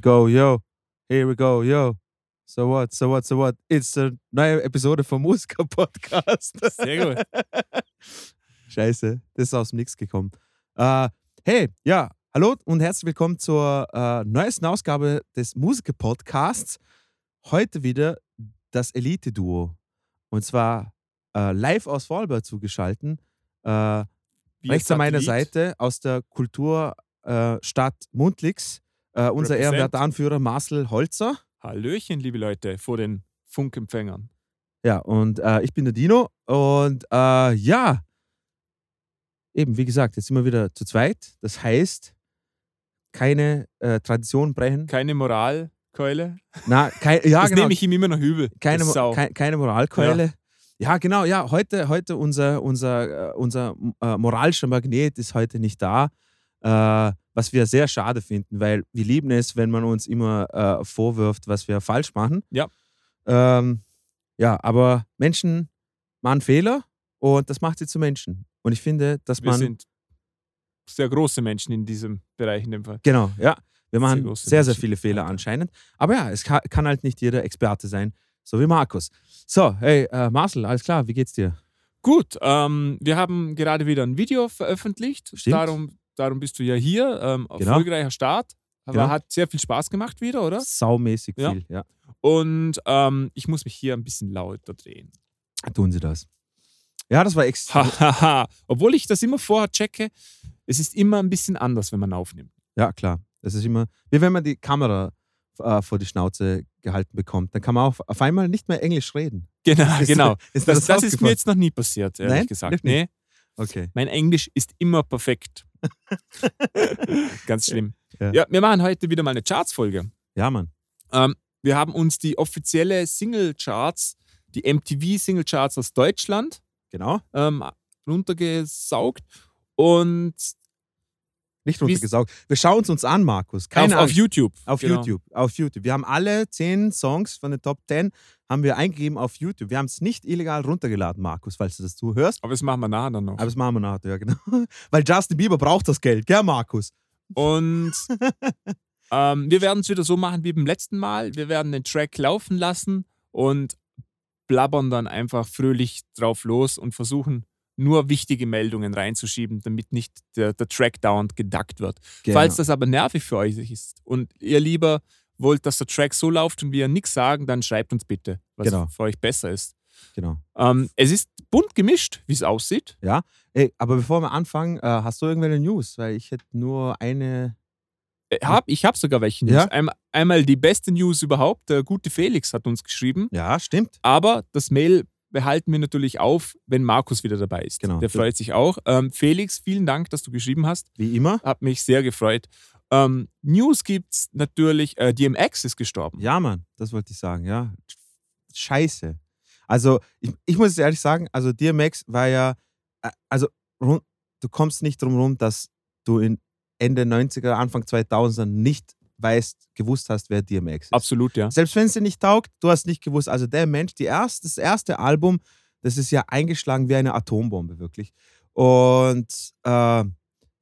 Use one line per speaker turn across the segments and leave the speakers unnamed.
We go, yo. Here we go, yo. So what, so what, so what? It's a neue Episode vom Musiker-Podcast.
Sehr gut.
Scheiße, das ist aus dem Nix gekommen. Äh, hey, ja, hallo und herzlich willkommen zur äh, neuesten Ausgabe des Musiker-Podcasts. Heute wieder das Elite-Duo. Und zwar äh, live aus Vorarlberg zugeschalten. Rechts an meiner. Seite aus der Kulturstadt Mundlix. Äh, unser
Represent.
ehrenwerter Anführer Marcel Holzer.
Hallöchen, liebe Leute, vor den Funkempfängern.
Ja, und äh, ich bin der Dino. Und äh, ja, eben, wie gesagt, jetzt sind wir wieder zu zweit. Das heißt, keine äh, Tradition brechen.
Keine Moralkeule.
Na, kein, ja,
das
genau.
nehme ich ihm immer noch übel.
keine, Mo- kei- keine Moralkeule. Ja. genau, ja, heute, heute unser, unser, äh, unser äh, moralischer Magnet ist heute nicht da, äh, was wir sehr schade finden, weil wir lieben es, wenn man uns immer äh, vorwirft, was wir falsch machen.
Ja.
Ähm, ja, aber Menschen machen Fehler und das macht sie zu Menschen. Und ich finde, dass
Wir
man.
sind sehr große Menschen in diesem Bereich in dem Fall.
Genau, ja. Wir machen sehr, sehr
Menschen.
viele Fehler
Okay.
anscheinend. Aber ja, es kann, kann halt nicht jeder Experte sein, so wie Markus. So, hey, äh, Marcel, alles klar, wie geht's dir?
Gut, ähm, wir haben gerade wieder ein Video veröffentlicht.
Stimmt.
Darum, darum bist du ja hier. Ähm,
Genau.
Erfolgreicher Start. Aber
Genau.
hat sehr viel Spaß gemacht wieder, oder?
Saumäßig
Ja.
viel, ja.
Und ähm, ich muss mich hier ein bisschen lauter drehen.
Tun sie das. Ja, das war extra.
Obwohl ich das immer vorher checke, es ist immer ein bisschen anders, wenn man aufnimmt.
Ja, klar. Das ist immer, wie wenn man die Kamera äh, vor die Schnauze gehalten bekommt. Dann kann man auf, auf einmal nicht mehr Englisch reden.
Genau,
Ist-
genau.
Ist dir
Das, das ist mir jetzt noch nie passiert, ehrlich
Nein?
gesagt. Nee?
Okay.
mein Englisch ist immer perfekt. Ganz schlimm.
Ja.
Ja. wir machen heute wieder mal eine Charts-Folge.
Ja, Mann.
Ähm, wir haben uns die offizielle Single-Charts, die MTV-Single-Charts aus Deutschland
Genau.
ähm, runtergesaugt und
Nicht runtergesaugt. Wir schauen es uns an, Markus.
auf,
Keine
auf
Angst.
YouTube.
Auf
Genau.
YouTube. Auf YouTube. Wir haben alle zehn Songs von den Top 10 haben wir eingegeben auf YouTube. Wir haben es nicht illegal runtergeladen, Markus, falls du das zuhörst.
Aber das machen wir nachher dann noch.
Aber das machen wir nachher, ja, genau. Weil Justin Bieber braucht das Geld, gell, Markus?
Und ähm, wir werden es wieder so machen wie beim letzten Mal. Wir werden den Track laufen lassen und blabbern dann einfach fröhlich drauf los und versuchen nur wichtige Meldungen reinzuschieben, damit nicht der, der Track dauernd gedackt wird.
Genau.
Falls das aber nervig für euch ist und ihr lieber wollt, dass der Track so läuft und wir nichts sagen, dann schreibt uns bitte, was
Genau.
für euch besser ist.
genau.
Ähm, es ist bunt gemischt, wie es aussieht.
Ey, aber bevor wir anfangen, äh, hast du irgendwelche News? Weil ich hätte nur eine.
Äh, Hab, ich habe sogar welche News.
Ja?
Einmal, einmal die beste News überhaupt. Der gute Felix hat uns geschrieben.
Ja, stimmt.
Aber das Mail behalten wir natürlich auf, wenn Markus wieder dabei ist.
Genau.
Der freut sich auch. Ähm, Felix, vielen Dank, dass du geschrieben hast.
Wie immer.
Hat mich sehr gefreut. Ähm, News gibt's natürlich. Äh, DMX ist gestorben.
Ja, Mann, das wollte ich sagen, ja. Scheiße. Also, ich, ich muss ehrlich sagen, also DMX war ja, äh, also du kommst nicht drum rum, dass du in Ende 90er, Anfang 2000er nicht weißt, gewusst hast, wer DMX ist.
Absolut, ja.
Selbst wenn es dir nicht taugt, du hast nicht gewusst. Also der Mensch, die erst, das erste Album, das ist ja eingeschlagen wie eine Atombombe, wirklich. Und äh,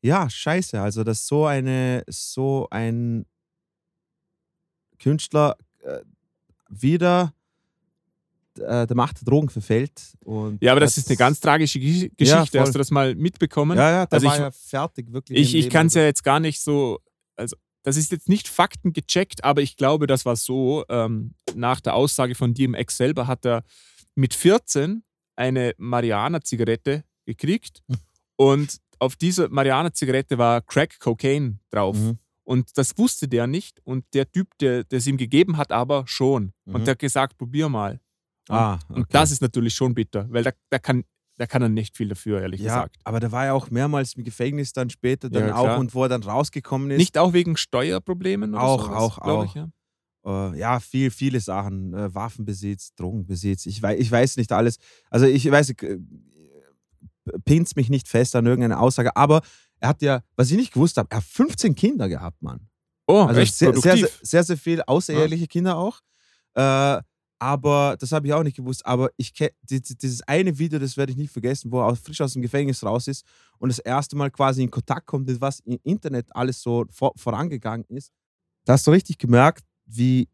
ja, scheiße. Also, dass so eine, so ein Künstler äh, wieder äh, der Macht der Drogen verfällt. Und
Ja, aber das ist eine ganz tragische Gesch- Geschichte.
voll.
Hast du das mal mitbekommen?
Ja, ja, da
Also
war
ich-
ja fertig, wirklich.
Ich, ich kann es ja jetzt gar nicht so, das ist jetzt nicht Fakten gecheckt, aber ich glaube, das war so. Ähm, nach der Aussage von DMX selber hat er mit 14 eine Marihuana-Zigarette gekriegt und auf dieser Marihuana-Zigarette war Crack Cocaine drauf.
Mhm.
Und das wusste der nicht und der Typ, der es ihm gegeben hat, aber schon.
Mhm.
Und der hat gesagt, probier mal.
Ah, okay.
Und das ist natürlich schon bitter, weil da, da, kann, da kann er nicht viel dafür, ehrlich
ja,
gesagt.
aber der war ja auch mehrmals im Gefängnis dann später dann
Ja,
auch
klar.
und wo er dann rausgekommen ist.
Nicht auch wegen Steuerproblemen oder
Auch,
sowas,
auch, auch.
Ich, ja.
äh, ja, viel, viele Sachen. Äh, Waffenbesitz, Drogenbesitz. Ich weiß, ich weiß nicht alles. Also ich weiß, äh, pins mich nicht fest an irgendeine Aussage, aber er hat ja, was ich nicht gewusst habe, er hat 15 Kinder gehabt, Mann.
Oh,
Also
echt
sehr, sehr,
produktiv.
sehr, sehr, sehr viel außereheliche Kinder auch. Äh, aber das habe ich auch nicht gewusst. Aber ich dieses eine Video, das werde ich nicht vergessen, wo er frisch aus dem Gefängnis raus ist und das erste Mal quasi in Kontakt kommt mit was im Internet alles so vor, vorangegangen ist. da hast du richtig gemerkt, wie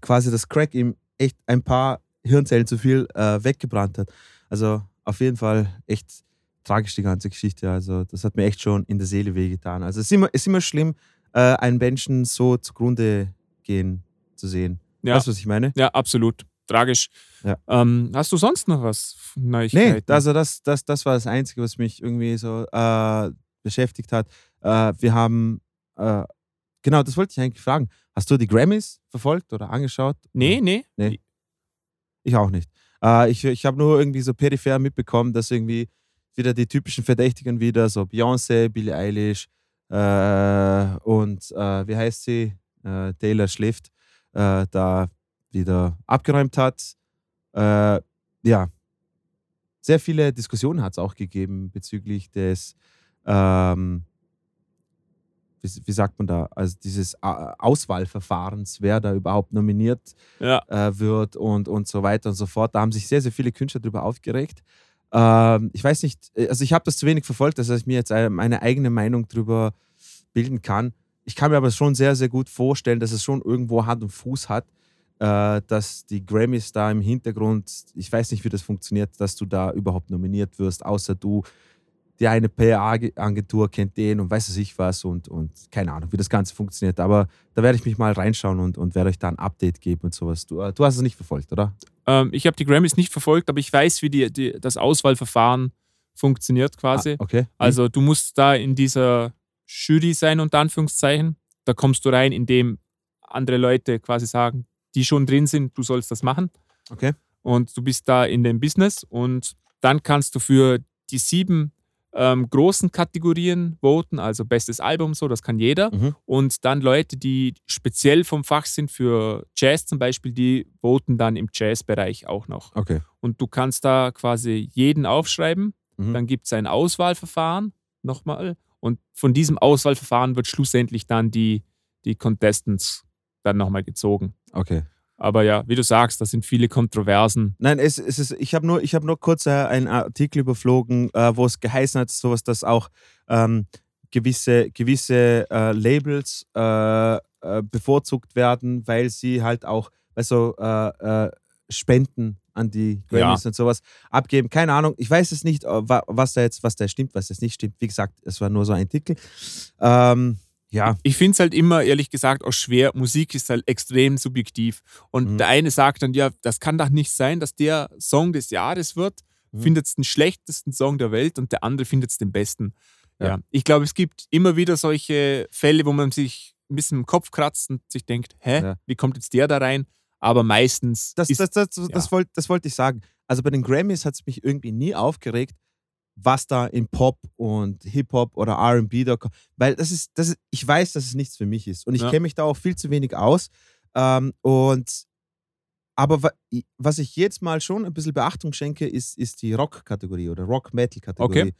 quasi das Crack ihm echt ein paar Hirnzellen zu viel äh, weggebrannt hat. Also auf jeden Fall echt tragisch die ganze Geschichte. Also das hat mir echt schon in der Seele wehgetan. Also es ist immer, ist immer schlimm, äh, einen Menschen so zugrunde gehen zu sehen.
Ja.
Weißt du, was ich meine?
Ja, absolut. Tragisch.
Ja.
Ähm, hast du sonst noch was? Neuigkeiten?
Nee, also das, das, das war das Einzige, was mich irgendwie so äh, beschäftigt hat. Äh, wir haben, äh, genau, das wollte ich eigentlich fragen. Hast du die Grammys verfolgt oder angeschaut?
Nee, nee.
Nee. Ich auch nicht. Äh, ich ich habe nur irgendwie so peripher mitbekommen, dass irgendwie wieder die typischen Verdächtigen wieder, so Beyoncé, Billie Eilish äh, und äh, wie heißt sie? Taylor Schlift, äh, da wieder abgeräumt hat. Äh, ja, sehr viele Diskussionen hat es auch gegeben bezüglich des, ähm, wie, wie sagt man da, also dieses Auswahlverfahrens, wer da überhaupt nominiert
Ja.
äh, wird und, und so weiter und so fort. Da haben sich sehr, sehr viele Künstler darüber aufgeregt. Ähm, ich weiß nicht, äh, also ich habe das zu wenig verfolgt, dass ich mir jetzt äh, meine eigene Meinung darüber bilden kann. Ich kann mir aber schon sehr, sehr gut vorstellen, dass es schon irgendwo Hand und Fuß hat, äh, dass die Grammys da im Hintergrund, ich weiß nicht, wie das funktioniert, dass du da überhaupt nominiert wirst, außer du, die eine PR-Agentur kennt den und weiß es ich was und, und keine Ahnung, wie das Ganze funktioniert. Aber da werde ich mich mal reinschauen und, und werde euch da ein Update geben und sowas. Du, äh, du hast es nicht verfolgt, oder?
Ähm, ich habe die Grammys nicht verfolgt, aber ich weiß, wie die, die, das Auswahlverfahren funktioniert quasi.
Ah, okay.
Also du musst da in dieser Jury sein, unter Anführungszeichen. Da kommst du rein, indem andere Leute quasi sagen, die schon drin sind, du sollst das machen.
Okay.
Und du bist da in dem Business und dann kannst du für die sieben ähm, großen Kategorien voten, also bestes Album, so, das kann jeder.
Mhm.
Und dann Leute, die speziell vom Fach sind für Jazz zum Beispiel, die voten dann im Jazzbereich auch noch.
Okay.
Und du kannst da quasi jeden aufschreiben.
Mhm.
Dann gibt es ein Auswahlverfahren nochmal. Und von diesem Auswahlverfahren wird schlussendlich dann die, die Contestants dann nochmal gezogen.
Okay.
Aber ja, wie du sagst, das sind viele Kontroversen.
Nein, es, es ist, ich habe nur, ich hab nur kurz äh, einen Artikel überflogen, äh, wo es geheißen hat, sowas, dass auch ähm, gewisse, gewisse äh, Labels äh, äh, bevorzugt werden, weil sie halt auch also, Spenden an die Grammys und sowas abgeben. Keine Ahnung, ich weiß es nicht, äh, wa- was da jetzt, was da stimmt, was das nicht stimmt. Wie gesagt, es war nur so ein Artikel. Ähm, ja,
Ich finde es halt immer, ehrlich gesagt, auch schwer. Musik ist halt extrem subjektiv. Und
Mhm.
der eine sagt dann, ja, das kann doch nicht sein, dass der Song des Jahres wird,
Mhm.
findet es den schlechtesten Song der Welt und der andere findet es den besten. Ja.
Ja.
Ich glaube, es gibt immer wieder solche Fälle, wo man sich ein bisschen im Kopf kratzt und sich denkt, hä,
Ja.
wie kommt jetzt der da rein? Aber meistens
das,
ist
das, das, das,
ja.
wollte das wollte ich sagen. Also bei den Grammys hat es mich irgendwie nie aufgeregt, was da in Pop und Hip-Hop oder RB da kommt. Weil das ist, das ist, ich weiß, dass es nichts für mich ist. Und ich
Ja.
kenne mich da auch viel zu wenig aus. Ähm, und aber was ich jetzt mal schon ein bisschen Beachtung schenke, ist, ist die Rock-Kategorie oder Rock-Metal-Kategorie.
Okay.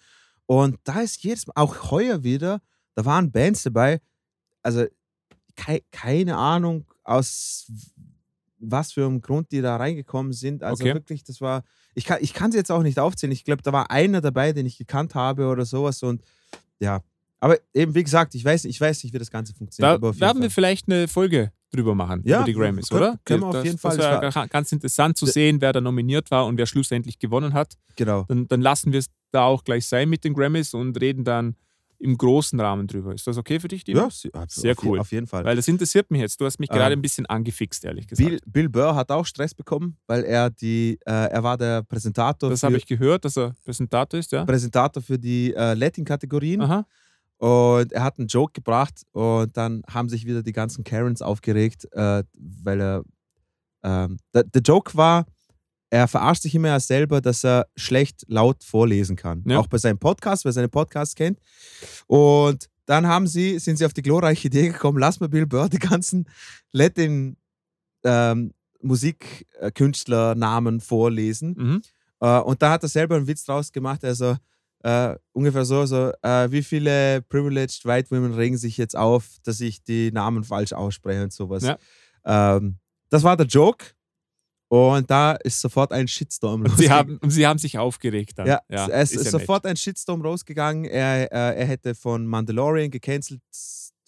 Und da ist Mal, auch heuer wieder, da waren Bands dabei, also kei, keine Ahnung, aus was für einem Grund die da reingekommen sind. Also
Okay.
wirklich, das war, ich kann, ich kann sie jetzt auch nicht aufzählen. Ich glaube, da war einer dabei, den ich gekannt habe oder sowas. Und ja, aber eben, wie gesagt, ich weiß, ich weiß nicht, wie das Ganze funktioniert.
Da werden wir vielleicht eine Folge drüber machen,
Ja,
über die Grammys,
können-
oder?
können wir auf
das,
jeden Fall.
Das
Das
wäre
war-
ganz interessant zu sehen, wer da nominiert war und wer schlussendlich gewonnen hat.
Genau.
Dann, dann lassen wir es da auch gleich sein mit den Grammys und reden dann im großen Rahmen drüber. Ist das okay für dich, Dino?
Ja,
Sehr
auf,
cool.
Auf jeden Fall.
Weil das interessiert mich jetzt. Du hast mich
Ähm,
gerade ein bisschen angefixt, ehrlich gesagt.
Bill, Bill Burr hat auch Stress bekommen, weil er die, äh, er war der Präsentator,
das habe ich gehört, dass er Präsentator ist, ja?
Präsentator für die äh, Latin-Kategorien.
Aha.
Und er hat einen Joke gebracht und dann haben sich wieder die ganzen Karens aufgeregt, äh, weil er. Ähm, der, der Joke war, er verarscht sich immer selber, dass er schlecht laut vorlesen kann.
Ja.
Auch bei seinem Podcast, wer seine Podcasts kennt. Und dann haben sie, sind sie auf die glorreiche Idee gekommen, lass mal Bill Burr die ganzen Latin ähm, Musikkünstlernamen vorlesen.
Mhm.
Äh, und da hat er selber einen Witz draus gemacht, also äh, ungefähr so, so äh, wie viele privileged white women regen sich jetzt auf, dass ich die Namen falsch ausspreche und sowas.
Ja.
Ähm, das war der Joke und da ist sofort ein Shitstorm
Und sie, haben, und sie haben sich aufgeregt dann.
ja,
ja
es
ist
ist
ja
sofort ein Shitstorm rausgegangen. Er, äh, er hätte von Mandalorian gecancelt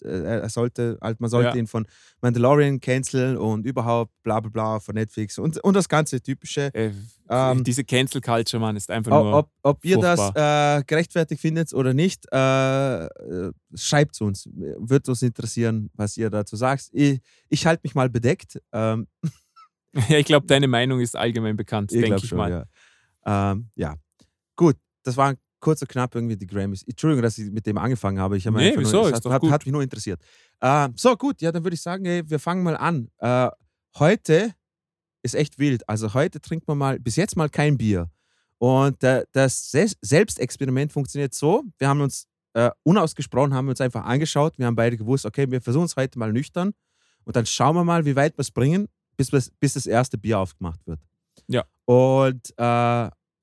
äh, er sollte, halt, man sollte
Ja.
ihn von Mandalorian canceln und überhaupt bla bla bla von Netflix und, und das ganze typische.
Äh,
Ähm,
diese Cancel Culture, Mann, ist einfach
Ob,
nur.
ob, ob ihr das äh, gerechtfertigt findet oder nicht, äh, äh, schreibt es uns. Wird uns interessieren, was ihr dazu sagt. Ich, ich halte mich mal bedeckt. Ähm,
ja, ich glaube, deine Meinung ist allgemein bekannt,
ich
denke ich
schon,
mal.
ja. Ähm, ja. Gut, das war kurz und knapp irgendwie die Grammys. Entschuldigung, dass ich mit dem angefangen habe. Ich habe
Nee, wieso?
Nur, hat, hat, hat mich nur interessiert. Äh, so, gut, ja, dann würde ich sagen, ey, wir fangen mal an. Äh, heute ist echt wild. Also heute trinkt man mal, bis jetzt mal kein Bier. Und äh, das Sel- Selbstexperiment funktioniert so, wir haben uns äh, unausgesprochen, haben uns einfach angeschaut. Wir haben beide gewusst, okay, wir versuchen es heute mal nüchtern und dann schauen wir mal, wie weit wir es bringen, bis, bis das erste Bier aufgemacht wird.
Ja.
Und äh,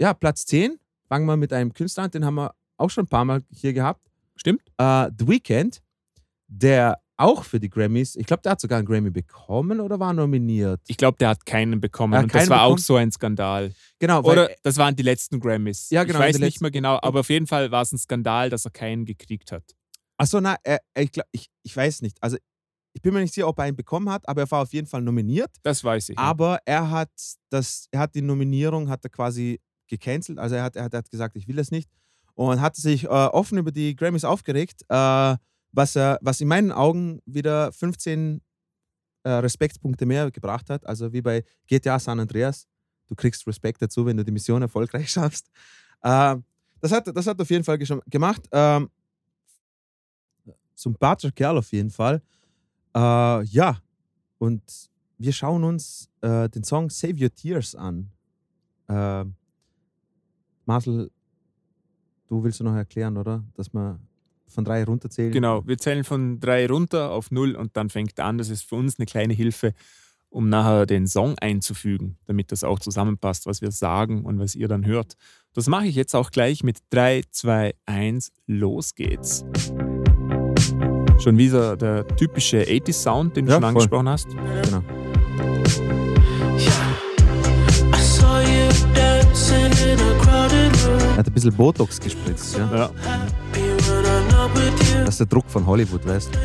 ja, Platz 10, fangen wir mit einem Künstler an, den haben wir auch schon ein paar Mal hier gehabt.
Stimmt?
Äh, The Weeknd, der auch für die Grammys, ich glaube, der hat sogar einen Grammy bekommen oder war nominiert.
Ich glaube, der hat keinen bekommen.
Hat
und das
keinen
war auch
bekommen?
so ein Skandal.
Genau, weil
Oder das waren die letzten Grammys.
Ja, genau,
Ich weiß nicht mehr genau, aber auf jeden Fall war es ein Skandal, dass er keinen gekriegt hat.
Achso, na, ich, glaub, ich, ich weiß nicht. Also, ich bin mir nicht sicher, ob er ihn bekommen hat, aber er war auf jeden Fall nominiert.
Das weiß ich. ja.
Aber er hat das, er hat die Nominierung, hat er quasi gecancelt. Also er hat, er hat, er hat gesagt, ich will das nicht. Und hat sich äh, offen über die Grammys aufgeregt, äh, was, er, was in meinen Augen wieder 15 äh, Respektpunkte mehr gebracht hat. Also wie bei GTA San Andreas. Du kriegst Respekt dazu, wenn du die Mission erfolgreich schaffst. Äh, das, hat, das hat auf jeden Fall gemacht. Ähm, sympathischer Kerl auf jeden Fall. Äh, ja, und wir schauen uns äh, den Song Save Your Tears an. Äh, Marcel, du willst noch erklären, oder? Dass wir von drei runterzählen.
Genau, wir zählen von drei runter auf null und dann fängt an. Das ist für uns eine kleine Hilfe, um nachher den Song einzufügen, damit das auch zusammenpasst, was wir sagen und was ihr dann hört. Das mache ich jetzt auch gleich mit 3, 2, 1, los geht's. Schon wieder der typische 80s-Sound, den du
Ja,
schon
voll.
angesprochen hast.
Genau. Er hat ein bisschen Botox gespritzt, ja.
Ja.
Das ist der Druck von Hollywood, weißt du?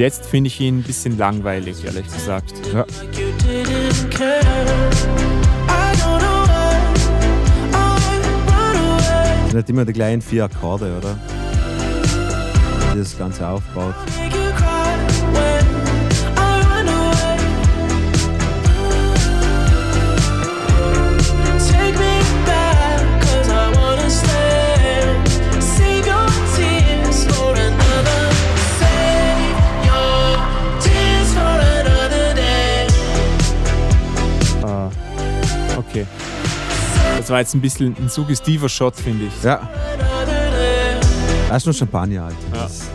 Jetzt finde ich ihn ein bisschen langweilig, ehrlich gesagt.
Ja. halt immer die gleichen vier Akkorde, oder? Wie das Ganze aufbaut.
Das war jetzt ein bisschen ein suggestiver Shot, finde ich.
Ja, das ist nur Champagner, Alter.
Ja.
Das,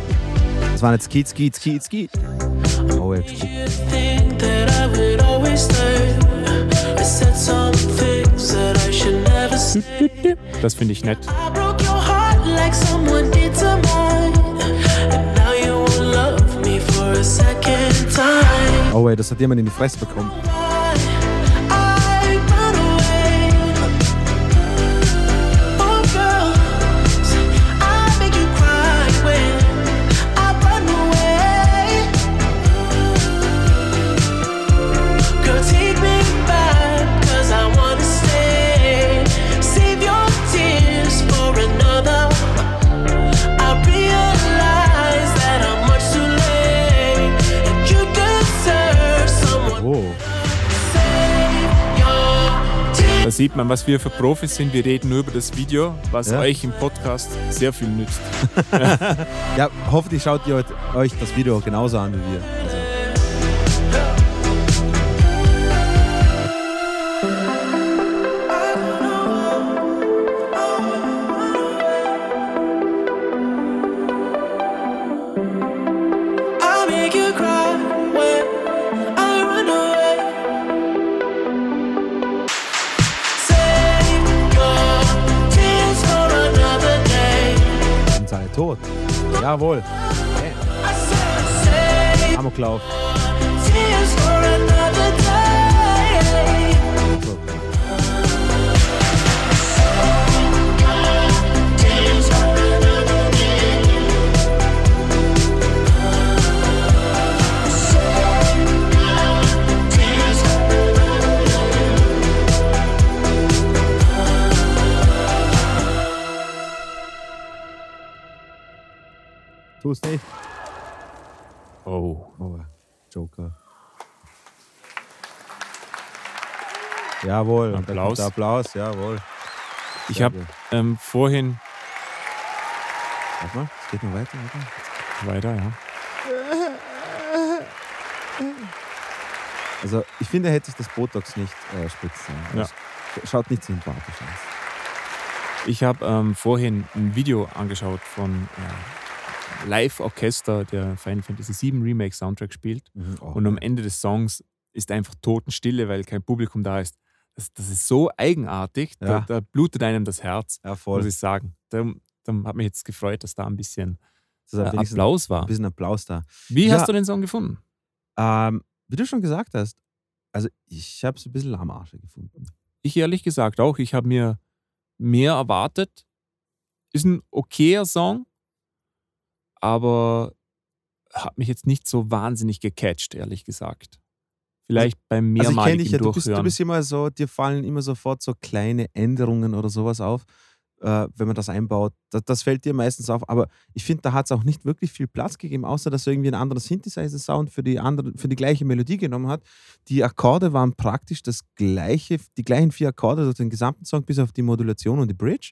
das waren jetzt Kiez, Kiez, Kiez, Kiez. Oh,
say.
Das finde ich nett.
Oh, ey, das hat jemand in die Fresse bekommen.
Sieht man, was wir für Profis sind. Wir reden nur über das Video, was
Ja.
euch im Podcast sehr viel nützt.
Ja, hoffentlich schaut ihr euch das Video genauso an wie wir. Jawohl.
Save
Amoklauf.
Oh.
Oh, Joker. Jawohl.
Applaus.
Applaus, jawohl.
Ich habe ähm, vorhin
Warte mal, es geht noch weiter. Weiter.
weiter, ja.
Also, ich finde, er hätte sich das Botox nicht äh, spritzen sollen.
Ja.
Das Schaut nicht sympathisch aus.
Ich habe ähm, vorhin ein Video angeschaut von äh, Live-Orchester, der Final Fantasy VII Remake Soundtrack spielt.
Mhm. Oh.
Und am Ende des Songs ist einfach Totenstille, weil kein Publikum da ist. Das, das ist so eigenartig,
Ja.
da, da blutet einem das Herz,
ja,
muss ich sagen. Da, da hat mich jetzt gefreut, dass da ein bisschen äh, Applaus
Ein
war.
bisschen Applaus da.
Wie
Ja.
hast du den Song gefunden?
Ähm, wie du schon gesagt hast, also ich habe es ein bisschen lahmarsche gefunden.
Ich ehrlich gesagt auch. Ich habe mir mehr erwartet. Ist ein okayer Song, aber hat mich jetzt nicht so wahnsinnig gecatcht, ehrlich gesagt. Vielleicht beim
Also ich kenne
mehrmaligen
dich ja, du bist, du bist immer so, dir fallen immer sofort so kleine Änderungen oder sowas auf, äh, wenn man das einbaut. Das, das fällt dir meistens auf, aber ich finde, da hat es auch nicht wirklich viel Platz gegeben, außer dass er irgendwie ein anderes Synthesizer-Sound für die, andere, für die gleiche Melodie genommen hat. Die Akkorde waren praktisch das gleiche, die gleichen vier Akkorde durch den gesamten Song, bis auf die Modulation und die Bridge.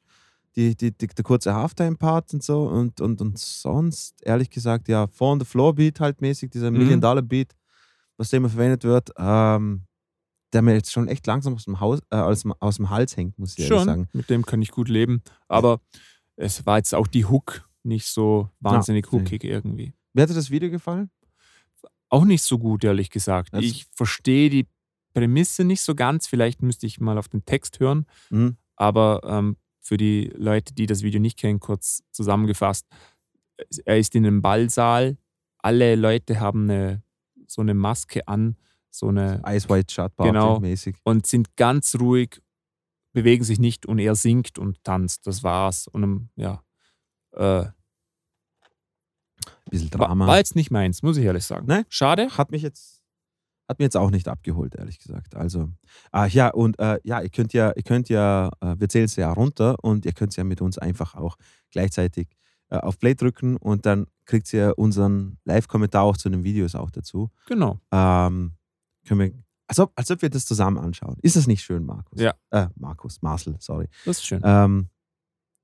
Die, die, die, der kurze Halftime-Part und so und, und, und sonst, ehrlich gesagt, ja, on the Floor Beat halt mäßig, dieser
Mhm.
Million-Dollar-Beat, was da immer verwendet wird, ähm, der mir jetzt schon echt langsam aus dem, Haus, äh, aus, dem, aus dem Hals hängt, muss ich ehrlich
Schon,
sagen.
mit dem kann ich gut leben. Aber es war jetzt auch die Hook nicht so wahnsinnig
nee.
hookig irgendwie.
Wie hat dir das Video gefallen?
Auch nicht so gut, ehrlich gesagt.
Das-
ich verstehe die Prämisse nicht so ganz. Vielleicht müsste ich mal auf den Text hören.
Mhm.
Aber ähm, für die Leute, die das Video nicht kennen, kurz zusammengefasst. Er ist in einem Ballsaal. Alle Leute haben eine, so eine Maske an, so eine
Ice White Shut
Genau.
mäßig.
und sind ganz ruhig, bewegen sich nicht und er singt und tanzt. Das war's. Und ähm, ja, äh,
bisschen
war,
Drama.
war jetzt nicht meins, muss ich ehrlich sagen.
Nein.
Schade.
hat mich jetzt hat mir jetzt auch nicht abgeholt, ehrlich gesagt. Also, ah, ja, und äh, ja, ihr könnt ja, ihr könnt ja, äh, wir zählen es ja runter und ihr könnt ja mit uns einfach auch gleichzeitig äh, auf Play drücken und dann kriegt ihr unseren Live-Kommentar auch zu den Videos auch dazu.
Genau.
Ähm, können wir, als ob, als ob wir das zusammen anschauen. Ist das nicht schön, Markus?
Ja.
Äh, Markus, Marcel, sorry.
Das ist schön.
Ähm,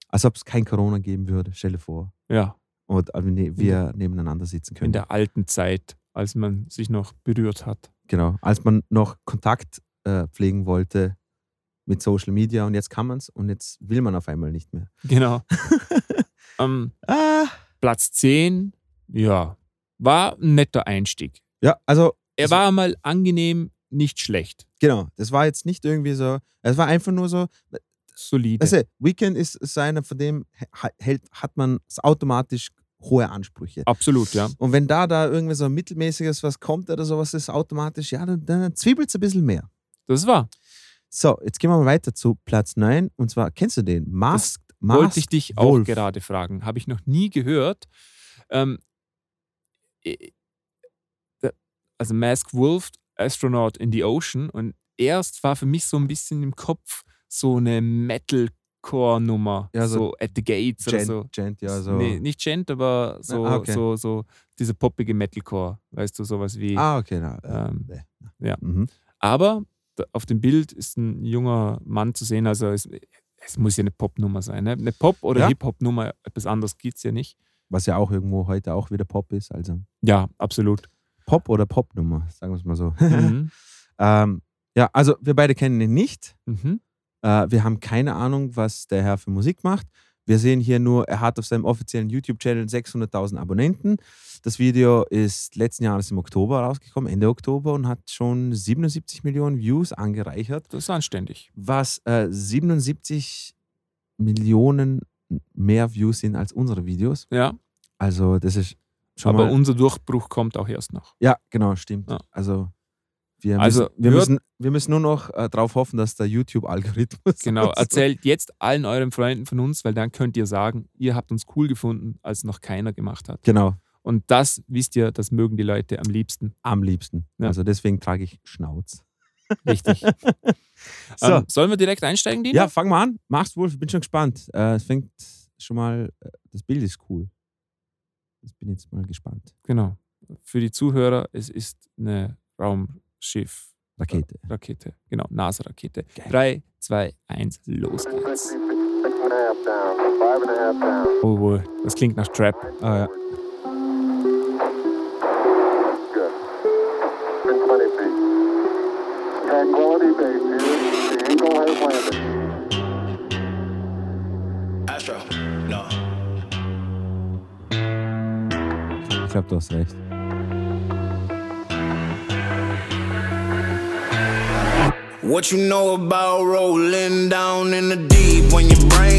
als ob es kein Corona geben würde, stell dir vor.
ja,
Und äh, wir nebeneinander sitzen können.
in der alten Zeit, als man sich noch berührt hat.
Genau, als man noch Kontakt äh, pflegen wollte mit Social Media und jetzt kann man es und jetzt will man auf einmal nicht mehr.
Genau. ähm,
Ah.
Platz 10, ja, war ein netter Einstieg.
Ja, also
Er
Also-
war mal angenehm, nicht schlecht.
genau, das war jetzt nicht irgendwie so, es war einfach nur so,
Solide.
du, Weekend ist, ist einer, von dem hält, hat man automatisch hohe Ansprüche.
Absolut, ja.
Und wenn da da irgendwie so ein mittelmäßiges was kommt oder sowas, ist automatisch, ja, dann, dann zwiebelt es ein bisschen mehr.
Das war.
So, jetzt gehen wir mal weiter zu Platz 9 und zwar, kennst du den? Masked,
Wollte
Masked
ich dich auch
Wolf.
gerade fragen. Habe ich noch nie gehört. Ähm, äh, also Mask Wolf, Astronaut in the Ocean. Und erst war für mich so ein bisschen im Kopf so eine Metalcore-Nummer.
Ja, so
so At the Gates oder
Gent,
so.
Gent, ja, so.
Nee, nicht Gent, aber so,
ah, okay.
so, so diese poppige Metalcore. Weißt du, sowas wie.
Ah, okay. Na, äh,
Ähm,
nee.
ja.
Mhm.
Aber auf dem Bild ist ein junger Mann zu sehen. Also es, es muss ja eine Popnummer sein. Ne? Eine Pop- oder
Ja.
Hip-Hop-Nummer, etwas anderes gibt es ja nicht.
Was ja auch irgendwo heute auch wieder Pop ist. Also
Ja, absolut.
Pop oder Popnummer, sagen wir es mal so.
Mhm.
ähm, ja, also wir beide kennen ihn nicht.
Mhm.
Äh, wir haben keine Ahnung, was der Herr für Musik macht. Wir sehen hier nur, er hat auf seinem offiziellen YouTube-Channel 600.000 Abonnenten. Das Video ist letzten Jahres im Oktober rausgekommen, Ende Oktober, und hat schon 77 Millionen Views angereichert,
Das ist anständig.
was äh, 77 Millionen mehr Views sind als unsere Videos.
Ja,
Also das ist schon
aber
mal.
unser Durchbruch kommt auch erst noch.
Ja, genau, stimmt.
Ja.
Also wir
Also,
müssen, wir,
hört-
müssen, wir müssen nur noch äh, darauf hoffen, dass der YouTube-Algorithmus.
Genau, erzählt jetzt allen euren Freunden von uns, weil dann könnt ihr sagen, ihr habt uns cool gefunden, als noch keiner gemacht hat.
Genau,
Und das wisst ihr, das mögen die Leute am liebsten.
am liebsten.
Ja.
Also deswegen trage ich Schnauz.
Richtig.
So,
ähm, sollen wir direkt einsteigen, Dino?
ja, fang mal an. Mach's wohl, ich bin schon gespannt. Äh, es fängt schon mal, äh, das Bild ist cool. Ich bin jetzt mal gespannt.
Genau. Für die Zuhörer, es ist eine Raumschiff.
Rakete.
Rakete, genau, NASA-Rakete. 3, 2, 1, los geht's. Oh, das klingt nach Trap.
Ah, ja.
Good. In 20 feet. Tranquility Base here. The Eagle has landed.
Astro, no.
Ich glaube, du hast recht.
What you know about rolling down in the deep? When your brain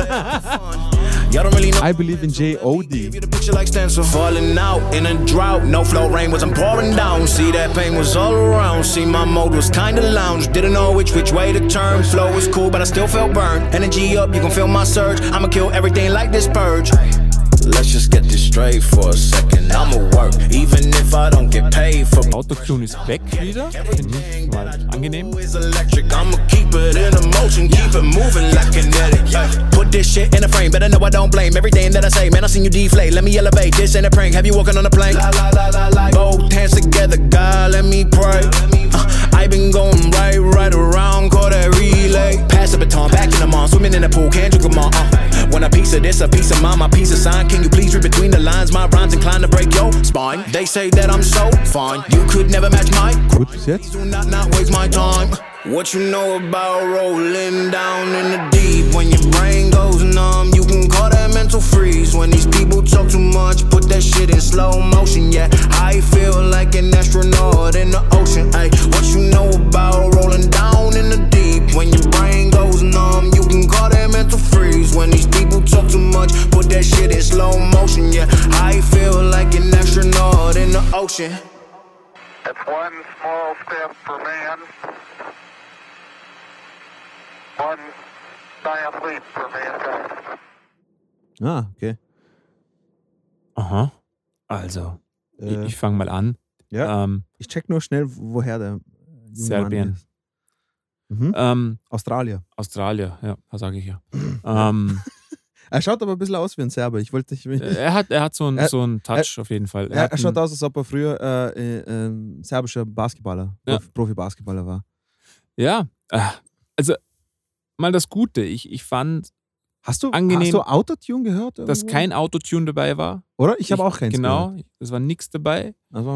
for fun. Y'all don't really know.
I believe in J.O.D.
Give you the picture like stencil. Falling out in a drought. No flow rain wasn't pouring down. See that pain was all around. See my mode was kinda lounge. Didn't know which which way to turn. Flow was cool, but I still felt burned. Energy up, you can feel my surge. I'ma kill everything like this purge. Let's just get this straight for a second. I'ma work, even if I don't get paid for
Autotune ist weg wieder. Finde ich mal angenehm.
is electric. I'ma keep it in a motion, keep it moving like kinetic. Yeah. Put this shit in a frame, better know I don't blame everything that I say. Man, I seen you deflate. Let me elevate. This ain't a prank. Have you walking on a plane? La, la, la, la, la. Both hands together, God, let me pray. Uh, I been going right, right around, call that relay. Pass the baton, back in the mall, swimming in the pool, can't drink them all. Uh, when a piece of this, a piece of mine, my piece of sign. Can you please read between the lines? My rhymes inclined to break your spine. They say that I'm so fine, you could never match my
Gut bis jetzt.
do not not waste my time. What you know about rolling down in the deep? When your brain goes numb, you can call that mental freeze. When these people talk too much, put that shit in slow motion. Yeah, I feel like an astronaut in the ocean. Ay, what you know about rolling down in the deep? When your brain goes numb, you can call that mental freeze. When these people talk too much, put that shit in slow motion. Yeah, I feel like an astronaut in the ocean.
That's one small step for man.
Ah, okay.
Aha. Also, ich,
Äh,
ich fange mal an.
ja,
Ähm,
ich check nur schnell, woher der junge Mann
Serbien.
ist. Mhm.
ähm,
Australier.
Australier, ja, sage ich ja. ähm,
Er schaut aber ein bisschen aus wie ein Serber. Ich wollte nicht.
er, hat, er hat so einen
Er-
so einen Touch auf jeden Fall.
er, er schaut aus, als ob er früher äh, äh, ähm, serbischer Basketballer,
Ja.
Profi- Profi-Basketballer war.
Ja, äh, also mal das Gute. Ich, ich fand,
Hast du,
Angenehm.
hast du Autotune gehört?
dass
irgendwo?
kein Autotune dabei war.
Oder? Ich habe auch keins
Genau,
gehört.
es war nichts dabei.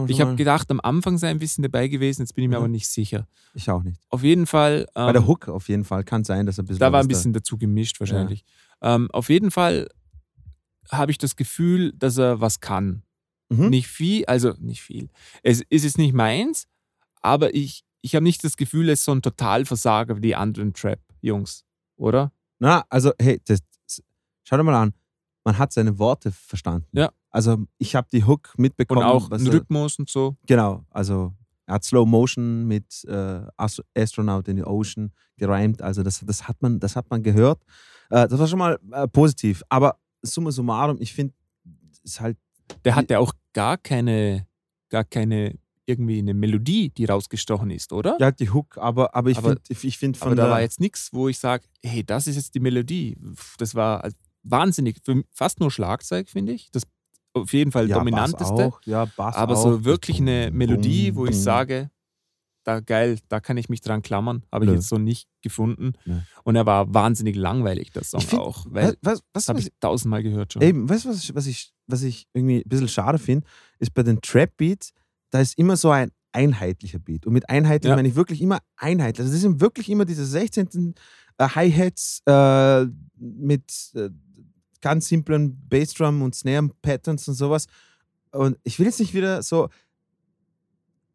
Ich habe gedacht, am Anfang sei ein bisschen dabei gewesen, jetzt bin ich mir
Mhm.
aber nicht sicher.
Ich auch nicht.
Auf jeden Fall.
Bei
ähm,
der Hook auf jeden Fall kann sein, dass er ein bisschen.
Da war ein bisschen dazu gemischt wahrscheinlich. Ähm, auf jeden Fall habe ich das Gefühl, dass er was kann.
Mhm.
Nicht viel, also nicht viel. Es ist jetzt nicht meins, aber ich, ich habe nicht das Gefühl, es ist so ein Totalversager wie die anderen Trap-Jungs, oder?
Na, also, hey, das, schau dir mal an. Man hat seine Worte verstanden.
Ja.
Also, ich habe die Hook mitbekommen.
Und auch
er-
Rhythmus und so.
Genau, also er hat Slow Motion mit äh, Ast- Astronaut in the Ocean gereimt. Also das, das, hat, man, das hat man gehört. Äh, das war schon mal äh, positiv. Aber summa summarum, ich finde, es ist halt,
Der hat ja auch gar keine, gar keine irgendwie eine Melodie, die rausgestochen ist, oder?
ja, die Hook, aber, aber ich finde, ich, find von
Aber da war jetzt nichts, wo ich sage, hey, das ist jetzt die Melodie. Das war wahnsinnig. Fast nur Schlagzeug, finde ich. Das auf jeden Fall
ja, Bass
dominanteste.
auch, ja, Bass
aber
auch.
so wirklich eine Melodie, wo ich sage, da geil, da kann ich mich dran klammern. Habe ich
Nö.
jetzt so nicht gefunden.
Nö.
Und er war wahnsinnig langweilig, der Song
find-
auch. Weil
was, was,
das habe ich tausendmal gehört schon.
Eben, weißt du, was, ich- was, ich, was ich irgendwie ein bisschen schade finde, ist bei den Trap-Beats, da ist immer so ein einheitlicher Beat. Und mit einheitlich
Ja.
meine ich wirklich immer einheitlich. Also das sind wirklich immer diese 16. Äh, Hi-Hats äh, mit äh, ganz simplen Bassdrum und Snare-Patterns und sowas. Und ich will jetzt nicht wieder so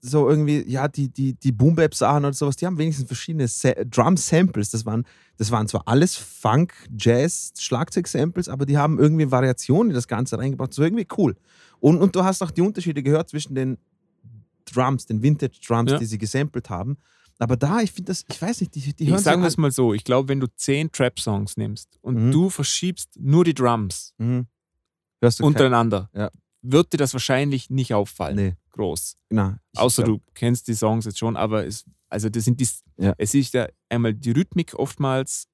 so irgendwie, ja, die, die, die Boom-Bap-Sachen oder sowas, die haben wenigstens verschiedene Sa Drum-Samples. Das waren, das waren zwar alles Funk, Jazz, Schlagzeug-Samples, aber die haben irgendwie Variationen in das Ganze reingebracht. War irgendwie cool. Und, und du hast auch die Unterschiede gehört zwischen den Drums, den Vintage-Drums,
Ja.
die sie gesampelt haben. Aber da, ich finde das, ich weiß nicht, die, die hören
ich sage es mal so, ich glaube, wenn du zehn Trap-Songs nimmst und
Mhm.
du verschiebst nur die Drums
Mhm.
Untereinander,
Ja.
wird dir das wahrscheinlich nicht auffallen.
Nee,
Groß.
Ich
Außer
glaub-
du kennst die Songs jetzt schon, aber es, also das sind die,
Ja.
es ist ja einmal die Rhythmik oftmals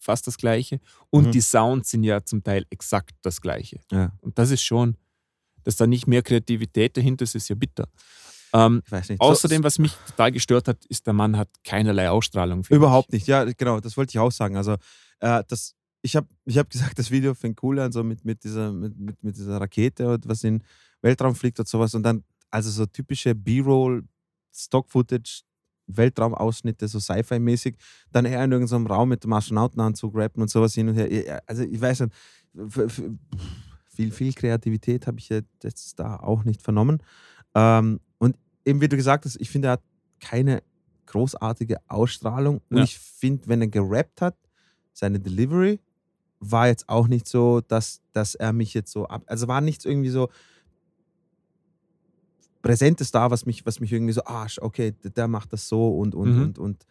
fast das gleiche und
Mhm.
die Sounds sind ja zum Teil exakt das gleiche.
Ja.
Und das ist schon, dass da nicht mehr Kreativität dahinter ist, ist ja bitter. Ähm, außerdem, was mich total gestört hat, ist, der Mann hat keinerlei Ausstrahlung.
Überhaupt
mich.
nicht, ja, genau, das wollte ich auch sagen. Also, äh, das, ich habe ich hab gesagt, das Video fängt cool an, so mit, mit, dieser, mit, mit, mit dieser Rakete, und was in den Weltraum fliegt und sowas. Und dann, also so typische B-Roll, Stock-Footage, Weltraumausschnitte, so Sci-Fi-mäßig, dann eher in irgendeinem Raum mit dem Astronautenanzug rappen und sowas hin und her. Also, ich weiß nicht, viel, viel Kreativität habe ich jetzt da auch nicht vernommen. Ähm, eben, wie du gesagt hast, ich finde, er hat keine großartige Ausstrahlung. Und
Ja.
ich finde, wenn er gerappt hat, seine Delivery war jetzt auch nicht so, dass, dass er mich jetzt so ab. Also war nichts irgendwie so Präsentes da, was mich, was mich irgendwie so, ah, okay, der, der macht das so und und
Mhm.
und und.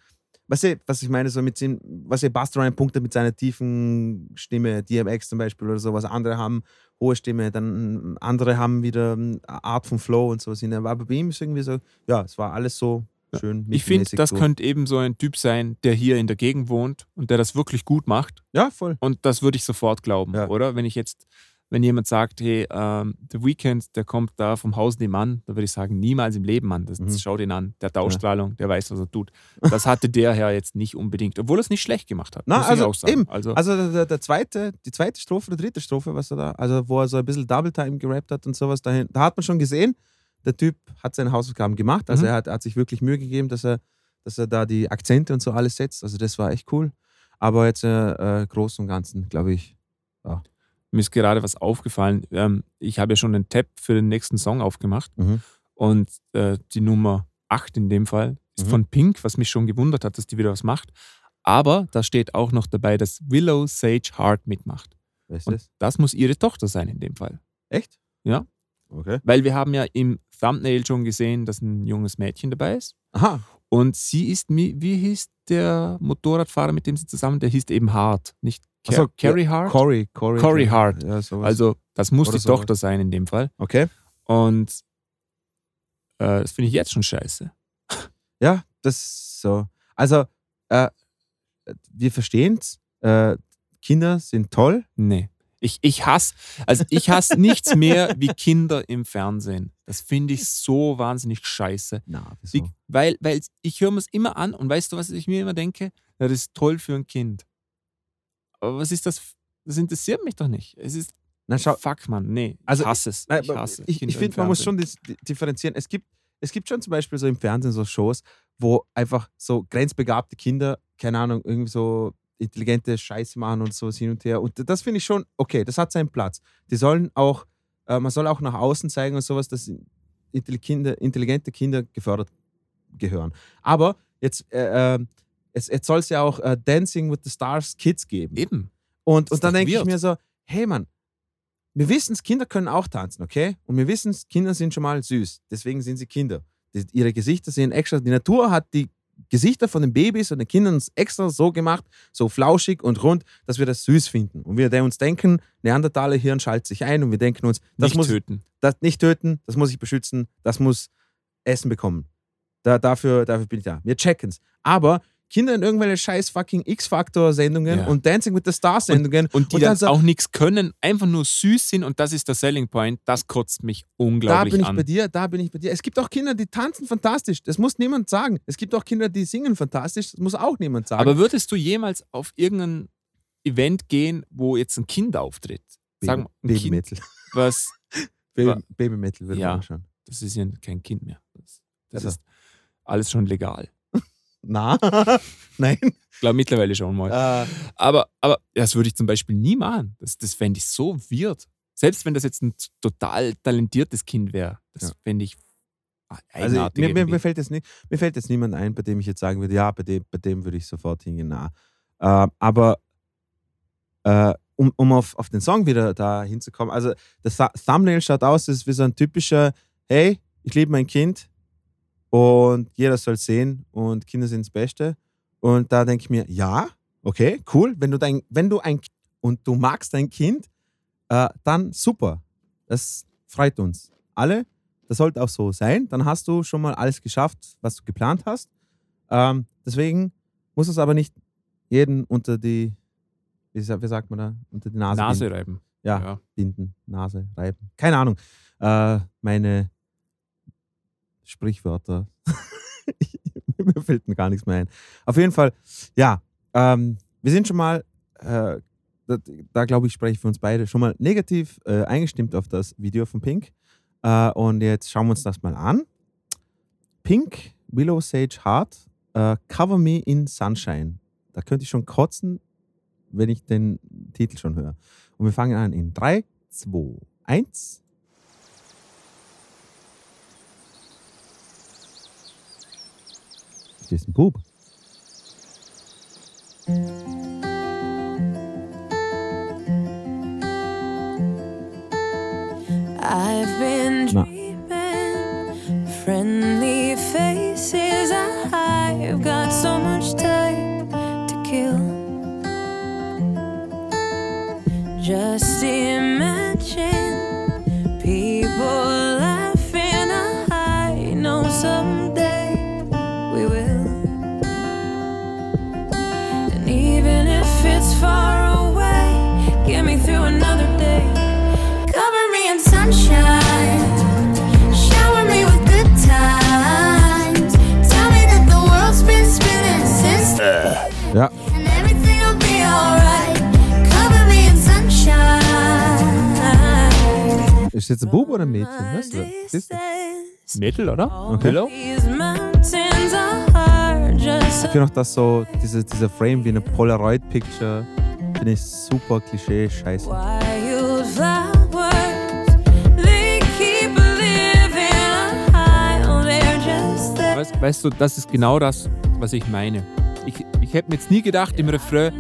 Weißt du, was ich meine, so mit dem, was ihr Buster Rhymes punktet mit seiner tiefen Stimme, DMX zum Beispiel oder sowas. Andere haben hohe Stimme, dann andere haben wieder eine Art von Flow und sowas. Aber bei ihm ist irgendwie so, ja, es war alles so schön.
Ich finde, das
so.
könnte eben so ein Typ sein, der hier in der Gegend wohnt und der das wirklich gut macht.
Ja, voll.
Und das würde ich sofort glauben,
Ja.
oder? Wenn ich jetzt, wenn jemand sagt, hey, ähm, The Weeknd, der kommt da vom Haus nebenan, dann würde ich sagen, niemals im Leben, Mann. Das,
Mhm.
das schau den an. Der hat Ausstrahlung, der weiß, was er tut. Das hatte der Herr jetzt nicht unbedingt, obwohl er es nicht schlecht gemacht hat.
Na,
muss
also
ich auch sagen.
eben.
Also,
Also der, der, zweite, die zweite Strophe, die dritte Strophe, was er da, also wo er so ein bisschen Double Time gerappt hat und sowas, dahin, da hat man schon gesehen, der Typ hat seine Hausaufgaben gemacht. Also
Mhm.
er hat, hat sich wirklich Mühe gegeben, dass er, dass er da die Akzente und so alles setzt. Also das war echt cool. Aber jetzt äh, äh, groß und ganzen, glaube ich.
Mir ist gerade was aufgefallen. Ähm, ich habe ja schon einen Tab für den nächsten Song aufgemacht
Mhm.
und äh, die Nummer 8 in dem Fall ist
Mhm.
von Pink, was mich schon gewundert hat, dass die wieder was macht. Aber da steht auch noch dabei, dass Willow Sage Hart mitmacht.
Wer ist das?
das muss ihre Tochter sein in dem Fall.
Echt?
Ja.
Okay.
Weil wir haben ja im Thumbnail schon gesehen, dass ein junges Mädchen dabei ist.
Aha.
Und sie ist, wie hieß der Motorradfahrer, mit dem sie zusammen, der hieß eben Hart, nicht Car
Ach so,
Carrie Hart?
Cory. Cory,
Cory Hart.
Ja.
Also das muss
Oder
die
sowas.
Tochter sein in dem Fall.
okay.
Und äh, das finde ich jetzt schon scheiße.
Ja, das ist so. Also, äh, wir verstehen es. Äh, Kinder sind toll.
Nee. Ich, ich hasse, also ich hasse nichts mehr wie Kinder im Fernsehen. Das finde ich so wahnsinnig scheiße.
Na,
Wie, weil, weil ich höre mir es immer an und weißt du, was ich mir immer denke? Ja, das ist toll für ein Kind. Aber was ist das? Das interessiert mich doch nicht. Es ist,
Na, schau,
fuck man, nee,
Also,
ich hasse es.
Nein,
Ich hasse
ich, ich finde, man muss schon differenzieren. Es gibt, es gibt schon zum Beispiel so im Fernsehen so Shows, wo einfach so grenzbegabte Kinder, keine Ahnung, irgendwie so intelligente Scheiße machen und so hin und her. Und das finde ich schon okay, das hat seinen Platz. Die sollen auch, äh, man soll auch nach außen zeigen und sowas, dass intelligente Kinder gefördert gehören. Aber jetzt, äh, äh, jetzt, soll es ja auch äh, Dancing with the Stars Kids geben.
Eben.
Und, und dann denke ich mir so, hey Mann, wir wissen es, Kinder können auch tanzen, okay? Und wir wissen es, Kinder sind schon mal süß. Deswegen sind sie Kinder. Die, ihre Gesichter sehen extra, die Natur hat die Gesichter von den Babys und den Kindern extra so gemacht, so flauschig und rund, dass wir das süß finden. Und wir uns denken, Neandertaler Hirn schaltet sich ein und wir denken uns, das
Nicht
muss
töten.
das nicht töten, das muss ich beschützen, das muss Essen bekommen. Da, dafür, dafür bin ich da. Wir checken es. Aber Kinder in irgendwelche scheiß fucking X-Factor-Sendungen
Ja.
und Dancing with the Stars-Sendungen.
Und die
dann
dann
so-
auch nichts können, einfach nur süß sind und das ist der Selling Point, das kotzt mich
Da
unglaublich
bin ich
an.
bei dir, da bin ich bei dir. Es gibt auch Kinder, die tanzen fantastisch. Das muss niemand sagen. Es gibt auch Kinder, die singen fantastisch. Das muss auch niemand sagen.
Aber würdest du jemals auf irgendein Event gehen, wo jetzt ein Kind auftritt? Sagen wir,
Baby Metal.
was,
Baby, Baby Metal würde
Ja.
man anschauen.
das ist ja kein Kind mehr. Das, das
Also.
ist alles schon legal.
Na, nein.
Ich glaube mittlerweile schon mal.
Äh,
Aber, aber das würde ich zum Beispiel nie machen. Das, das fände ich so weird. Selbst wenn das jetzt ein total talentiertes Kind wäre, das
Ja.
fände ich
also mir, mir, mir, fällt jetzt nicht, mir fällt jetzt niemand ein, bei dem ich jetzt sagen würde, ja, bei dem, bei dem würde ich sofort hingehen. Na. Äh, aber äh, um, um auf, auf den Song wieder da hinzukommen, also das Thu- Thumbnail schaut aus, das ist wie so ein typischer, hey, ich liebe mein Kind und jeder soll sehen und Kinder sind das Beste. Und da denke ich mir, ja, okay, cool, wenn du, dein, wenn du ein und du magst dein Kind, äh, dann super. Das freut uns alle. Das sollte auch so sein. Dann hast du schon mal alles geschafft, was du geplant hast. Ähm, deswegen muss es aber nicht jeden unter die, wie, sa- wie sagt man da, unter die Nase,
Nase
binden.
reiben.
Ja,
Ja.
binden, Nase reiben. Keine Ahnung. Äh, meine Sprichwörter. Mir fällt gar nichts mehr ein. Auf jeden Fall, ja, ähm, wir sind schon mal, äh, da, da glaube ich, spreche ich für uns beide, schon mal negativ äh, eingestimmt auf das Video von Pink. Äh, und jetzt schauen wir uns das mal an. Pink, Willow Sage Heart, äh, Cover Me in Sunshine. Da könnte ich schon kotzen, wenn ich den Titel schon höre. Und wir fangen an in 3, 2, 1. Ist ein Bub.
I've been dreaming friendly faces. I've got so much time to kill. Just imagine
ist jetzt ein Bub oder ein Mädchen? Weißt du? Siehst du?
Mädel, oder?
Okay.
Pillow?
Ich finde auch, dass so diese, dieser Frame wie eine Polaroid-Picture, finde ich super Klischee, scheiße.
wildflowers. They keep living high. They're just there.
Weißt, weißt du, das ist genau das, was ich meine. Ich, ich hätte mir jetzt nie gedacht im Refrain,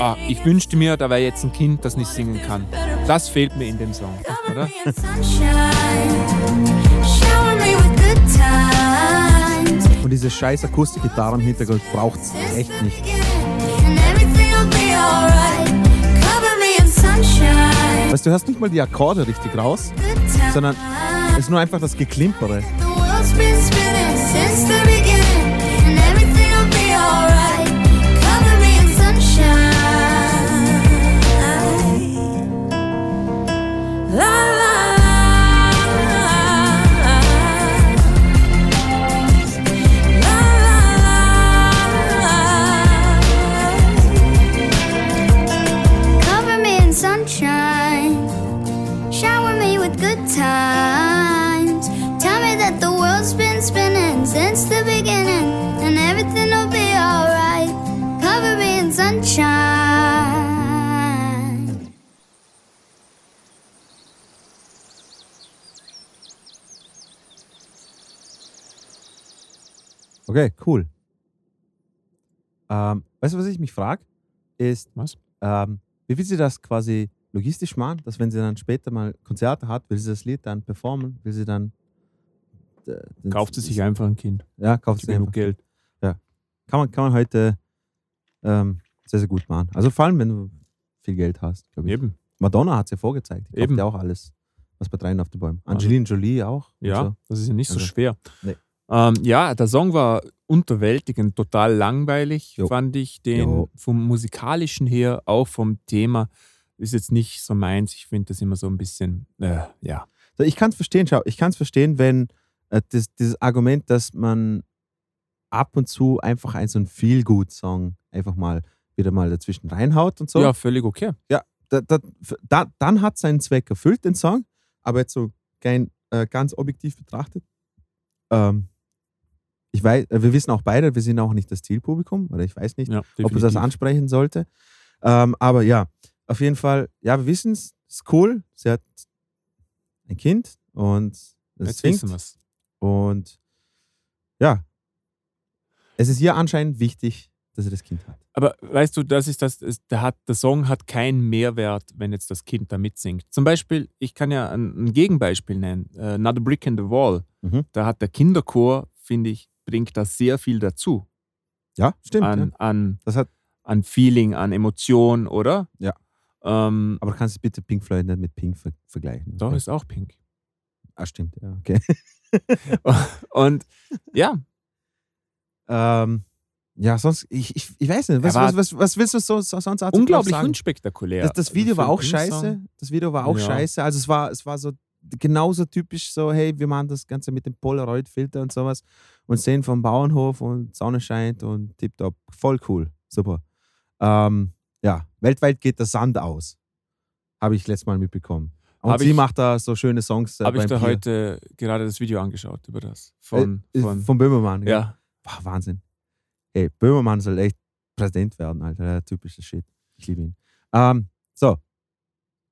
ah, ich wünschte mir, da wäre jetzt ein Kind, das nicht singen kann. Das fehlt mir in dem Song,
Cover
oder?
Und diese scheiß Akustikgitarre im Hintergrund braucht es echt nicht. Weißt du, du hörst nicht mal die Akkorde richtig raus, sondern es ist nur einfach das Geklimpere.
La
Okay, cool. Ähm, weißt du, was ich mich frage? Ist,
Was?
ähm, wie will sie das quasi logistisch machen, dass wenn sie dann später mal Konzerte hat, will sie das Lied dann performen, will sie dann. äh,
Kauft sie sich einfach ein Kind.
Ja, kauft sie einfach.
Geld.
Kann man, kann man heute ähm, sehr, sehr gut machen. Also vor allem, wenn du viel Geld hast, glaube ich.
Eben.
Madonna hat es ja vorgezeigt. Die kauft
Eben.
ja auch alles, was bei dreien auf den Bäumen.
Also-
Angelina Jolie auch.
Ja,
So.
das ist ja nicht so
Also-
schwer.
Nee.
Ähm, ja, der Song war unterwältigend, total langweilig,
Jo.
fand ich. Den
Jo.
vom musikalischen her, auch vom Thema, ist jetzt nicht so meins. Ich finde das immer so ein bisschen, äh, ja.
Ich kann es verstehen, schau, ich kann es verstehen, wenn äh, das, dieses Argument, dass man ab und zu einfach ein so ein Feel-Good-Song einfach mal wieder mal dazwischen reinhaut und so.
Ja, völlig okay.
da, da, da, dann hat seinen Zweck erfüllt, den Song, aber jetzt so kein, äh, ganz objektiv betrachtet. Ähm, ich weiß, äh, wir wissen auch beide, wir sind auch nicht das Zielpublikum, oder ich weiß nicht,
Ja,
ob man das ansprechen sollte. Ähm, aber ja, auf jeden Fall, ja, wir wissen es, ist cool. Sie hat ein Kind und es
wir's.
Und ja, es ist ihr anscheinend wichtig, dass sie das Kind hat.
Aber weißt du, das ist das, ist- der, hat, der Song hat keinen Mehrwert, wenn jetzt das Kind da mitsingt. Zum Beispiel, ich kann ja ein, ein Gegenbeispiel nennen, äh, Not a Brick in the Wall.
Mhm.
Da hat der Kinderchor, finde ich, bringt da sehr viel dazu.
Ja, stimmt.
An,
ja.
an,
Das hat,
an Feeling, an Emotion, oder?
Ja.
Ähm,
aber du kannst es bitte Pink Floyd nicht mit Pink ver vergleichen.
doch,
okay?
ist auch pink.
Ah, stimmt, ja, okay.
Und ja,
ähm, ja, sonst, ich, ich, ich weiß nicht, was, was, was, was willst du so, so, sonst
unglaublich unspektakulär.
Das, das Video
Für
war auch scheiße. Das Video war auch
Ja.
scheiße. Also es war, es war so genauso typisch so, hey, wir machen das Ganze mit dem Polaroid-Filter und sowas und sehen vom Bauernhof und Sonne scheint und tipptopp. Voll cool. Super. Ähm, ja, weltweit geht der Sand aus. Habe ich letztes Mal mitbekommen. Und
Hab
sie
ich-
macht da so schöne Songs. Äh,
Habe ich da
Bier.
heute gerade das Video angeschaut über das. Von,
äh,
von,
von Böhmermann. gell?
ja.
Boah, Wahnsinn. Hey, Böhmermann soll echt Präsident werden, Alter. Der typische Shit. Ich liebe ihn. Ähm,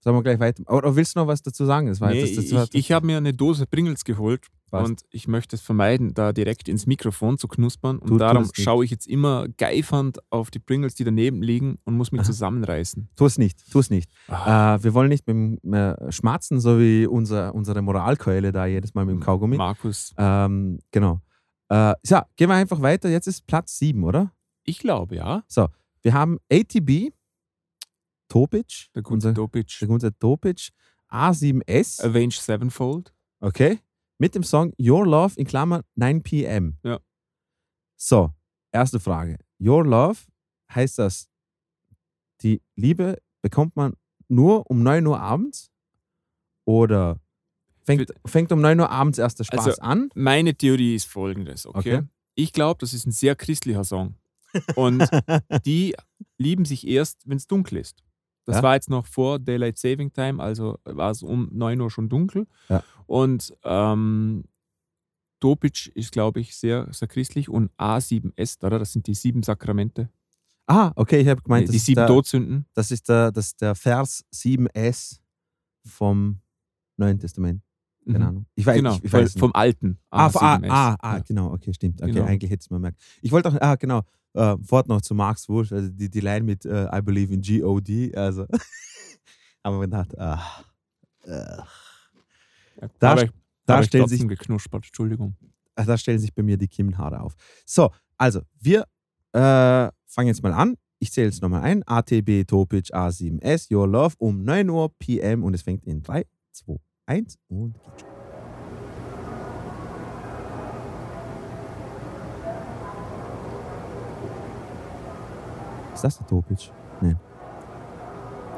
so. Sollen wir gleich weiter? Oder willst du noch was dazu sagen? Das war,
Nee,
das, das,
ich
war,
ich habe mir eine Dose Pringles geholt
Passt.
und ich möchte es vermeiden, da direkt ins Mikrofon zu knuspern. Und
tu
darum schaue ich jetzt immer geifernd auf die Pringles, die daneben liegen und muss mich zusammenreißen.
tu es nicht, tu es nicht.
Ah,
Äh, wir wollen nicht mit dem äh, Schmatzen, so wie unser, unsere Moralkeule da jedes Mal mit dem Kaugummi.
Markus,
Ähm, genau. Äh, so, gehen wir einfach weiter. Jetzt ist Platz 7, oder?
ich glaube ja,
Wir haben ATB, Topic,
der gute
unser,
Dopic,
der gute Topic, A7S.
Avenged Sevenfold.
Okay. Mit dem Song Your Love in Klammern 9 p.m.
Ja.
So, erste Frage. Your Love heißt das, die Liebe bekommt man nur um 9 Uhr abends? Oder fängt, fängt um 9 Uhr abends erst der Spaß
Also,
an?
Meine Theorie ist folgendes, okay?
Okay.
Ich glaube, das ist ein sehr christlicher Song. Und die lieben sich erst, wenn es dunkel ist. Das
Ja.
war jetzt noch vor Daylight Saving Time, also war es um 9 Uhr schon dunkel.
Ja.
Und ähm, Dopic ist, glaube ich, sehr, sehr christlich und A7S, oder? Das sind die sieben Sakramente.
Ah, okay, ich habe gemeint,
die
das, ist
sieben
der,
Todsünden.
das, ist der, das ist der Vers 7s vom Neuen Testament. Keine
Mhm.
Ahnung. Ich weiß,
Genau,
ich, ich
vom,
weiß nicht.
vom alten.
Ah, ah,
A7S.
ah, ah
Ja.
genau, okay, stimmt. Okay,
Genau.
eigentlich hätte es mir merkt. Ich wollte auch, ah, genau, äh, fort noch zu Marx Wurst, also die, die Line mit äh, I believe in G-O-D, also. Aber man dachte, ah, äh,
Ja,
Da-
aber ich-
da
aber
stellen sich-
geknuspert, Entschuldigung.
ah, da stellen sich bei mir die Kiemenhaare auf. So, also, wir äh, fangen jetzt mal an. Ich zähle jetzt nochmal ein. ATB Topic A7S, Your Love um 9 Uhr PM und es fängt in 3, 2, 1 und geht schon. Ist das der Topic?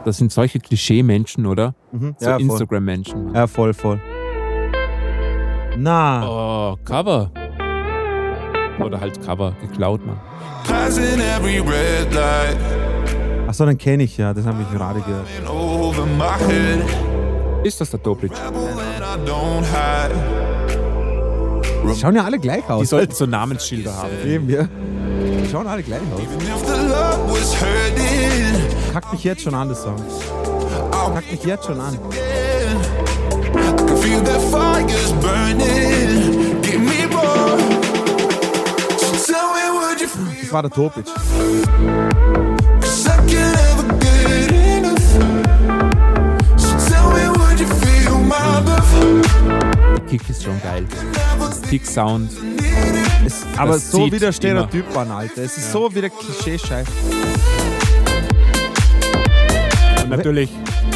Das sind solche Klischee-Menschen, oder?
Mhm.
So
ja.
Instagram-Menschen.
Ja, voll, voll. Na,
Oh, Cover. Oder halt Cover, geklaut,
light
achso, dann kenne ich ja, das habe ich gerade gehört.
Ist das der
hide.
Die schauen ja alle gleich
Die
aus.
sollten so Namensschilder haben.
Eben, ja. Die schauen alle gleich aus. Kackt mich jetzt schon an, das Song.
I'll
Kackt mich jetzt schon an. Das war der Topic.
Kick ist schon geil. Kick-Sound.
Es, aber
Das
so
zieht
wie der Stereotyp an, Alter. Es ist so wie der Klischee-Scheiß.
Und natürlich,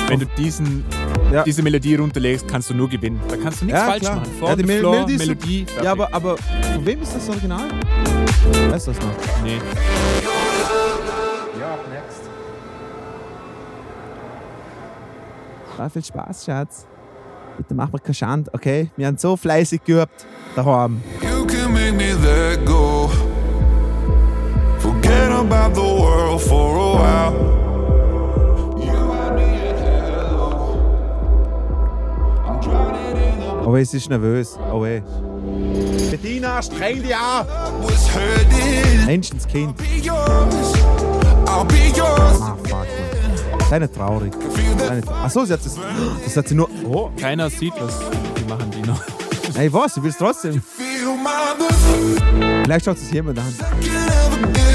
wenn du diesen
Ja.
diese Melodie runterlegst, kannst du nur gewinnen. Da kannst du nichts
Ja,
falsch
klar.
machen.
Ja, die Mel-
Floor,
Melodie so-
Melodie.
Ja, aber, aber von wem ist das Original? Weißt du das noch?
Nee.
Ah, viel Spaß, Schatz. Bitte mach mir keine Schande, okay? Wir haben so fleißig geübt daheim.
You make me let go. Forget about the world for a while. You and me at hello. I'm drowning in the
Oh, es ist nervös. Oh, ey. Bettina, streng dich an! Menschenskind. Ah, fuck, man. Sei nicht traurig. Sei nicht traurig. Achso, sie hat das. Das hat sie nur. Oh,
Keiner sieht was. Die machen die noch.
ey, was? Sie will es trotzdem. Vielleicht schaut es jemand an.
Can never get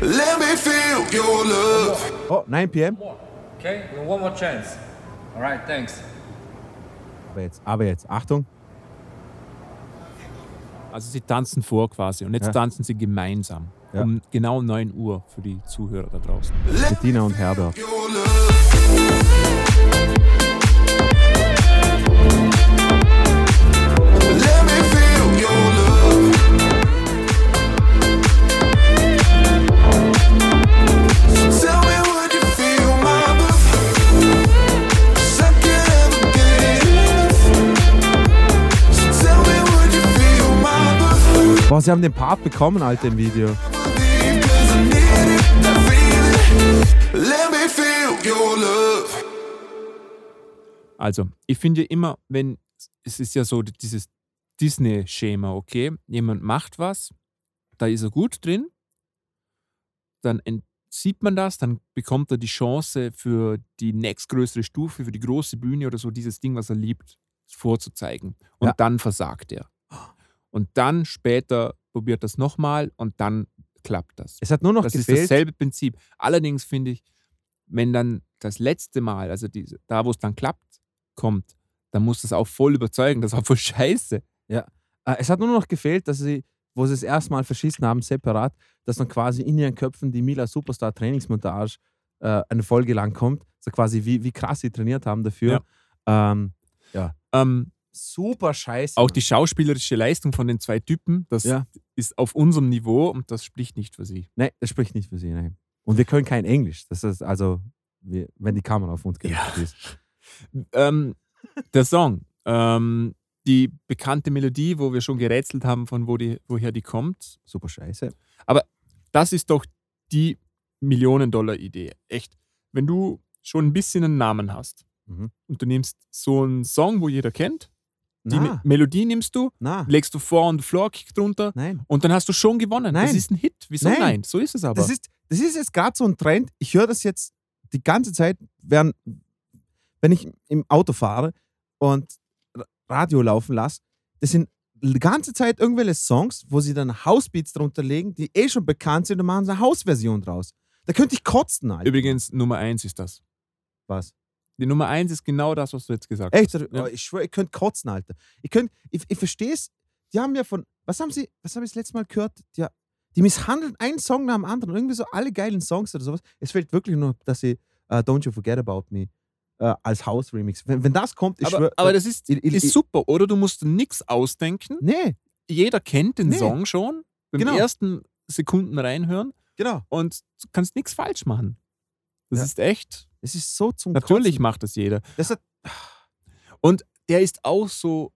Let me feel your love.
Oh, 9 pm.
Okay, one more chance. All right, thanks.
Aber jetzt, aber jetzt. Achtung.
Also sie tanzen vor quasi und jetzt
Ja.
tanzen sie gemeinsam.
Ja.
Um genau 9 Uhr für die Zuhörer da draußen.
Bettina und Herbert. Boah, sie haben den Part bekommen, Alter, im Video.
Also, ich finde immer, wenn es ist ja so dieses Disney-Schema, okay? Jemand macht was, da ist er gut drin, dann sieht man das, dann bekommt er die Chance für die nächstgrößere Stufe, für die große Bühne oder so, dieses Ding, was er liebt, vorzuzeigen. Und
Ja.
dann versagt er. Und dann später probiert das nochmal und dann klappt das.
Es hat nur noch
Das ist
gefehlt.
dasselbe Prinzip. Allerdings finde ich, wenn dann das letzte Mal, also diese, da wo es dann klappt, kommt, dann muss das auch voll überzeugen. Das ist auch voll scheiße.
Äh, es hat nur noch gefehlt, dass sie, wo sie es erstmal verschissen haben, separat, dass dann quasi in ihren Köpfen die Mila Superstar Trainingsmontage äh, eine Folge lang kommt. So quasi, wie, wie krass sie trainiert haben dafür. Ähm,
Ähm,
super scheiße.
auch die schauspielerische Leistung von den zwei Typen, das
Ja.
ist auf unserem Niveau und das spricht nicht für sie.
Nein, das spricht nicht für sie. Nein. Und wir können kein Englisch. Das ist also, wenn die Kamera auf uns gerichtet ist.
Ähm, der Song, ähm, die bekannte Melodie, wo wir schon gerätselt haben, von wo die, woher die kommt,
Super scheiße.
das ist doch die Millionen-Dollar-Idee. Echt. Wenn du schon ein bisschen einen Namen hast
Mhm.
und du nimmst so einen Song, wo jeder kennt, die
Na,
Melodie nimmst du,
na,
legst du vor und Floor-Kick drunter
nein.
und dann hast du schon gewonnen. Das
Nein.
ist ein Hit. Wieso
Nein.
nein? So ist es aber.
Das ist, das ist jetzt gerade so ein Trend. Ich höre das jetzt die ganze Zeit, während, wenn ich im Auto fahre und Radio laufen lasse. Das sind die ganze Zeit irgendwelche Songs, wo sie dann Housebeats drunter legen, die eh schon bekannt sind und machen so eine Hausversion draus. Da könnte ich kotzen, Alter.
Übrigens, Nummer eins ist das.
Was?
Die Nummer eins ist genau das, was du jetzt gesagt
Echt?
hast. Ja.
Oh, Ich schwöre, ich könnte kotzen, Alter. Ich, könnt, ich, ich verstehe es. Die haben ja von, was haben sie, was habe ich das letzte Mal gehört? Die, die misshandeln einen Song nach dem anderen. Irgendwie so alle geilen Songs oder sowas. Es fehlt wirklich nur, dass sie äh, Don't You Forget About Me äh, als House-Remix. Wenn, wenn das kommt, ich
Aber,
schwöre.
aber das ist,
ich- ich-
ist super, oder? Du musst nichts ausdenken.
Nee,
Jeder kennt den
Nee.
Song schon. Beim
Genau.
ersten Sekunden reinhören
genau.
und du kannst nichts falsch machen. Das
Ja.
ist echt.
Es ist so zum
Natürlich
Kotzen.
macht das jeder.
Das hat,
Und der ist auch so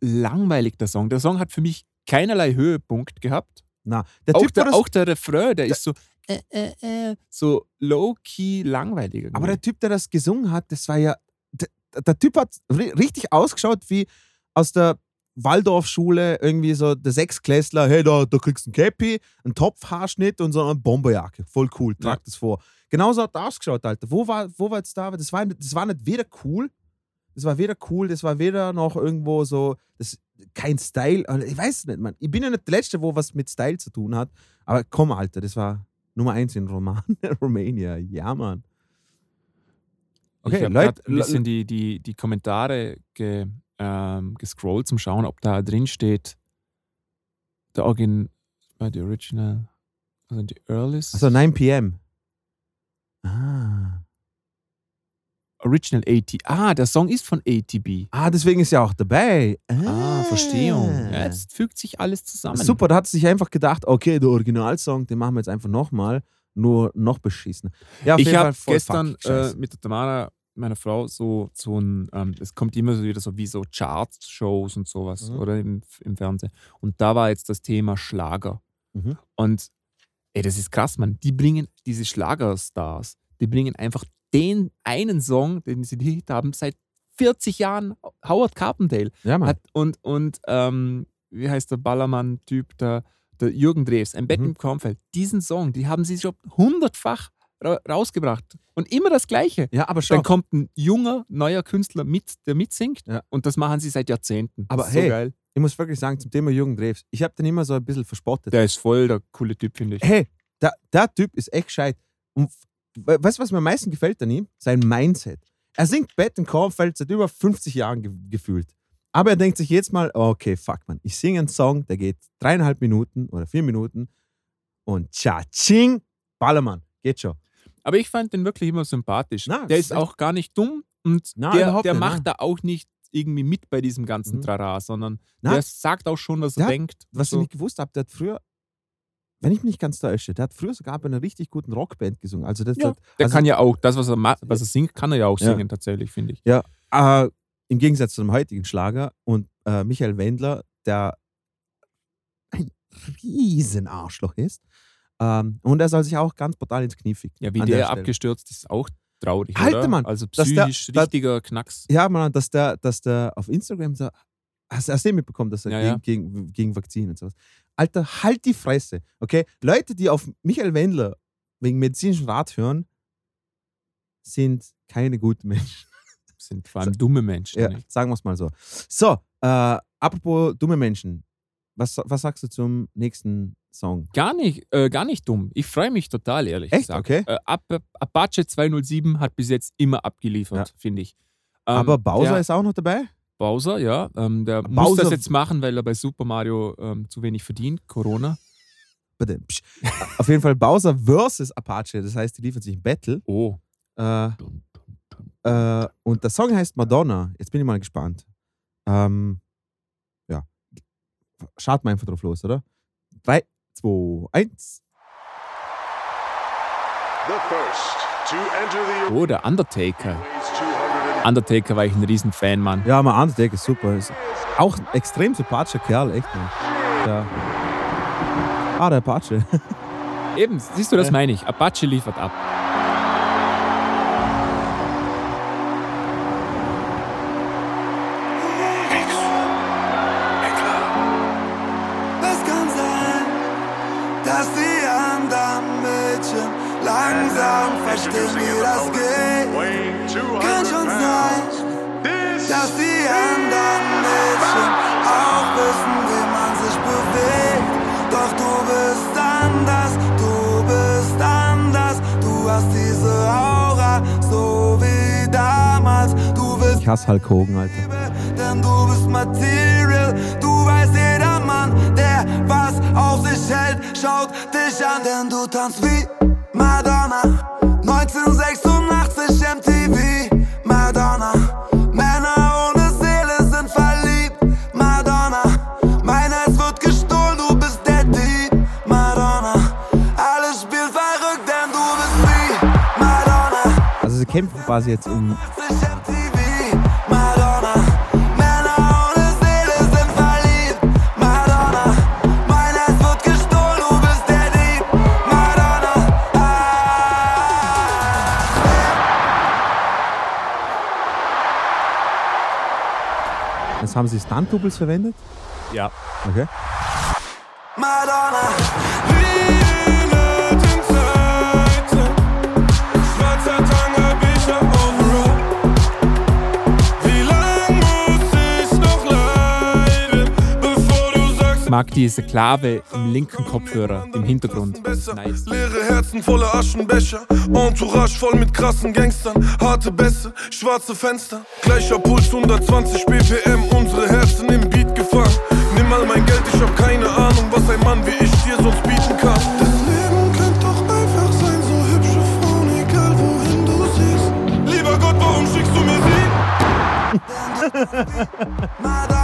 langweilig, der Song. Der Song hat für mich keinerlei Höhepunkt gehabt.
na, der
Auch
Typ,
der, auch der Refrain, der ist so, äh, äh, äh, so low-key langweilig. irgendwie.
aber der Typ, der das gesungen hat, das war ja. Der, der Typ hat ri- richtig ausgeschaut wie aus der Waldorfschule, irgendwie so der Sechsklässler, hey, da, da kriegst du ein Cappy, einen Topfhaarschnitt und so eine Bomberjacke. Voll cool, trag
Ja.
das vor. Genauso hat er ausgeschaut, Alter. Wo war, wo war jetzt da? Das war, nicht- das war nicht weder cool, das war weder cool, das war weder noch irgendwo so. Das, kein Style. Ich weiß es nicht, man. Ich bin ja nicht der Letzte, wo was mit Style zu tun hat. Aber komm, Alter, das war Nummer eins in Roman Romania. Ja, Mann. Okay,
ich habe
Leute,
ein bisschen die, die, die Kommentare ge, ähm, gescrollt zum Schauen, ob da drin steht, der Origin, äh, die Original, also die Earliest.
Also 9 p.m. Ah.
Original AT. Ah, der Song ist von ATB.
Ah, deswegen ist ja auch dabei.
Ah, Verstehung. Ja, jetzt fügt sich alles zusammen.
Super, da hat sich einfach gedacht, okay, der Originalsong, den machen wir jetzt einfach nochmal, nur noch beschissen. Ja,
Ich habe gestern äh, mit der Tamara, meiner Frau, so, so ein, ähm, es kommt immer so wieder so wie so Charts-Shows und sowas,
Mhm.
oder im, im Fernsehen. Und da war jetzt das Thema Schlager.
Mhm.
Und ey, das ist krass, man. Die bringen diese Schlagerstars, die bringen einfach den einen Song, den sie Hit haben, seit 40 Jahren, Howard Carpendale.
ja, Mann.
Hat, und und ähm, wie heißt der Ballermann-Typ, der, der Jürgen Drews, ein Bett
Mhm.
im Kornfeld. Diesen Song, die haben sie schon hundertfach ra rausgebracht. Und immer das Gleiche.
ja, aber schau.
Dann kommt ein junger, neuer Künstler mit, der mitsingt.
Ja.
Und das machen sie seit Jahrzehnten.
Aber
ist so
hey,
geil.
Ich muss wirklich sagen, zum Thema Jürgen Drews, ich habe den immer so ein bisschen verspottet.
Der ist voll der coole Typ, finde ich.
hey, der, der Typ ist echt gescheit. Und we- weißt du, was mir am meisten gefällt an ihm? Sein Mindset. Er singt Bett im Kornfeld seit über 50 Jahren ge gefühlt. Aber er denkt sich jetzt mal, okay, fuck man, ich singe einen Song, der geht dreieinhalb Minuten oder vier Minuten und tschatsching, Ballermann, geht schon.
Aber ich fand den wirklich immer sympathisch.
Na,
der
ist echt-
auch gar nicht dumm und
Na,
der, der
nicht,
macht
na.
da auch nicht irgendwie mit bei diesem ganzen
Mhm.
Trara, sondern der sagt auch schon, was er
Ja,
denkt.
was
so.
ich nicht gewusst habe, der hat früher, wenn ich mich nicht ganz täusche, der hat früher sogar bei einer richtig guten Rockband gesungen. Also das
Ja,
hat,
Der
also,
kann ja auch, das, was er, ma- was er singt, kann er ja auch
Ja.
singen, tatsächlich, finde ich.
äh, im Gegensatz zu dem heutigen Schlager und äh, Michael Wendler, der ein riesen Arschloch ist. Ähm, und er soll sich auch ganz brutal ins Knie ficken.
Ja, wie der,
der
abgestürzt ist, auch traurig.
Alter,
oder?
Mann,
Also
der-
psychisch
dass-
richtiger Knacks.
Ja, man, dass der, dass der auf Instagram so. Hast, hast du den mitbekommen, dass er
Ja, ja.
gegen, Gegen, gegen Vakzinen und sowas. Alter, halt die Fresse. Okay? Leute, die auf Michael Wendler wegen medizinischen Rat hören, sind keine guten Menschen.
Sind vor allem dumme Menschen.
Ja,
nicht?
sagen wir es mal so. So, äh, apropos dumme Menschen. Was, was sagst du zum nächsten Song?
Gar nicht, äh, gar nicht dumm. Ich freue mich total, ehrlich
Echt?
gesagt.
Okay.
Äh, Ap- Apache 207 hat bis jetzt immer abgeliefert, finde ich. Ähm,
Aber Bowser
der,
ist auch noch dabei?
Bowser, ja. Ähm, der muss
Bowser-
das jetzt machen, weil er bei Super Mario ähm, zu wenig verdient. Corona.
Auf jeden Fall Bowser versus Apache. Das heißt, die liefern sich ein Battle.
Oh.
Äh, äh, und der Song heißt Madonna. Jetzt bin ich mal gespannt. Ähm, ja. Schaut mal einfach drauf los, oder? 3, 2, 1.
The first to enter the
Oh, der Undertaker.
weighs 200
Undertaker war ich ein Riesenfan, Mann.
Ja, mal Undertaker ist super. Ist auch ein extrem sympathischer Kerl, echt, man. Ja. Ah, der Apache.
Eben, siehst du, das meine ich. Apache liefert ab.
Langsam verstehen, wie das geht.
weighing 200
Kann schon sein, dass die anderen Mädchen auch wissen, wie man sich bewegt. Doch du bist anders, du bist anders. Du hast diese Aura, so wie damals. Du bist
Ich hasse Hulk Hogan, Alter.
Liebe, denn du bist Material. Du weißt, jeder Mann, der was auf sich hält, schaut dich an, denn du tanzt wie Madonna. 1986 MTV, Madonna. Männer ohne Seele sind verliebt, Madonna. Mein Herz wird gestohlen, du bist der Dieb, Madonna. Alles spielt verrückt, denn du bist wie Madonna.
Also sie kämpfen quasi jetzt um. Haben sie Stunt-Doubles verwendet.
Ja.
Okay.
Madonna.
Mag diese Klave im linken Kopfhörer im Hintergrund. Nice.
Leere Herzen voller Aschenbecher. Entourage voll mit krassen Gangstern. Harte Bässe, schwarze Fenster. Gleicher Puls, 120 BPM. Unsere Herzen im Beat gefangen. Nimm mal mein Geld, ich hab keine Ahnung, was ein Mann wie ich dir sonst bieten kann. Das Leben könnte doch einfach sein, so hübsche Frauen, egal wohin du siehst. Lieber Gott, warum schickst du mir sie?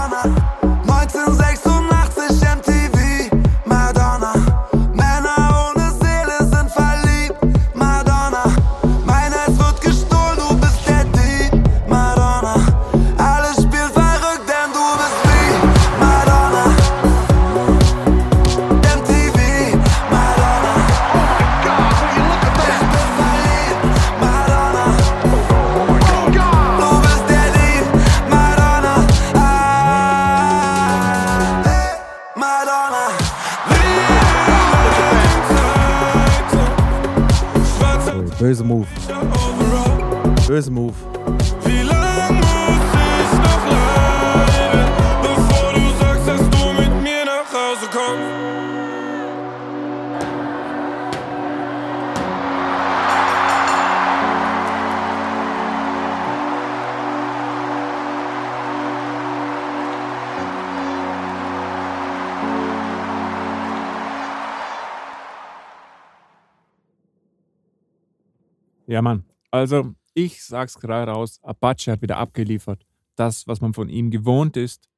Also, ich sag's gerade raus: Apache hat wieder abgeliefert. Das, was man von ihm gewohnt ist.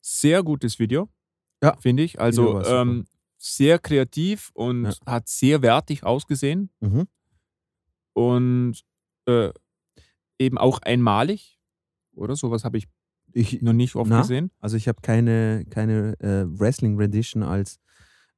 Sehr gutes Video.
Ja.
Finde ich. Also, ähm, sehr kreativ und
Ja.
hat sehr wertig ausgesehen.
Mhm.
Und äh, eben auch einmalig. Oder? Sowas habe ich
Ich,
noch nicht oft
Na?
gesehen.
also ich habe keine, keine äh, Wrestling-Rendition als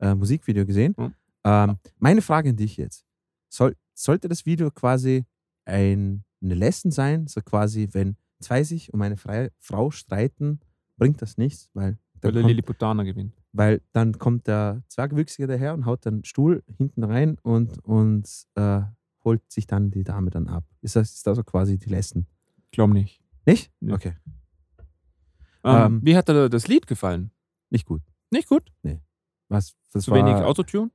äh, Musikvideo gesehen.
Hm.
Ähm, meine Frage an dich jetzt. Soll, sollte das Video quasi ein, eine Lesson sein? So quasi, wenn zwei sich um eine freie Frau streiten, bringt das nichts, weil,
Weil
dann
der Lilliputaner gewinnt.
weil dann kommt der Zwergwüchsige daher und haut den Stuhl hinten rein und, und äh, holt sich dann die Dame dann ab. Ist das, ist das so quasi die Lesson?
Glaub nicht.
Nicht?
Nö.
Okay.
Ähm,
Ähm,
wie hat dir das Lied gefallen?
Nicht gut.
Nicht gut?
Was, das
Zu
war,
wenig Autotune?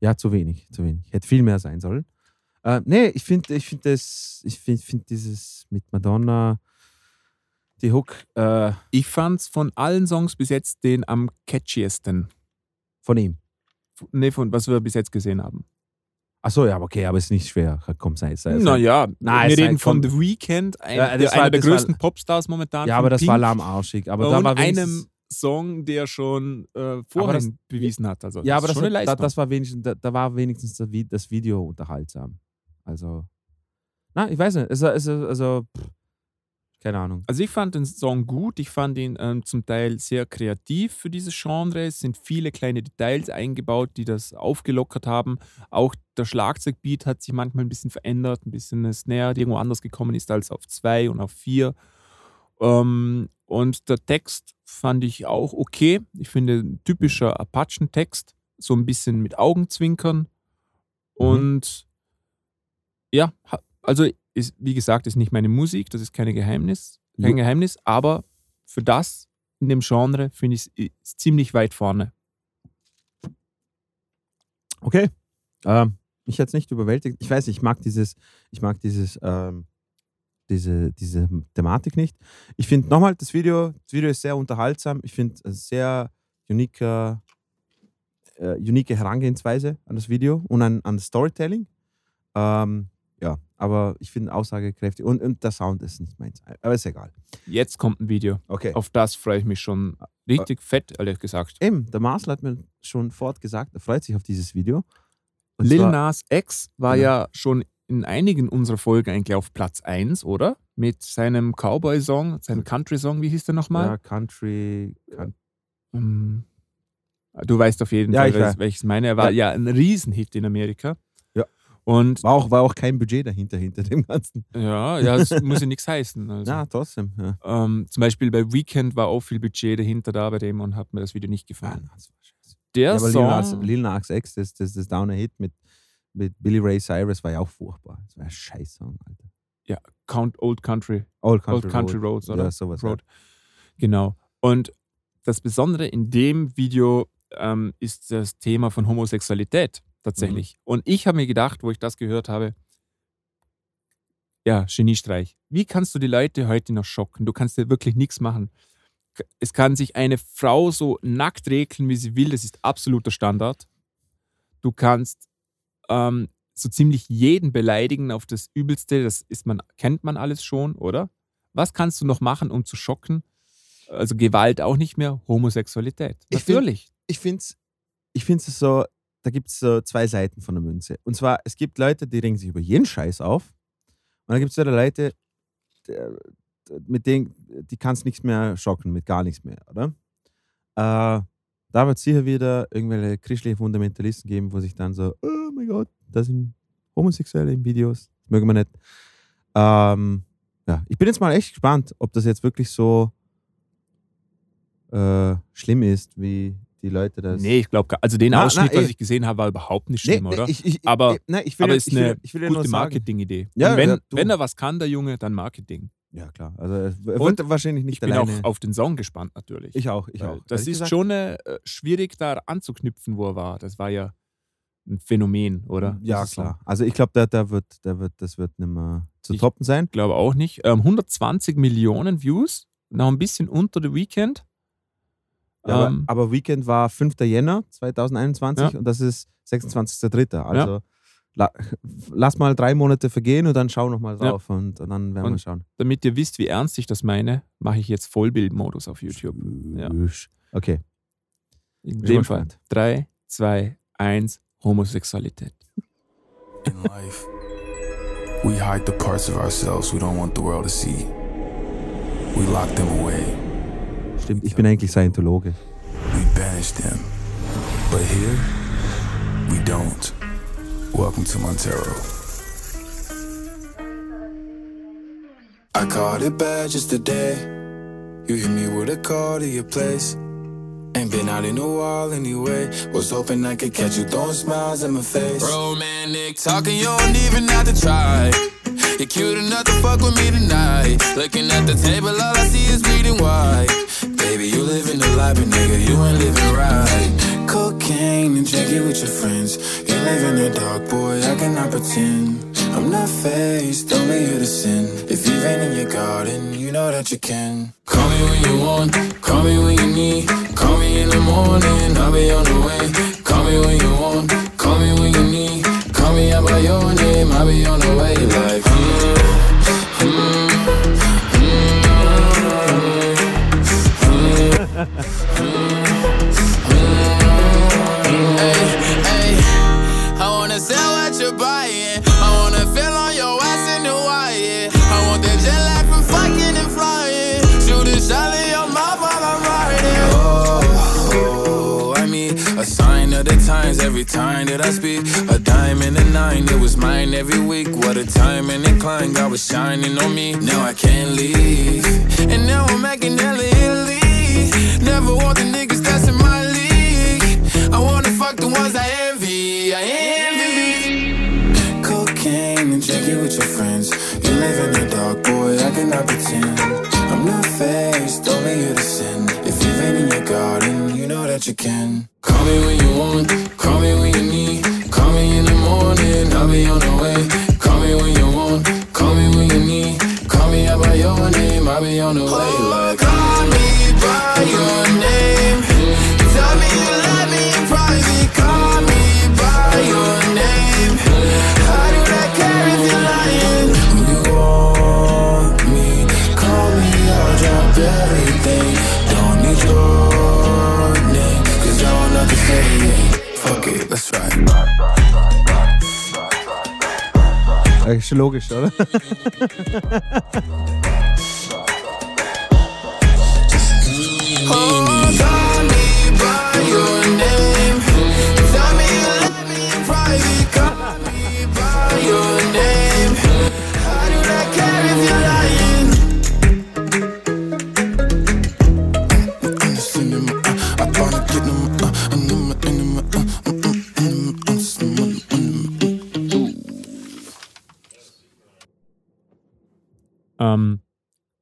Ja, zu wenig, zu wenig. Hätte viel mehr sein sollen. Äh, nee, ich finde ich find das, ich finde find dieses mit Madonna, die Hook äh,
Ich fand's von allen Songs bis jetzt den am catchiesten.
von ihm.
Ne, von was wir bis jetzt gesehen haben.
Achso, ja, okay, aber ist nicht schwer. Komm, sei es.
Naja,
Nein,
wir reden von. The Weeknd, ein,
Ja, das
der,
war-
einer der
das war-
größten Popstars momentan.
Ja, aber das
Pink.
war lahmarschig. Aber da
und
war wenigstens,
einem Song, der schon äh,
das-
bewiesen hat. Also,
Ja, aber das, war, da, das war wenigstens, da, da war wenigstens das Video unterhaltsam. Also, na, ich weiß nicht. Also, also, also pff, keine Ahnung.
Also ich fand den Song gut, ich fand ihn ähm, zum Teil sehr kreativ für dieses Genre. Es sind viele kleine Details eingebaut, die das aufgelockert haben. Auch der Schlagzeugbeat hat sich manchmal ein bisschen verändert, ein bisschen eine Snare, die irgendwo anders gekommen ist als auf zwei und auf vier. Ähm, und der Text fand ich auch okay. Ich finde typischer Apachen-Text, so ein bisschen mit Augenzwinkern. Und ja, also ist, wie gesagt, ist nicht meine Musik, das ist keine Geheimnis, kein
Jo.
Geheimnis, aber für das in dem Genre finde ich es ziemlich weit vorne.
Okay. Ähm, mich es nicht überwältigt. Ich weiß, ich mag dieses, ich mag dieses, ähm, diese, diese Thematik nicht. Ich finde nochmal, das Video, das Video ist sehr unterhaltsam. Ich finde es sehr unique, äh, unique Herangehensweise an das Video und an, an das Storytelling. Ähm, ja, aber ich finde aussagekräftig und, und der Sound ist nicht meins. Aber ist egal.
Jetzt kommt ein Video.
Okay.
Auf das freue ich mich schon richtig fett, ehrlich gesagt.
Eben, der Marcel hat mir schon fort gesagt, er freut sich auf dieses Video. Und
Lil
zwar-
Nas X war
Genau.
ja schon in einigen unserer Folgen eigentlich auf Platz 1, oder? Mit seinem Cowboy-Song, seinem Country-Song, wie hieß der nochmal?
ja, Country,
Ähm, Du weißt auf jeden
Ja,
Fall,
ich
welches, welches meine. Er war ja, ein Riesenhit in Amerika.
Ja.
Und
War auch, war auch kein Budget dahinter, hinter dem Ganzen.
ja, ja, das muss ja nichts heißen. Also.
Ja, trotzdem. Ja.
Ähm, zum Beispiel bei Weekend war auch viel Budget dahinter da bei dem und hat mir das Video nicht gefallen.
das war scheiße.
Der
Ja, aber
Song,
Lil Nas X, das, das, das Downer Hit mit, mit Billy Ray Cyrus war ja auch furchtbar. Das war ein scheiß Song, Alter.
Count Old Country,
Old Country,
Old Country Roads, oder?
Ja, sowas.
Road. Genau. Und das Besondere in dem Video ähm, ist das Thema von Homosexualität tatsächlich. Und ich habe mir gedacht, wo ich das gehört habe, ja, Geniestreich. Wie kannst du die Leute heute noch schocken? Du kannst ja wirklich nichts machen. Es kann sich eine Frau so nackt regeln, wie sie will. Das ist absoluter Standard. Du kannst ähm, so ziemlich jeden beleidigen auf das Übelste. Das ist man, kennt man alles schon, oder? Was kannst du noch machen, um zu schocken? Also Gewalt auch nicht mehr, Homosexualität. Natürlich.
ich finde es ich find's so, da gibt es so zwei Seiten von der Münze. Und zwar, es gibt Leute, die regen sich über jeden Scheiß auf. Und dann gibt es wieder Leute, der, mit denen, die kannst nichts mehr schocken, mit gar nichts mehr, oder? Äh, da wird es sicher wieder irgendwelche christliche Fundamentalisten geben, wo sich dann so, oh mein Gott, da sind Homosexuelle in Videos, das mögen wir nicht. Ähm, ja, ich bin jetzt mal echt gespannt, ob das jetzt wirklich so äh, schlimm ist, wie die Leute das.
Nee, ich glaube, also den
Na,
Ausschnitt,
na,
was ich gesehen habe, war überhaupt nicht schlimm,
nee,
oder?
Ich, ich,
aber
ich, nein, ich will,
aber ist
ich will,
eine
ich will nur
gute. Marketing-Idee.
Ja,
wenn,
ja,
wenn er was kann, der Junge, dann Marketing.
Ja, klar. Also, er wird
Und
wahrscheinlich nicht
Ich bin
alleine.
auch auf den Song gespannt, natürlich.
ich auch, ich auch.
Das ist
gesagt,
schon äh, schwierig, da anzuknüpfen, wo er war. Das war ja ein Phänomen, oder?
Ja, klar. Also, ich glaube, der, der wird, der wird, das wird nicht mehr zu
Ich-
toppen sein.
glaube auch nicht. Ähm, 120 Millionen Views, noch ein bisschen unter The Weekend.
Ja,
Ähm,
aber, aber Weekend war 5. Jänner 2021
Ja.
und das ist 26.03. Also la, lass mal drei Monate vergehen und dann schau noch mal
Ja.
drauf und, und dann werden wir
Und-
schauen.
damit ihr wisst, wie ernst ich das meine, mache ich jetzt Vollbildmodus auf YouTube. Ja.
Okay.
In
Bin
dem Fall.
gespannt.
3, 2, 1, Homosexualität.
In life, we hide the parts of ourselves we don't want the world to see. We lock them away,
Stimmt, ich bin eigentlich Scientologe.
we banish them. But here, we don't. Welcome to Montero. I caught it bad just today. You hit me with a call to your place. Ain't been out in a while anyway. Was hoping I could catch you throwing smiles in my face. Romantic talking, you don't even have to try. You're cute enough to fuck with me tonight. Looking at the table, all I see is bleeding white. Baby, you living the life, but nigga, you ain't living right. Cocaine and drinking with your friends. You live in the dark, boy, I cannot pretend. I'm not faced, don't only here to sin. If you've been in your garden, you know that you can. Call me when you want, call me when you need. Call me in the morning, I'll be on the way. Call me when you want, call me when you need. Call me out by your name, I'll be on the way. Like, mm, mm, every time that I speak. A dime and a nine, it was mine every week. What a time and incline, God was shining on me. Now I can't leave. And now I'm making hella Italy. Never want the niggas that's in my league. I wanna fuck the ones I envy. I envy. Cocaine and drinking with your friends. You live in the dark, boy. I cannot pretend. I'm not faced, only here to sin. If you've been in your garden, you know that you can. Call me when you want, call me when you need. Call me in the morning, I'll be on the way. Call me when you want, call me when you need. Call me out by your name, I'll be on the way.
Ist schon logisch, oder?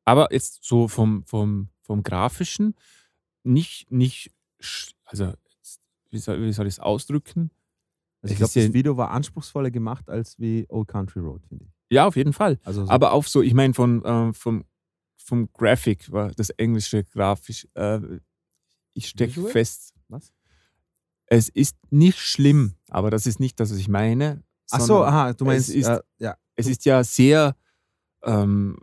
aber jetzt so vom, vom, vom Grafischen, nicht, nicht, also wie soll, wie soll ich es ausdrücken?
Also ich glaube, das Video war anspruchsvoller gemacht als wie Old Country Road, finde ich.
Ja, auf jeden Fall.
Also so-
Aber auf so, ich meine, von, äh, vom, vom Graphic war das englische grafisch. Äh, ich stecke fest.
Was?
Es ist nicht schlimm, aber das ist nicht das, was ich meine.
Ach so, aha, du meinst,
es ist,
äh, ja.
es ist ja sehr, ähm,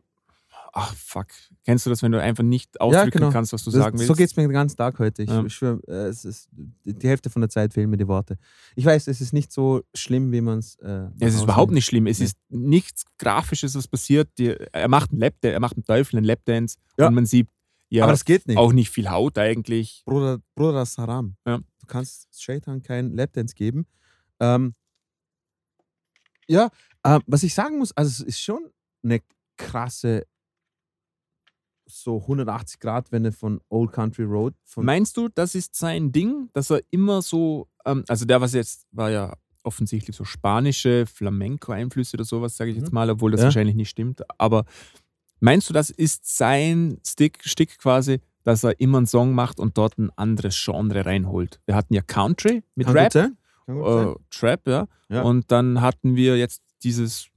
ach fuck, kennst du das, wenn du einfach nicht ausdrücken kannst, was du
genau. Das-
sagen willst?
So geht es mir den ganzen Tag heute. Ich,
Ja.
ich schwör, äh, es ist, die Hälfte von der Zeit fehlen mir die Worte. Ich weiß, es ist nicht so schlimm, wie man es. Äh,
Es ist überhaupt nicht schlimm. Es
Nee.
ist nichts Grafisches, was passiert. Die, er macht einen Lapdance, er macht einen Teufel, einen Lapdance
Ja.
und man sieht ja
Aber das geht nicht.
auch nicht viel Haut eigentlich.
Bruder, Bruder, das ist Haram.
Ja.
Du kannst Shaitan keinen Lapdance geben. Ähm, ja, äh, was ich sagen muss, also es ist schon eine krasse so 180 Grad Wende von Old Country Road.
Meinst du, das ist sein Ding, dass er immer so, ähm, also der was jetzt war ja offensichtlich so spanische Flamenco-Einflüsse oder sowas, sage ich jetzt
Mhm.
mal, obwohl das
Ja.
wahrscheinlich nicht stimmt. Aber meinst du, das ist sein Stick, Stick quasi, dass er immer einen Song macht und dort ein anderes Genre reinholt? Wir hatten ja Country mit
Kann
Rap, äh, Trap, ja.
Ja.
Und dann hatten wir jetzt dieses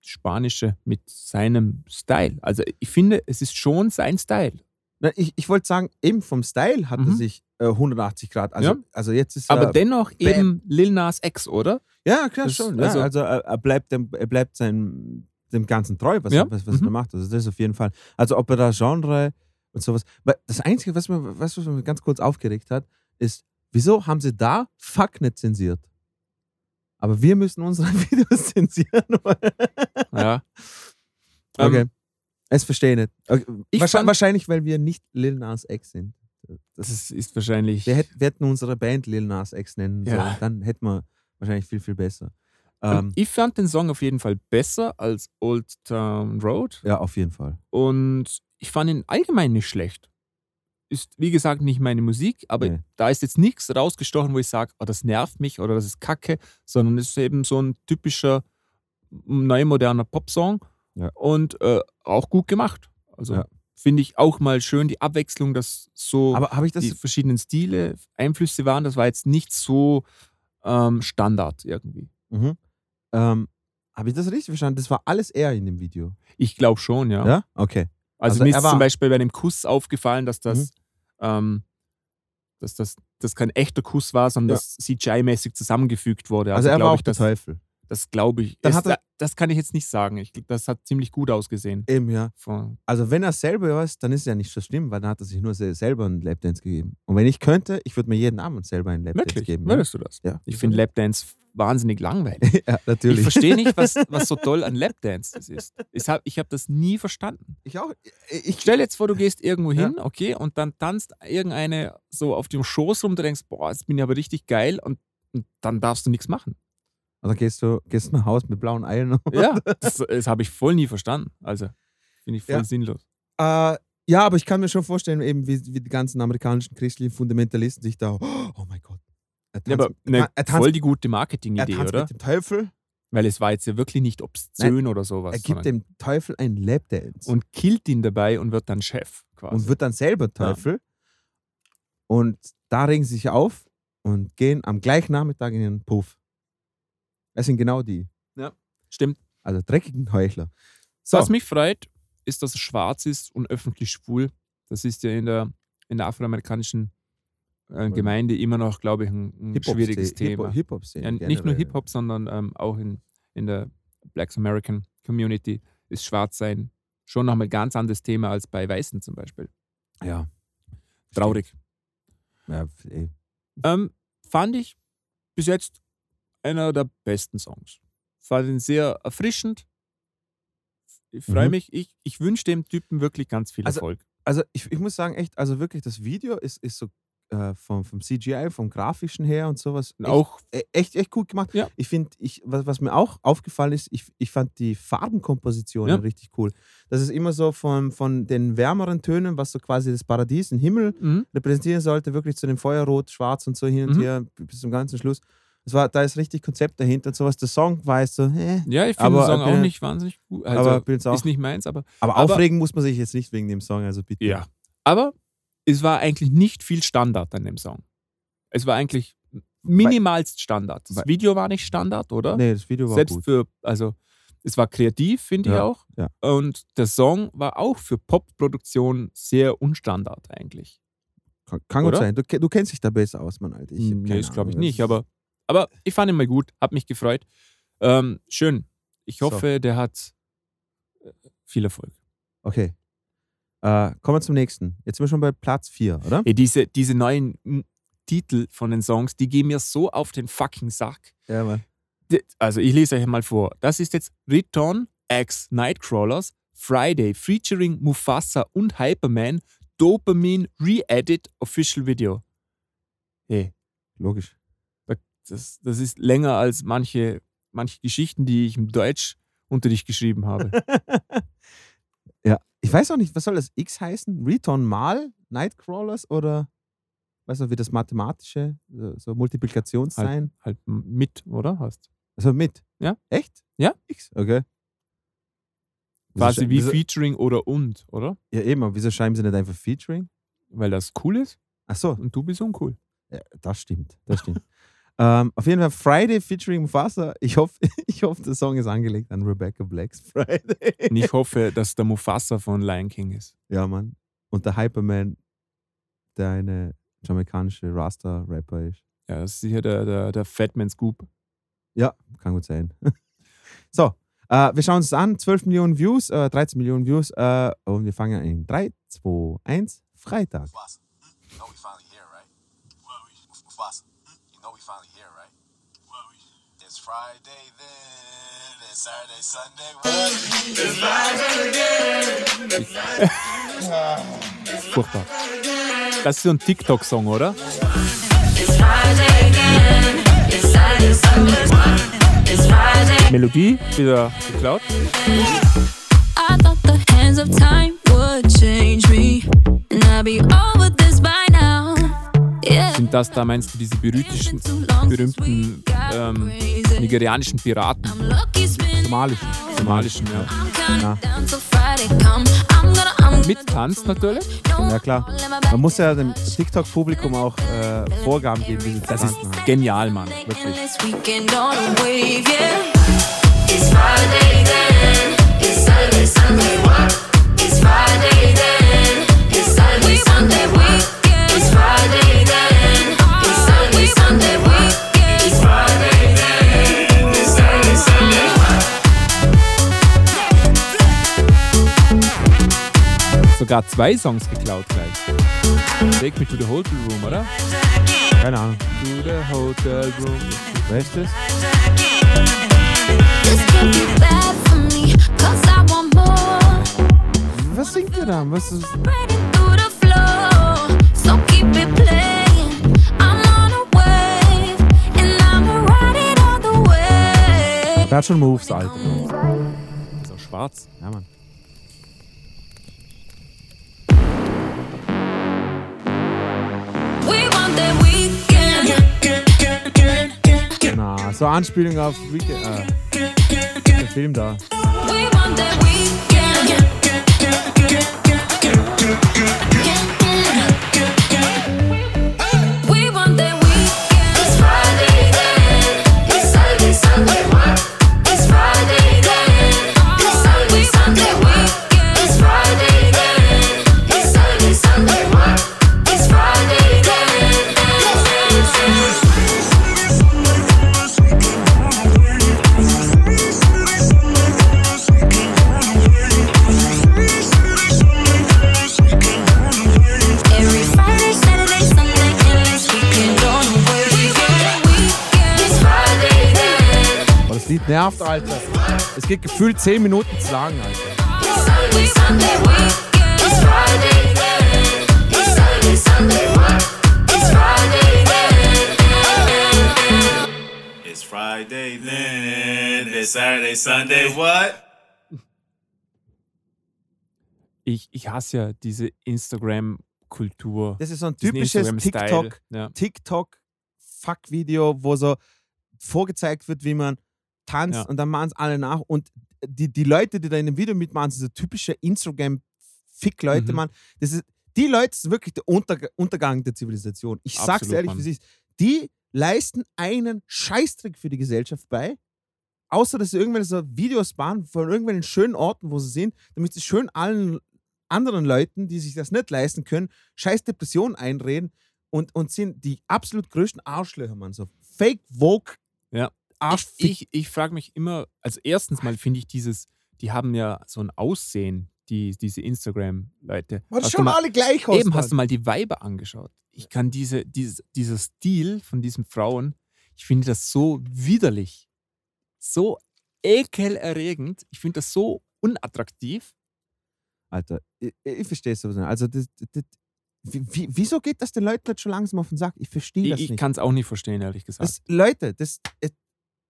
Spanische mit seinem Style. Also ich finde, es ist schon sein Style.
Na, ich ich wollte sagen, eben vom Style hat er
Mhm.
sich äh, 180 Grad. Also,
Ja.
also jetzt ist
Aber
er,
dennoch
Bam.
eben Lil Nas X, oder?
Ja, klar,
Das-
schon.
also-
ja, also er, er bleibt dem, er bleibt seinem, dem Ganzen treu, was,
Ja,
er, was, was er
mhm.
da macht. Also das auf jeden Fall. Also ob er da Genre und sowas. Weil das Einzige, was mir, was mich ganz kurz aufgeregt hat, ist, wieso haben sie da Fuck nicht zensiert? Aber wir müssen unsere Videos zensieren.
Ja.
okay.
Ähm,
es verstehe ich nicht. Okay.
Ich
Wahrscheinlich, wahrscheinlich, weil wir nicht Lil Nas X sind. Das
das ist, wahrscheinlich.
wir, hätten, wir hätten unsere Band Lil Nas X nennen
Ja.
sollen. Dann hätten wir wahrscheinlich viel, viel besser.
Ähm, ich fand den Song auf jeden Fall besser als Old Town Road
ja, auf jeden Fall.
und ich fand ihn allgemein nicht schlecht. Ist, wie gesagt, nicht meine Musik, aber
Nee.
da ist jetzt nichts rausgestochen, wo ich sage, oh, das nervt mich oder das ist kacke, sondern es ist eben so ein typischer neu moderner Popsong
Ja.
und äh, auch gut gemacht. Also
Ja.
finde ich auch mal schön die Abwechslung, dass so
Aber habe ich das
die verschiedenen Stile, Einflüsse waren. Das war jetzt nicht so ähm, Standard irgendwie.
Mhm. Ähm, Habe ich das richtig verstanden? Das war alles er in dem Video.
Ich glaube schon, ja.
Ja? Okay.
Also,
Also
mir ist zum Beispiel bei dem Kuss aufgefallen, dass das,
Mhm.
Ähm, dass das, das kein echter Kuss war, sondern
Ja.
das CGI-mäßig zusammengefügt wurde.
Also, er
glaub
war auch
ich,
der
das,
Teufel.
das glaube ich.
Dann hat er-
das kann ich jetzt nicht sagen. Ich, das hat ziemlich gut ausgesehen.
Eben, ja.
Von,
Also wenn er selber ist, dann ist es ja nicht so schlimm, weil dann hat er sich nur se- selber einen Lapdance gegeben. Und wenn ich könnte, ich würde mir jeden Abend selber einen Lapdance
wirklich?
geben.
Würdest du das?
Ja.
Ich finde Lapdance wahnsinnig langweilig.
ja, natürlich.
Ich verstehe nicht, was, was so toll an Lapdance das ist. Ich habe ich hab das nie verstanden.
Ich auch. Ich,
Stell jetzt vor, du gehst irgendwo
Ja.
hin, okay, und dann tanzt irgendeine so auf dem Schoß rum, du denkst, boah, jetzt bin ich aber richtig geil und, und dann darfst du nichts machen.
Und dann gehst du, gehst nach Hause mit blauen Eilen.
Ja, das, das habe ich voll nie verstanden. Also, finde ich voll
Ja.
sinnlos.
Äh, ja, aber ich kann mir schon vorstellen, eben wie, wie die ganzen amerikanischen christlichen Fundamentalisten sich da, oh mein Gott. Er
Ja, aber ne,
er
voll die gute Marketing-Idee, oder?
mit dem Teufel,
Weil es war jetzt ja wirklich nicht obszön oder sowas.
er gibt dem Teufel einen Lapdance
und killt ihn dabei und wird dann Chef quasi.
und wird dann selber Teufel. Und da regen sie sich auf und gehen am gleichen Nachmittag in den Puff. Es sind genau die.
Stimmt.
Also dreckigen Heuchler. So,
Was mich freut, ist, dass er schwarz ist und öffentlich schwul. Das ist ja in der, in der afroamerikanischen Gemeinde immer noch, glaube ich, ein, ein schwieriges Thema.
Hip-Hop-Szene
ja, nicht nur. Hip-Hop, sondern ähm, auch in, in der Black American Community ist Schwarzsein schon nochmal ein ganz anderes Thema als bei Weißen zum Beispiel.
ja.
Traurig.
ja.
Ähm, fand ich bis jetzt einer der besten Songs. Fand ihn sehr erfrischend. Ich freue
Mhm.
mich. Ich, ich wünsche dem Typen wirklich ganz viel
Also,
Erfolg.
Also ich, ich muss sagen, echt, also wirklich, das Video ist, ist so äh, vom, vom CGI, vom Grafischen her und sowas. Echt,
auch
e- echt, echt gut gemacht.
Ja.
Ich finde, ich, was, was mir auch aufgefallen ist, ich, ich fand die Farbenkomposition
Ja.
richtig cool. Das ist immer so von, von den wärmeren Tönen, was so quasi das Paradies, den Himmel
mhm.
repräsentieren sollte, wirklich zu dem Feuerrot, Schwarz und so hin und
Mhm.
her bis zum ganzen Schluss. Das war, da ist richtig Konzept dahinter und sowas. Der Song war jetzt so, äh,
Ja, ich finde den Song auch nicht wahnsinnig gut. Also,
aber auch-
ist nicht meins, aber,
aber,
Aber-
aufregen muss man sich jetzt nicht wegen dem Song, also bitte.
ja. Aber es war eigentlich nicht viel Standard an dem Song. Es war eigentlich minimalst Standard. Das Video war nicht Standard, oder?
Nee, das Video war
Selbst
gut.
für, also es war kreativ, finde ich
Ja,
auch.
ja.
Und der Song war auch für Pop-Produktion sehr unstandard eigentlich.
Kann, kann gut sein. Du, du kennst dich da besser aus, Mann, Alter. Ich hab
nee, das glaube ich nicht, aber, aber ich fand ihn mal gut, hat mich gefreut. Ähm, schön. Ich
So.
hoffe, der hat äh, viel Erfolg.
Okay. Äh, kommen wir zum nächsten. Jetzt sind wir schon bei Platz 4, oder?
Ey, diese, diese neuen Titel von den Songs, die gehen mir so auf den fucking Sack.
Ja, Mann.
Also ich lese euch mal vor. Das ist jetzt Return X Nightcrawlers Friday featuring Mufasa und Hyperman Dopamine Re-Edit Official Video. Hey,
Logisch.
das, das ist länger als manche, manche Geschichten, die ich im Deutschunterricht geschrieben habe.
Ich weiß auch nicht, was soll das X heißen? Return mal Nightcrawlers oder weißt du, wie das mathematische, so, Multiplikationszeichen?
halt m- mit, oder? Hast
Also mit.
Ja.
Echt?
Ja.
X, okay.
Quasi wie Featuring oder und, oder?
Ja, eben, aber wieso schreiben sie nicht einfach Featuring?
Weil das cool ist
Ach so,
und du bist uncool.
ja, das stimmt, das stimmt. Ähm, auf jeden Fall Friday featuring Mufasa. Ich hoffe, ich hoffe, der Song ist angelegt an Rebecca Blacks Friday.
Und ich hoffe, dass der Mufasa von Lion King ist.
Ja, Mann. Und der Hyperman, der eine jamaikanische Rasta-Rapper ist.
Ja, das ist sicher der, der, der Fatman Scoop.
Ja, kann gut sein. so, äh, wir schauen uns das an. 12 Millionen Views, äh, 13 Millionen Views. Äh, und wir fangen in 3, 2, 1, Freitag.
Mufasa, know we finally here, right? Mufasa, we finally here, right? It's Friday then, it's Saturday, Sunday. What?
Furchtbar. Das ist so ein TikTok-Song, oder? Melodie wieder geklaut.
I thought the hands of time would change me, and I'd be over
Sind das da, meinst du, diese berühmten, berühmten ähm, nigerianischen Piraten?
Somalischen.
Somalischen, ja.
Ja.
down till Friday come. I'm gonna, I'm
Mit Tanz natürlich.
Ja, klar. Man muss ja dem TikTok-Publikum auch äh, Vorgaben geben, wie sie
Das ist
haben.
genial, Mann. Wirklich.
It's Friday then, it's Saturday, Sunday, what? It's Friday then,
Sogar zwei Songs geklaut gleich. Take me to the hotel room, oder?
Keine Ahnung.
To the hotel room.
Wer ist das? Was singt ihr da? Was ist, der hat schon Moves, Alter.
So schwarz.
Ja, Mann. Na, so Anspielung auf Weekend, äh, der Film da.
We want that weekend.
Nervt, Alter. Es geht gefühlt 10 Minuten zu lang, Alter.
It's Friday then. It's Saturday, Sunday, what? It's Friday then.
It's Friday then, it's Saturday, Sunday, what?
Ich, ich hasse ja diese Instagram-Kultur.
Das ist so ein typisches
Instagram-Style.
TikTok,
Ja.
TikTok-Fuck-Video, wo so vorgezeigt wird, wie man tanzt
Ja.
und dann machen es alle nach. Und die, die Leute, die da in dem Video mitmachen, sind so typische Instagram-Fick-Leute,
Mhm.
man. Das ist, die Leute sind wirklich der Unterg Untergang der Zivilisation. Ich sag's
Absolut,
ehrlich,
Mann.
wie es ist. Die leisten einen Scheißtrick für die Gesellschaft bei, außer dass sie irgendwelche so Videos machen von irgendwelchen schönen Orten, wo sie sind, damit sie schön allen anderen Leuten, die sich das nicht leisten können, scheiß Depressionen einreden und, und sind die absolut größten Arschlöcher, man. So Fake Vogue
Ja.
Arschfick.
Ich, ich frage mich immer, also erstens mal finde ich dieses, die haben ja so ein Aussehen, die, diese Instagram-Leute. Hast
schauen
du mal-
alle gleich aus.
Eben, hast du mal die Weiber angeschaut? Ich kann diese, diese, dieser Stil von diesen Frauen, ich finde das so widerlich, so ekelerregend. Ich finde das so unattraktiv.
Alter, ich, ich verstehe es nicht. Also, das, das, wie, wie- wieso geht das den Leuten nicht schon langsam auf den Sack? Ich verstehe das
Ich, ich
nicht.
kann es auch nicht verstehen, ehrlich gesagt.
Das, Leute, das, äh,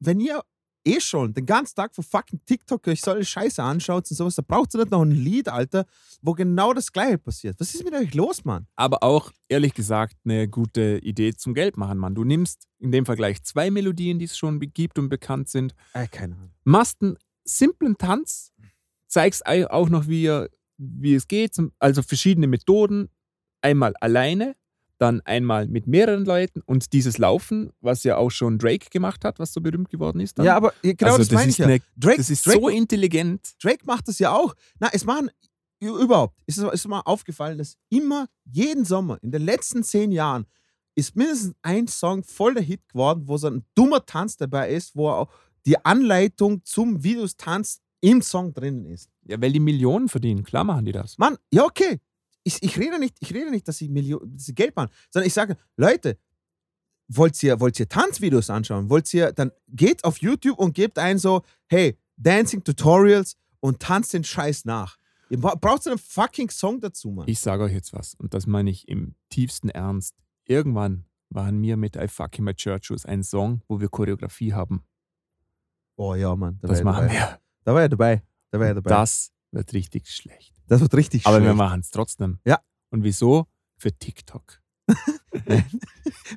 wenn ihr eh schon den ganzen Tag von fucking TikTok euch solche Scheiße anschaut und sowas, da braucht ihr nicht noch ein Lied, Alter, wo genau das Gleiche passiert. Was ist mit euch los, Mann?
aber auch, ehrlich gesagt, eine gute Idee zum Geld machen, Mann. Du nimmst in dem Vergleich zwei Melodien, die es schon gibt und bekannt sind,
Äh, keine Ahnung.
machst einen simplen Tanz, zeigst ei- auch noch, wie, wie es geht, also verschiedene Methoden. Einmal alleine, dann einmal mit mehreren Leuten und dieses Laufen, was ja auch schon Drake gemacht hat, was so berühmt geworden ist. Dann.
Ja, aber genau
also
das meine ich ja.
eine-
Drake,
das ist
Drake,
so intelligent.
Drake macht das ja auch. Na, es machen überhaupt, ist, es- ist mir aufgefallen, dass immer, jeden Sommer, in den letzten zehn Jahren, ist mindestens ein Song voll der Hit geworden, wo so ein dummer Tanz dabei ist, wo auch die Anleitung zum Videostanz im Song drinnen ist.
Ja, weil die Millionen verdienen, klar machen die das.
Mann, ja, okay. Ich, ich, rede nicht, ich rede nicht, dass sie, Millionen, dass sie Geld machen, sondern ich sage, Leute, wollt ihr, wollt ihr Tanzvideos anschauen? Wollt ihr, dann geht auf YouTube und gebt ein so, hey, Dancing Tutorials und tanzt den Scheiß nach. Ihr bra- braucht einen fucking Song dazu, Mann.
Ich sage euch jetzt was und das meine ich im tiefsten Ernst. Irgendwann waren wir mit I Fucking My Church Shoes ein Song, wo wir Choreografie haben.
oh ja, Mann. Da
Das machen
dabei.
wir.
Da war er dabei. Da war er dabei.
Das wird richtig schlecht.
das wird richtig
Aber wir
schlecht.
machen es trotzdem.
Ja.
Und wieso? Für TikTok.
Wir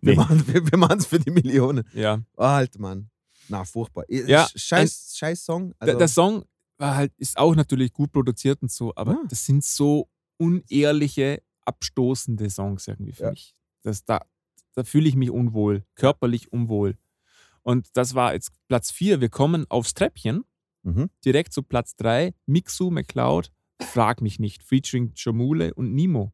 Nee.
machen wir, wir es für die Millionen.
Ja.
Oh, Alter, Mann. Na, furchtbar.
Ja,
scheiß, scheiß Song.
Der-
Also,
der Song war halt, ist auch natürlich gut produziert und so, aber
Ah.
das sind so unehrliche, abstoßende Songs irgendwie für
Ja.
mich. Das, da da fühle ich mich unwohl, körperlich unwohl. Und das war jetzt Platz 4. Wir kommen aufs Treppchen,
Mhm.
direkt zu Platz 3. Mixu McCloud, Frag mich nicht, featuring Jamule und Nimo.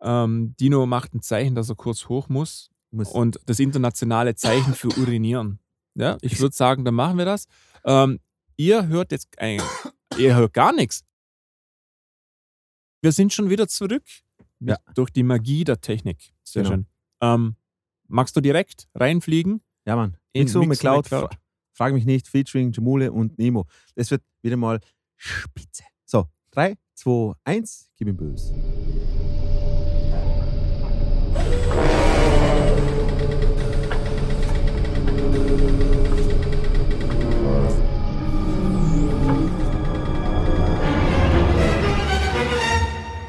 Ähm, Dino macht ein Zeichen, dass er kurz hoch muss.
Muss.
Und das internationale Zeichen für Urinieren. Ja, ich würde sagen, dann machen wir das. Ähm, ihr hört jetzt ein, ihr hört gar nichts. Wir sind schon wieder zurück
Ja.
durch die Magie der Technik. Sehr
Genau.
schön. Ähm, magst du direkt reinfliegen?
Ja, Mann.
In
Mixo
Mixo
McCloud,
McCloud.
Fra frag mich nicht, featuring Jamule und Nemo. Das wird wieder mal spitze. So, 3, 2, 1, gib ihm böse.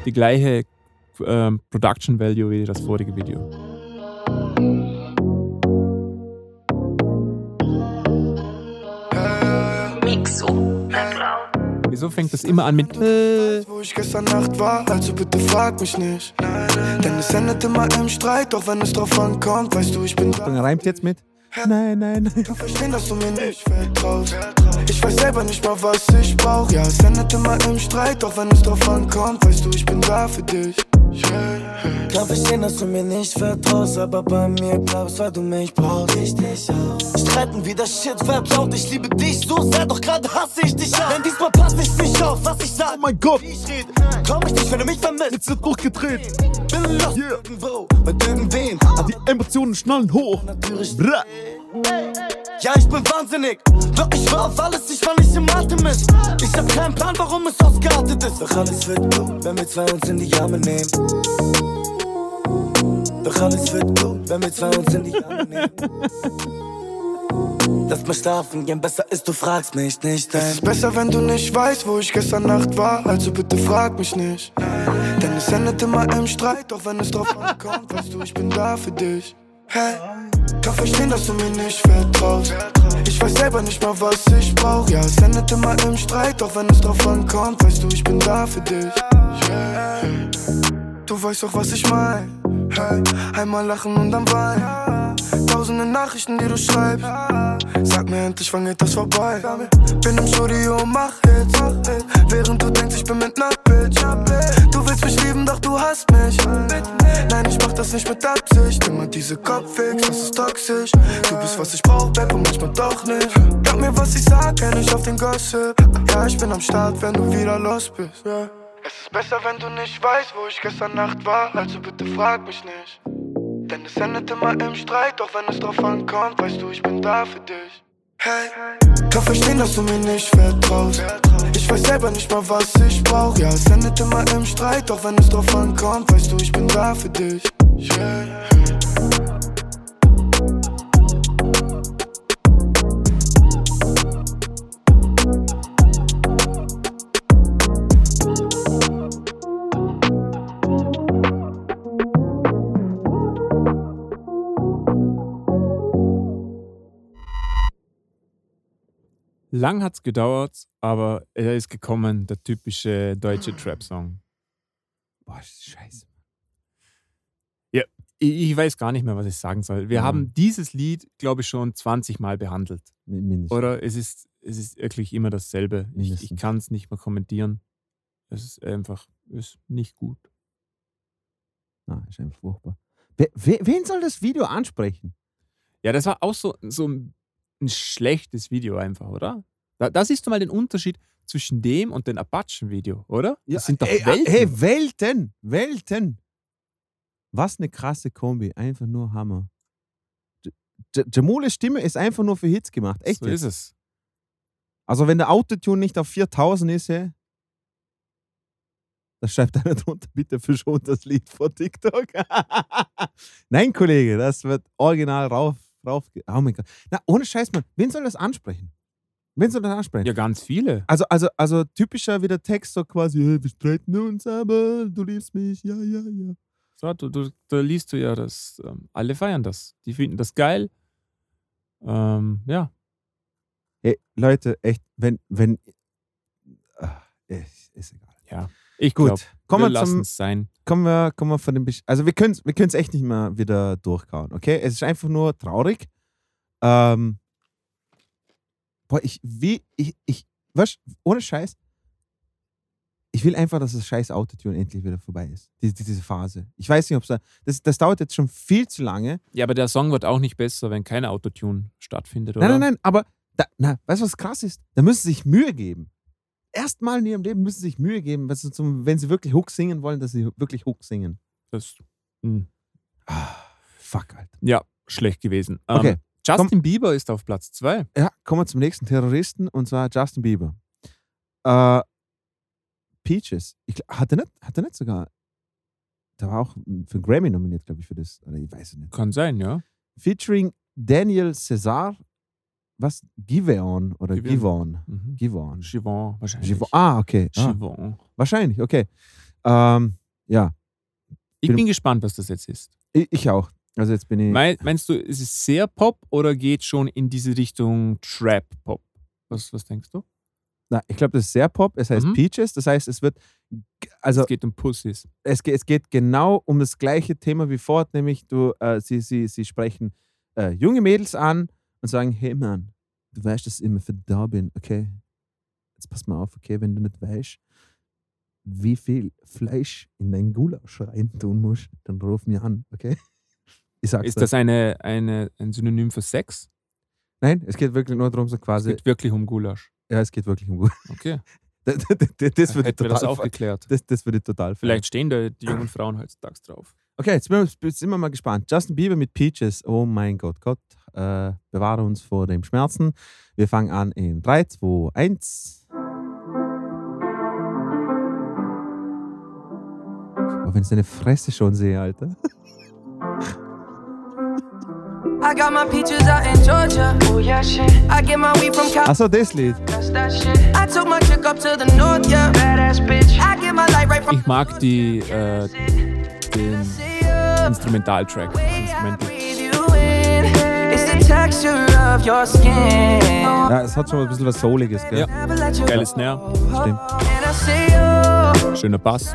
Die gleiche ähm, Production Value wie das vorige Video.
Mixo.
Wieso fängt das immer an mit äh,
Wo ich gestern Nacht war, also bitte frag mich nicht. Denn es endet immer im Streit, auch wenn es drauf ankommt, weißt du, ich bin da.
Dann reimt jetzt mit. Nein, nein, nein.
kann verstehen, dass du mir nicht vertraust. Ich weiß selber nicht mal, was ich brauch. Ja, es endet immer im Streit, auch wenn es drauf ankommt, weißt du, ich bin da für dich.
Kann verstehen, dass du mir nicht vertraust, aber bei mir bleibst, weil du mich brauchst. Ich dich auch. Streiten wie das Shit vertraut, ich liebe dich so sehr, doch gerade hasse ich dich auch. Denn diesmal pass ich nicht auf, was ich sag.
Oh mein Gott.
Wie ich rede, komm ich nicht, wenn du mich vermisst.
Jetzt wird durchgedreht.
Bin lost
Yeah.
irgendwo, bei irgendwem.
Die Emotionen schnallen hoch.
Natürlich.
Bra.
Ja, ich bin wahnsinnig, doch ich war auf alles, ich war nicht im Artemis. Ich hab keinen Plan, warum es ausgeartet ist. Doch alles wird gut, wenn wir zwei uns in die Arme nehmen. Doch alles wird gut, wenn wir zwei uns in die Arme nehmen. Lass mal schlafen gehen, besser ist, du fragst mich nicht,
Es
denn
ist besser, wenn du nicht weißt, wo ich gestern Nacht war, also bitte frag mich nicht. Denn es endet immer im Streit, auch wenn es drauf ankommt, weißt du, ich bin da für dich. Hey, kann verstehen, dass du mir nicht vertraust. Ich weiß selber nicht mal, was ich brauch. Ja, es endet immer im Streit, auch wenn es drauf ankommt, weißt du, ich bin da für dich. Du weißt doch, was ich mein. Einmal lachen und dann weinen. Tausende Nachrichten, die du schreibst. Sag mir endlich, wann geht das vorbei? Bin im Studio und mach Hits. Während du denkst, ich bin mit ner Bitch. Du willst mich lieben, doch du hast mich. Nein, ich mach das nicht mit Absicht. Immer diese Kopfwix, das ist toxisch. Du bist, was ich brauch, Babe, und manchmal doch nicht. Glaub mir, was ich sag, kenn ich auf den Gossip. Ja, ich bin am Start, wenn du wieder los bist. Es ist besser, wenn du nicht weißt, wo ich gestern Nacht war. Also bitte frag mich nicht. Denn es endet immer im Streit, doch wenn es drauf ankommt, weißt du, ich bin da für dich. Hey, kann verstehen, dass du mir nicht vertraust. Ich weiß selber nicht mal, was ich brauch. Ja, es endet immer im Streit, doch wenn es drauf ankommt, weißt du, ich bin da für dich. Yeah.
Lang hat's gedauert, aber er ist gekommen, der typische deutsche Trap-Song.
Boah, scheiße.
Ja, ich, ich weiß gar nicht mehr, was ich sagen soll. Wir
Mhm.
haben dieses Lied, glaube ich, schon 20 Mal behandelt.
Mi- Mindestens.
Oder es ist, es ist wirklich immer dasselbe. Ich, ich
Mindestens.
kann es nicht mehr kommentieren. Es ist einfach ist nicht gut.
Na, ist einfach furchtbar. Wer, wer, wen soll das Video ansprechen?
Ja, das war auch so, so ein ein schlechtes Video einfach, oder? Da, da siehst du mal den Unterschied zwischen dem und dem Apachen-Video, oder? Das sind doch
ey,
Welten.
Hey, Welten! Welten! Was eine krasse Kombi. Einfach nur Hammer. Jamules Stimme ist einfach nur für Hits gemacht. Echt
so
jetzt.
ist es.
Also, wenn der Autotune nicht auf 4000 ist, hey, da schreibt einer drunter, bitte verschont das Lied vor TikTok. Nein, Kollege, das wird original rauf, rauf. Oh mein Gott. Na, ohne Scheiß, Mann. Wen soll das ansprechen? Wen soll das ansprechen?
Ja, ganz viele.
Also, also, also typischer wie der Text so quasi, hey, wir streiten uns, aber du liebst mich, ja, ja, ja.
So, du, du, da liest du ja, dass ähm, alle feiern das. Die finden das geil. Ähm, ja.
Hey, Leute, echt, wenn, wenn, ah, ist, ist egal.
Ja. Ich
Gut, kommen
wir
wir
lassen es sein.
kommen wir, kommen wir von dem, Besch- also wir können es wir können's echt nicht mehr wieder durchkauen, okay? Es ist einfach nur traurig. Ähm, boah, ich, wie, ich, ich, was, ohne Scheiß, ich will einfach, dass das scheiß Autotune endlich wieder vorbei ist. Diese, diese Phase. Ich weiß nicht, ob es das, das dauert jetzt schon viel zu lange.
Ja, aber der Song wird auch nicht besser, wenn kein Autotune stattfindet, oder?
Nein, nein, nein, aber da, na, weißt du, was krass ist? Da müssen sie sich Mühe geben. Erstmal in ihrem Leben müssen sie sich Mühe geben, wenn sie, zum, wenn sie wirklich Hook singen wollen, dass sie wirklich Hook singen.
Das, hm.
Fuck, Alter.
Ja, schlecht gewesen. Ähm,
Okay,
Justin Bieber ist auf Platz 2.
Ja, kommen wir zum nächsten Terroristen und zwar Justin Bieber. Äh, Peaches. Ich, hat, er nicht, hat er nicht sogar. Der war auch für einen Grammy nominiert, glaube ich, für das. Oder ich weiß es nicht.
Kann sein, ja.
Featuring Daniel Cesar. Was? Giveon oder
Giveon.
Givon?
Mhm.
Givon.
Wahrscheinlich.
Givon. Ah, okay. Ah,
Chivon.
wahrscheinlich, okay. Ähm, ja,
Ich bin gespannt, was das jetzt ist.
ich, ich auch. Also jetzt bin ich.
Mei- Meinst du, ist es sehr Pop oder geht schon in diese Richtung Trap-Pop? Was, was denkst du?
Na, ich glaube, das ist sehr Pop. Es heißt
Mhm.
Peaches. Das heißt, es wird. Also,
es geht um Pussys.
es, geht, es geht genau um das gleiche Thema wie fort, nämlich du, äh, sie, sie, sie sprechen äh, junge Mädels an und sagen, hey Mann, du weißt, dass ich immer für da bin, okay? Jetzt pass mal auf, okay, wenn du nicht weißt, wie viel Fleisch in dein Gulasch rein tun musst, dann ruf mir an, okay? Ich sag's
Ist das eine, eine, ein Synonym für Sex?
Nein, es geht wirklich nur darum, so
Es
quasi.
geht wirklich um Gulasch.
ja, es geht wirklich um Gulasch.
Okay.
Das, das, das, das würde ich
wir das
total.
aufgeklärt.
Das, das würde ich total.
Vielleicht stehen da die jungen Frauen heutzutage drauf.
Okay, jetzt sind wir- jetzt sind wir mal gespannt. Justin Bieber mit Peaches. Oh mein Gott, Gott, äh, bewahre uns vor dem Schmerzen. Wir fangen an in 3, 2, 1. Oh, wenn ich seine Fresse schon sehe, Alter. Achso, das Lied.
That's that shit. I took my chick up to the north, yeah. Badass bitch. I get my light right from.
Ich mag die, äh, den Instrumentaltrack. das Instrumental.
Ja, es hat schon ein bisschen was Souliges, gell?
Ja. Geile Snare.
Stimmt.
Oh,
Schöner Bass.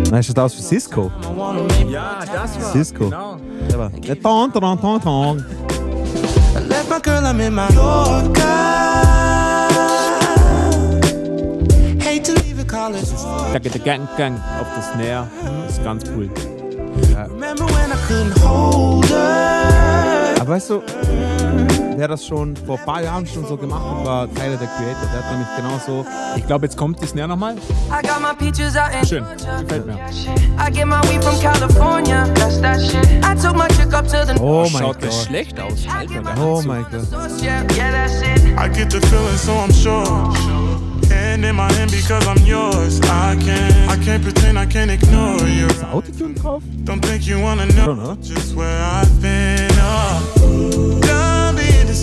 Nein, schaut aus wie Cisco.
Ja, das war.
Cisco.
Genau.
Der. Der Ton, ton, ton, ton.
I left my girl, I'm in my Yorker. Hate to leave it, call it.
Dagge, der Gang, Gang auf das Snare. Das ist ganz cool.
Her?
Aber weißt du, wer das schon vor ein paar Jahren schon so gemacht hat, war Tyler der Creator. Der hat nämlich genauso.
Ich glaube, jetzt kommt die Snare nochmal.
I got my peaches out in
Schön.
Georgia.
Gefällt mir.
The
Oh mein
Schaut das
Gott.
schlecht aus. Alter, der
Oh mein Gott.
source, yeah. Yeah, that's it.
I get the feeling, so I'm sure. Hand in my hand because I'm yours. I can't, I can't pretend, I can't ignore you.
Ist Autotune drauf?
Don't think you wanna know
oder?
just where I've been. Oh.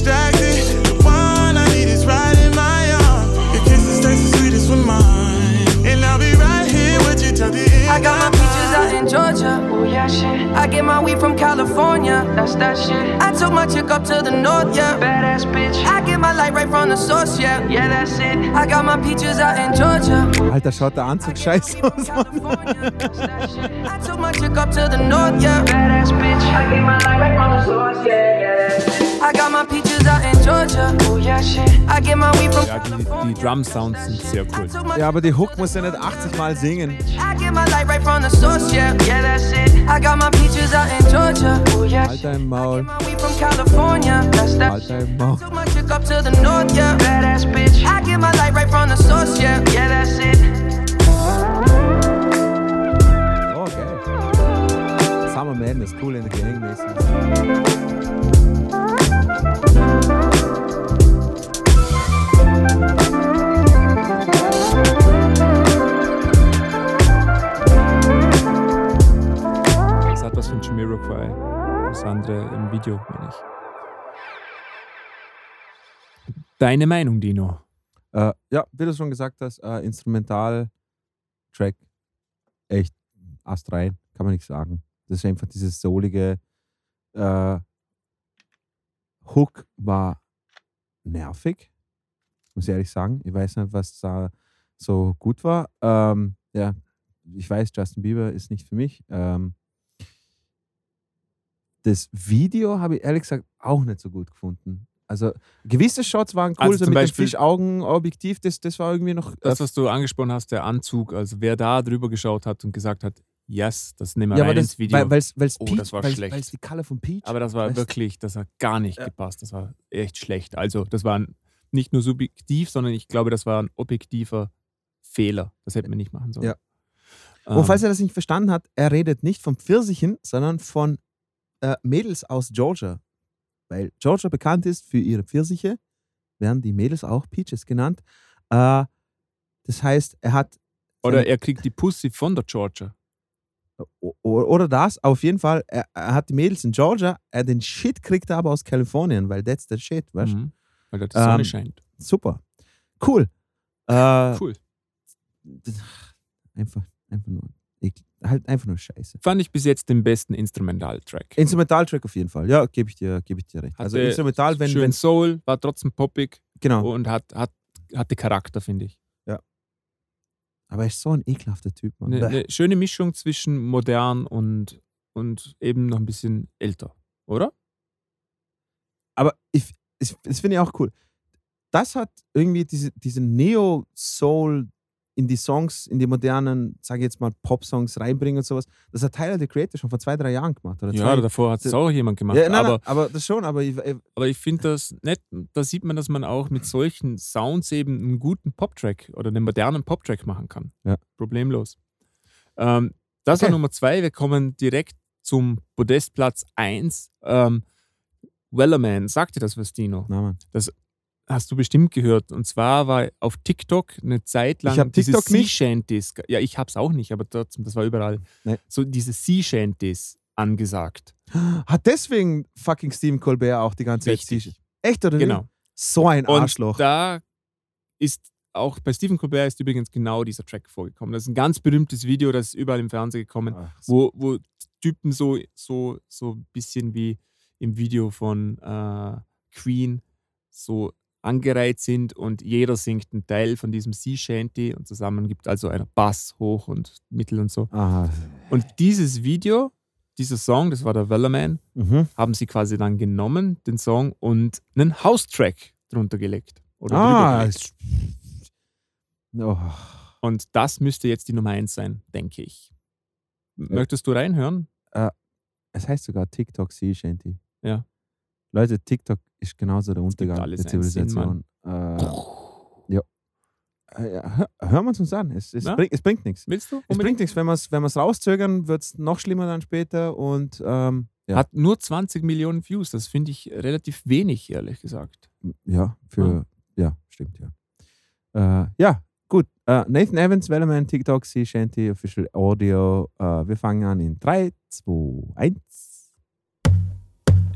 Done being distracted. The one I need is right in my arms. Your kisses taste the sweetest with mine, and I'll be right here with you till the end.
I got my peaches out in Georgia. Oh yeah, shit. I get my weed from California. That's that shit. I took my chick up to the north, yeah. Badass bitch. I get my light right from the source, yeah. Yeah, that's it. I got my peaches out in Georgia.
Alter, schaut der Anzug scheiße aus.
California. That's. I took my chick up to the north, yeah. Badass bitch. I get my light right from the source, yeah. Yeah, that's it. I got my peaches out in Georgia. Oh yeah, shit. I get my weed from
Ja, die, die Drum-Sounds sind sehr cool.
Ja, aber die Hook muss ja nicht 80 Mal singen.
I get my light right from the source, yeah, yeah, that's it. I got my peaches out in Georgia, oh yeah.
Alter im Maul.
My weed from California, that's that.
Alter im Maul.
Took my chick up to the north, yeah, badass bitch. I get my light right from the source, yeah, yeah, that's it.
Oh, geil. Summer Madness, cool in the Gang mäßig.
Jamiroquai. Das andere im Video, meine ich. Deine Meinung, Dino?
Äh, ja, wie du schon gesagt hast, äh, Instrumental-Track, echt astrein, kann man nichts sagen. Das ist einfach dieses soulige äh, Hook war nervig, muss ich ehrlich sagen. Ich weiß nicht, was da so gut war. Ähm, ja, ich weiß, Justin Bieber ist nicht für mich. Ähm, das Video habe ich ehrlich gesagt auch nicht so gut gefunden. Also gewisse Shots waren cool,
Also
so
zum
mit
Beispiel-
dem Fischaugen-Objektiv, das, das war irgendwie noch.
Das, was du angesprochen hast, der Anzug, also wer da drüber geschaut hat und gesagt hat, yes, das nehmen wir
ja,
rein
das,
ins Video.
weil weil's, weil's
oh,
Peach,
das war
weil's,
schlecht.
weil's die Color von Peach.
aber das war wirklich, das hat gar nicht
Ja.
gepasst. Das war echt schlecht. Also, das war nicht nur subjektiv, sondern ich glaube, das war ein objektiver Fehler. Das hätten wir nicht machen sollen.
Ja.
Ähm,
Und falls er das nicht verstanden hat, er redet nicht von Pfirsichen, sondern von äh, Mädels aus Georgia. Weil Georgia bekannt ist für ihre Pfirsiche, werden die Mädels auch Peaches genannt. Äh, das heißt, er hat.
oder er kriegt die Pussy von der Georgia.
oder das, auf jeden Fall, er, er hat die Mädels in Georgia, er den Shit kriegt er aber aus Kalifornien, weil that's the shit, weißt du?
Mhm. Weil da die Sonne
Ähm,
scheint.
Super. Cool. Äh,
Cool.
Einfach, einfach nur. Halt einfach nur Scheiße.
Fand ich bis jetzt den besten Instrumental-Track.
Instrumentaltrack auf jeden Fall. Ja, gebe ich dir, gebe ich dir recht. Also
Hatte
Instrumental, wenn,
schön
wenn
Soul, war trotzdem poppig
genau.
und hat, hat, hatte Charakter, finde ich.
Aber er ist so ein ekelhafter Typ, Mann.
Eine, eine schöne Mischung zwischen modern und, und eben noch ein bisschen älter, oder?
Aber ich, ich, das finde ich auch cool. Das hat irgendwie diese, diese Neo-Soul in die Songs, in die modernen, sage ich jetzt mal, Pop-Songs reinbringen und sowas. Das hat Tyler, the Creator, schon vor zwei, drei Jahren gemacht. Oder
Ja,
zwei.
davor hat es auch jemand gemacht.
Ja, nein,
aber,
nein, aber das schon, aber ich, ich,
aber ich finde das nett. Da sieht man, dass man auch mit solchen Sounds eben einen guten Pop-Track oder einen modernen Pop-Track machen kann.
Ja.
Problemlos. Ähm, das war
Okay.
Nummer zwei. Wir kommen direkt zum Podestplatz 1. Ähm, Wellerman, sagt dir das was, Dino?
na, Mann.
Hast du bestimmt gehört. Und zwar war auf TikTok eine Zeit lang
Ich hab
diese
TikTok
Sea
nicht.
Shanties. Ja, ich hab's auch nicht, aber trotzdem, das war überall.
Nee.
So diese Sea Shanties angesagt.
Hat deswegen fucking Stephen Colbert auch die ganze Zeit
Richtig.
T-Shirt. Echt oder?
Genau.
So ein
Und
Arschloch.
da ist auch bei Stephen Colbert ist übrigens genau dieser Track vorgekommen. Das ist ein ganz berühmtes Video, das ist überall im Fernsehen gekommen, wo, wo Typen so, so, so ein bisschen wie im Video von äh, Queen so angereiht sind und jeder singt einen Teil von diesem Sea Shanty und zusammen gibt also einer Bass hoch und Mittel und so.
Aha.
Und dieses Video, dieser Song, das war der Wellerman,
Mhm.
haben sie quasi dann genommen, den Song, und einen House-Track drunter gelegt. Oder
Ah,
gelegt.
Oh.
Und das müsste jetzt die Nummer eins sein, denke ich. Möchtest du reinhören?
Äh, es heißt sogar TikTok Sea Shanty.
Ja.
Leute, TikTok ist genauso der Untergang der
einen Sinn,
Zivilisation. äh, ja. Ja, hör- hören wir uns an. Es, es,
Ja?
bringt, es bringt nichts.
Willst du?
Es bringt nichts. Wenn wir es wenn wir's rauszögern, wird es noch schlimmer dann später. Und ähm, ja.
Hat nur 20 Millionen Views. Das finde ich relativ wenig, ehrlich gesagt.
Ja, für. Ja, stimmt, ja. Äh, ja, gut. Äh, Nathan Evans, Wellerman, TikTok, Sea Shanty, Official Audio. Äh, wir fangen an in 3, 2, 1.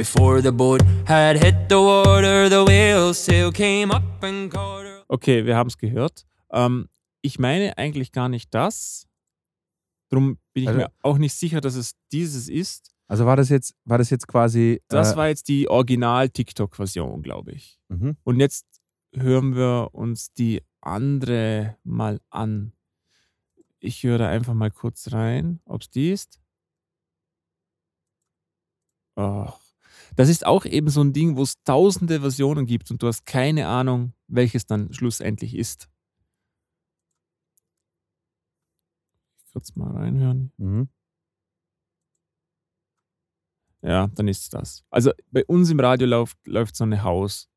Before the boat had hit the water, the whale sail came up and caught her.
Okay, wir haben es gehört. Ähm, ich meine eigentlich gar nicht das. Drum bin ich
Also-
mir auch nicht sicher, dass es dieses ist.
Also war das jetzt, war das jetzt quasi.
Das
äh,
war jetzt die Original-TikTok-Version, glaube ich.
Mhm.
Und jetzt hören wir uns die andere mal an. Ich höre da einfach mal kurz rein, ob es die ist. Oh. Das ist auch eben so ein Ding, wo es tausende Versionen gibt und du hast keine Ahnung, welches dann schlussendlich ist. Kurz mal reinhören.
Mhm.
Ja, dann ist es das. Also bei uns im Radio läuft, läuft so eine Hausnummer.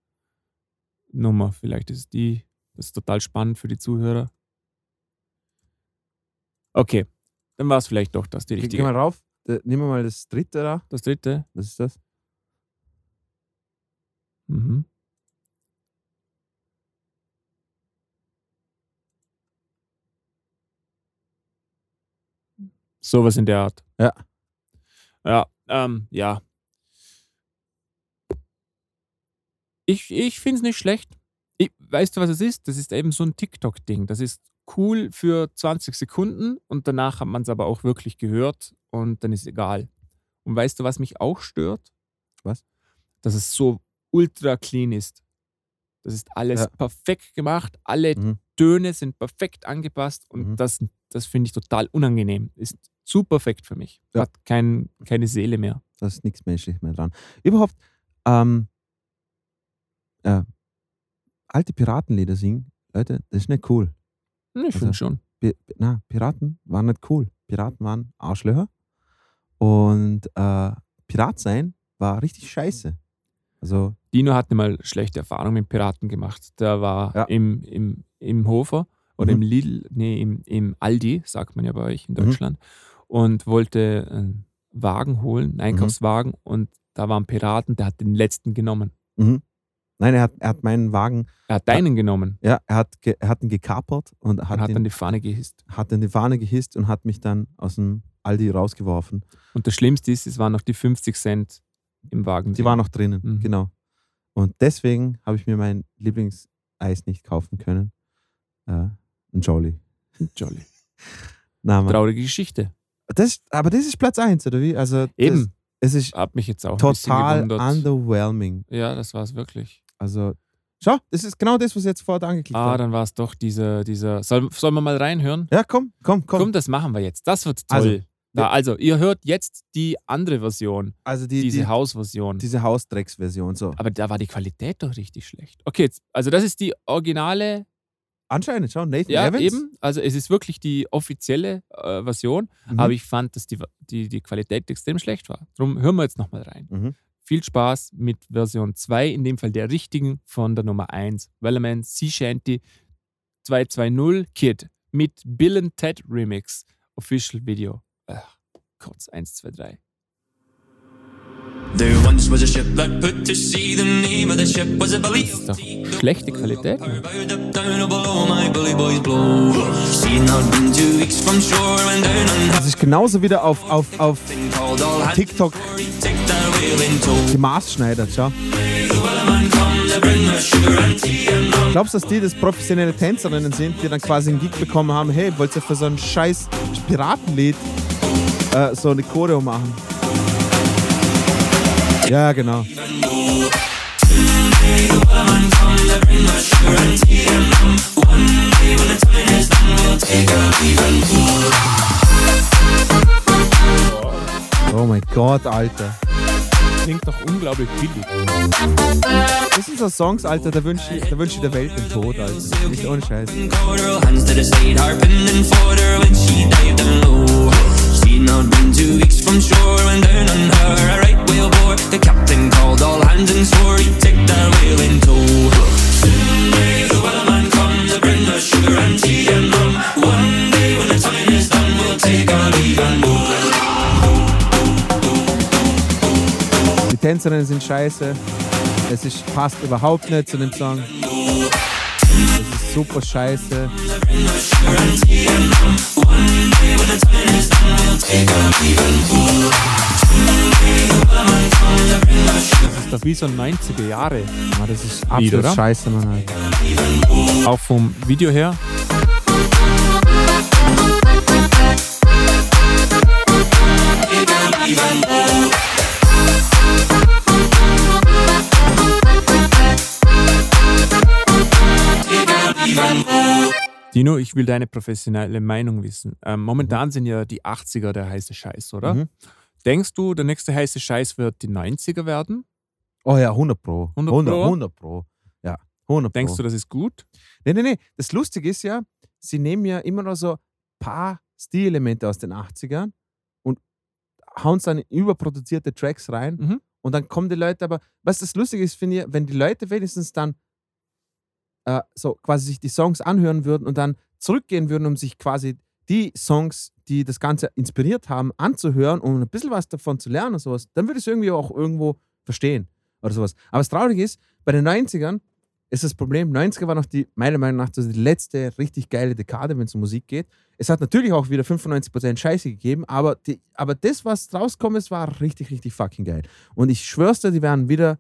Vielleicht ist die. Das ist total spannend für die Zuhörer. Okay, dann war es vielleicht doch das, die richtige.
geh mal rauf. Nehmen wir mal das dritte da.
Das dritte.
Was ist das?
Mhm. Sowas in der Art.
Ja.
Ja, ähm, ja. Ich, ich finde es nicht schlecht. Ich, weißt du, was es ist? Das ist eben so ein TikTok-Ding. Das ist cool für 20 Sekunden und danach hat man es aber auch wirklich gehört und dann ist es egal. Und weißt du, was mich auch stört?
Was?
Dass es so ultra clean ist. Das ist alles
Ja.
perfekt gemacht, alle
Mhm.
Töne sind perfekt angepasst und
Mhm.
das, das finde ich total unangenehm. Ist zu perfekt für mich.
Ja.
Hat kein, keine Seele mehr.
Da ist nichts menschlich mehr dran. Überhaupt, ähm, äh, alte Piratenlieder singen, Leute, das ist nicht cool.
Hm, Ich
Also,
finde schon.
Pi- na, Piraten waren nicht cool. Piraten waren Arschlöcher. Und äh, Pirat sein war richtig scheiße. Also,
Dino hatte mal schlechte Erfahrungen mit Piraten gemacht. Der war
Ja.
im, im, im Hofer oder
Mhm.
im Lidl, nee, im, im Aldi, sagt man ja bei euch in
Mhm.
Deutschland, und wollte einen Wagen holen, einen Einkaufswagen, und da war ein Piraten, der hat den letzten genommen.
mhm. nein, er hat, er hat meinen Wagen,
Er hat deinen genommen
ja, er hat, ge, er hat ihn gekapert und
und
hat,
hat
ihn,
dann die Fahne gehisst.
hat in die Fahne gehisst und hat mich dann aus dem Aldi rausgeworfen.
Und das Schlimmste ist, es waren noch die 50 Cent im Wagen.
Die waren noch drinnen,
Mhm.
genau. Und deswegen habe ich mir mein Lieblingseis nicht kaufen können. Äh, ein Jolly.
Jolly.
Na.
Traurige Geschichte.
Das, aber das ist Platz 1, oder wie? Also
Eben.
Das, es ist
Hat mich jetzt auch
total underwhelming.
Ja, das war es wirklich.
Also, schau, das ist genau das, was ich jetzt vorher angeklickt
Ah,
habe.
dann war es doch dieser, dieser. Soll, sollen wir mal reinhören?
Ja, komm, komm, komm.
Komm, das machen wir jetzt. Das wird toll.
Also,
ja, also ihr hört jetzt die andere Version.
Also die,
diese
die,
Hausversion.
diese Hausdrecksversion. So.
Aber da war die Qualität doch richtig schlecht. Okay, jetzt, also das ist die originale.
Anscheinend, schau, Nathan
Ja,
Evans.
eben. Also es ist wirklich die offizielle äh, Version.
Mhm.
Aber ich fand, dass die, die, die Qualität extrem schlecht war. Darum hören wir jetzt nochmal rein.
Mhm.
Viel Spaß mit Version 2, in dem Fall der richtigen von der Nummer 1. Wellerman Sea Shanty 220 Kid mit Bill and Ted Remix. Official Video. Ach, kurz, 1, 2, 3.
There once was a ship that put to sea. The name of the ship was a belly.
Das ist doch schlechte Qualität.
Das ist genauso wieder auf, auf, auf. TikTok
tow.
gemaßschneidert, schau. Glaubst du, dass die das professionelle Tänzerinnen sind, die dann quasi einen Gig bekommen haben, hey, wollt ihr für so ein scheiß Piratenlied äh, so eine Choreo machen? Ja, genau. Oh mein Gott, Alter.
Klingt doch unglaublich billig.
Das sind so Songs, Alter, da wünsche ich, da wünsch ich der Welt den Tod, Alter. Nicht ohne Scheiß.
Seen out been two weeks from shore and down on her a right whale bore. The captain called all hands and swore he'd take that whale in tow. Soon may the wellerman come to bring us sugar and tea and rum. One day when the time is done, we'll take our leave and go.
Die Tänzerinnen sind scheiße. Es ist, passt überhaupt nicht zu dem Song. Es ist super scheiße.
Das ist doch wie so ein 90er Jahre.
Ah, das ist
Lied,
absolut
oder?
scheiße, Mann. Alter.
Auch vom Video her. Dino, ich will deine professionelle Meinung wissen. Ähm, momentan sind ja die 80er der heiße Scheiß, oder?
Mhm.
Denkst du, der nächste heiße Scheiß wird die 90er werden?
Oh ja, 100 Pro.
100
100
Pro?
100 Pro. Ja, 100
Denkst
Pro.
du, das ist gut?
Nee, nee, nee. Das Lustige ist ja, sie nehmen ja immer noch so ein paar Stilelemente aus den 80ern und hauen es dann in überproduzierte Tracks rein.
Mhm.
Und dann kommen die Leute aber, was das Lustige ist, finde ich, wenn die Leute wenigstens dann äh, so quasi sich die Songs anhören würden und dann zurückgehen würden, um sich quasi die Songs, die das Ganze inspiriert haben, anzuhören, um ein bisschen was davon zu lernen und sowas, dann würde ich es irgendwie auch irgendwo verstehen oder sowas. Aber das Traurige ist, bei den 90ern ist das Problem, 90er war noch die, meiner Meinung nach, die letzte richtig geile Dekade, wenn es um Musik geht. Es hat natürlich auch wieder 95% Scheiße gegeben, aber, die, aber das, was rauskommt, ist, war richtig, richtig fucking geil. Und ich schwör's dir, die werden wieder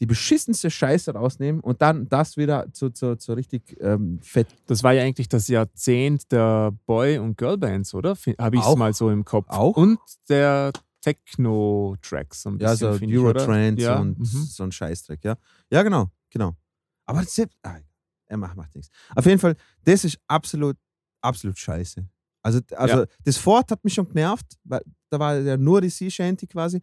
die beschissenste Scheiße rausnehmen und dann das wieder zu, zu, zu richtig ähm, fett.
Das war ja eigentlich das Jahrzehnt der Boy- und Girlbands, oder? Habe ich es mal so im Kopf.
Auch.
Und der Techno-Tracks. So
Ja, so? Eurotrance
ja.
und
mhm.
so ein Scheißdreck, ja. Ja, genau, genau. Aber das ist, ah, er macht, macht nichts. Auf jeden Fall, das ist absolut, absolut scheiße. Also, also
Ja.
das Fort hat mich schon genervt, weil da war ja nur die Sea Shanty quasi.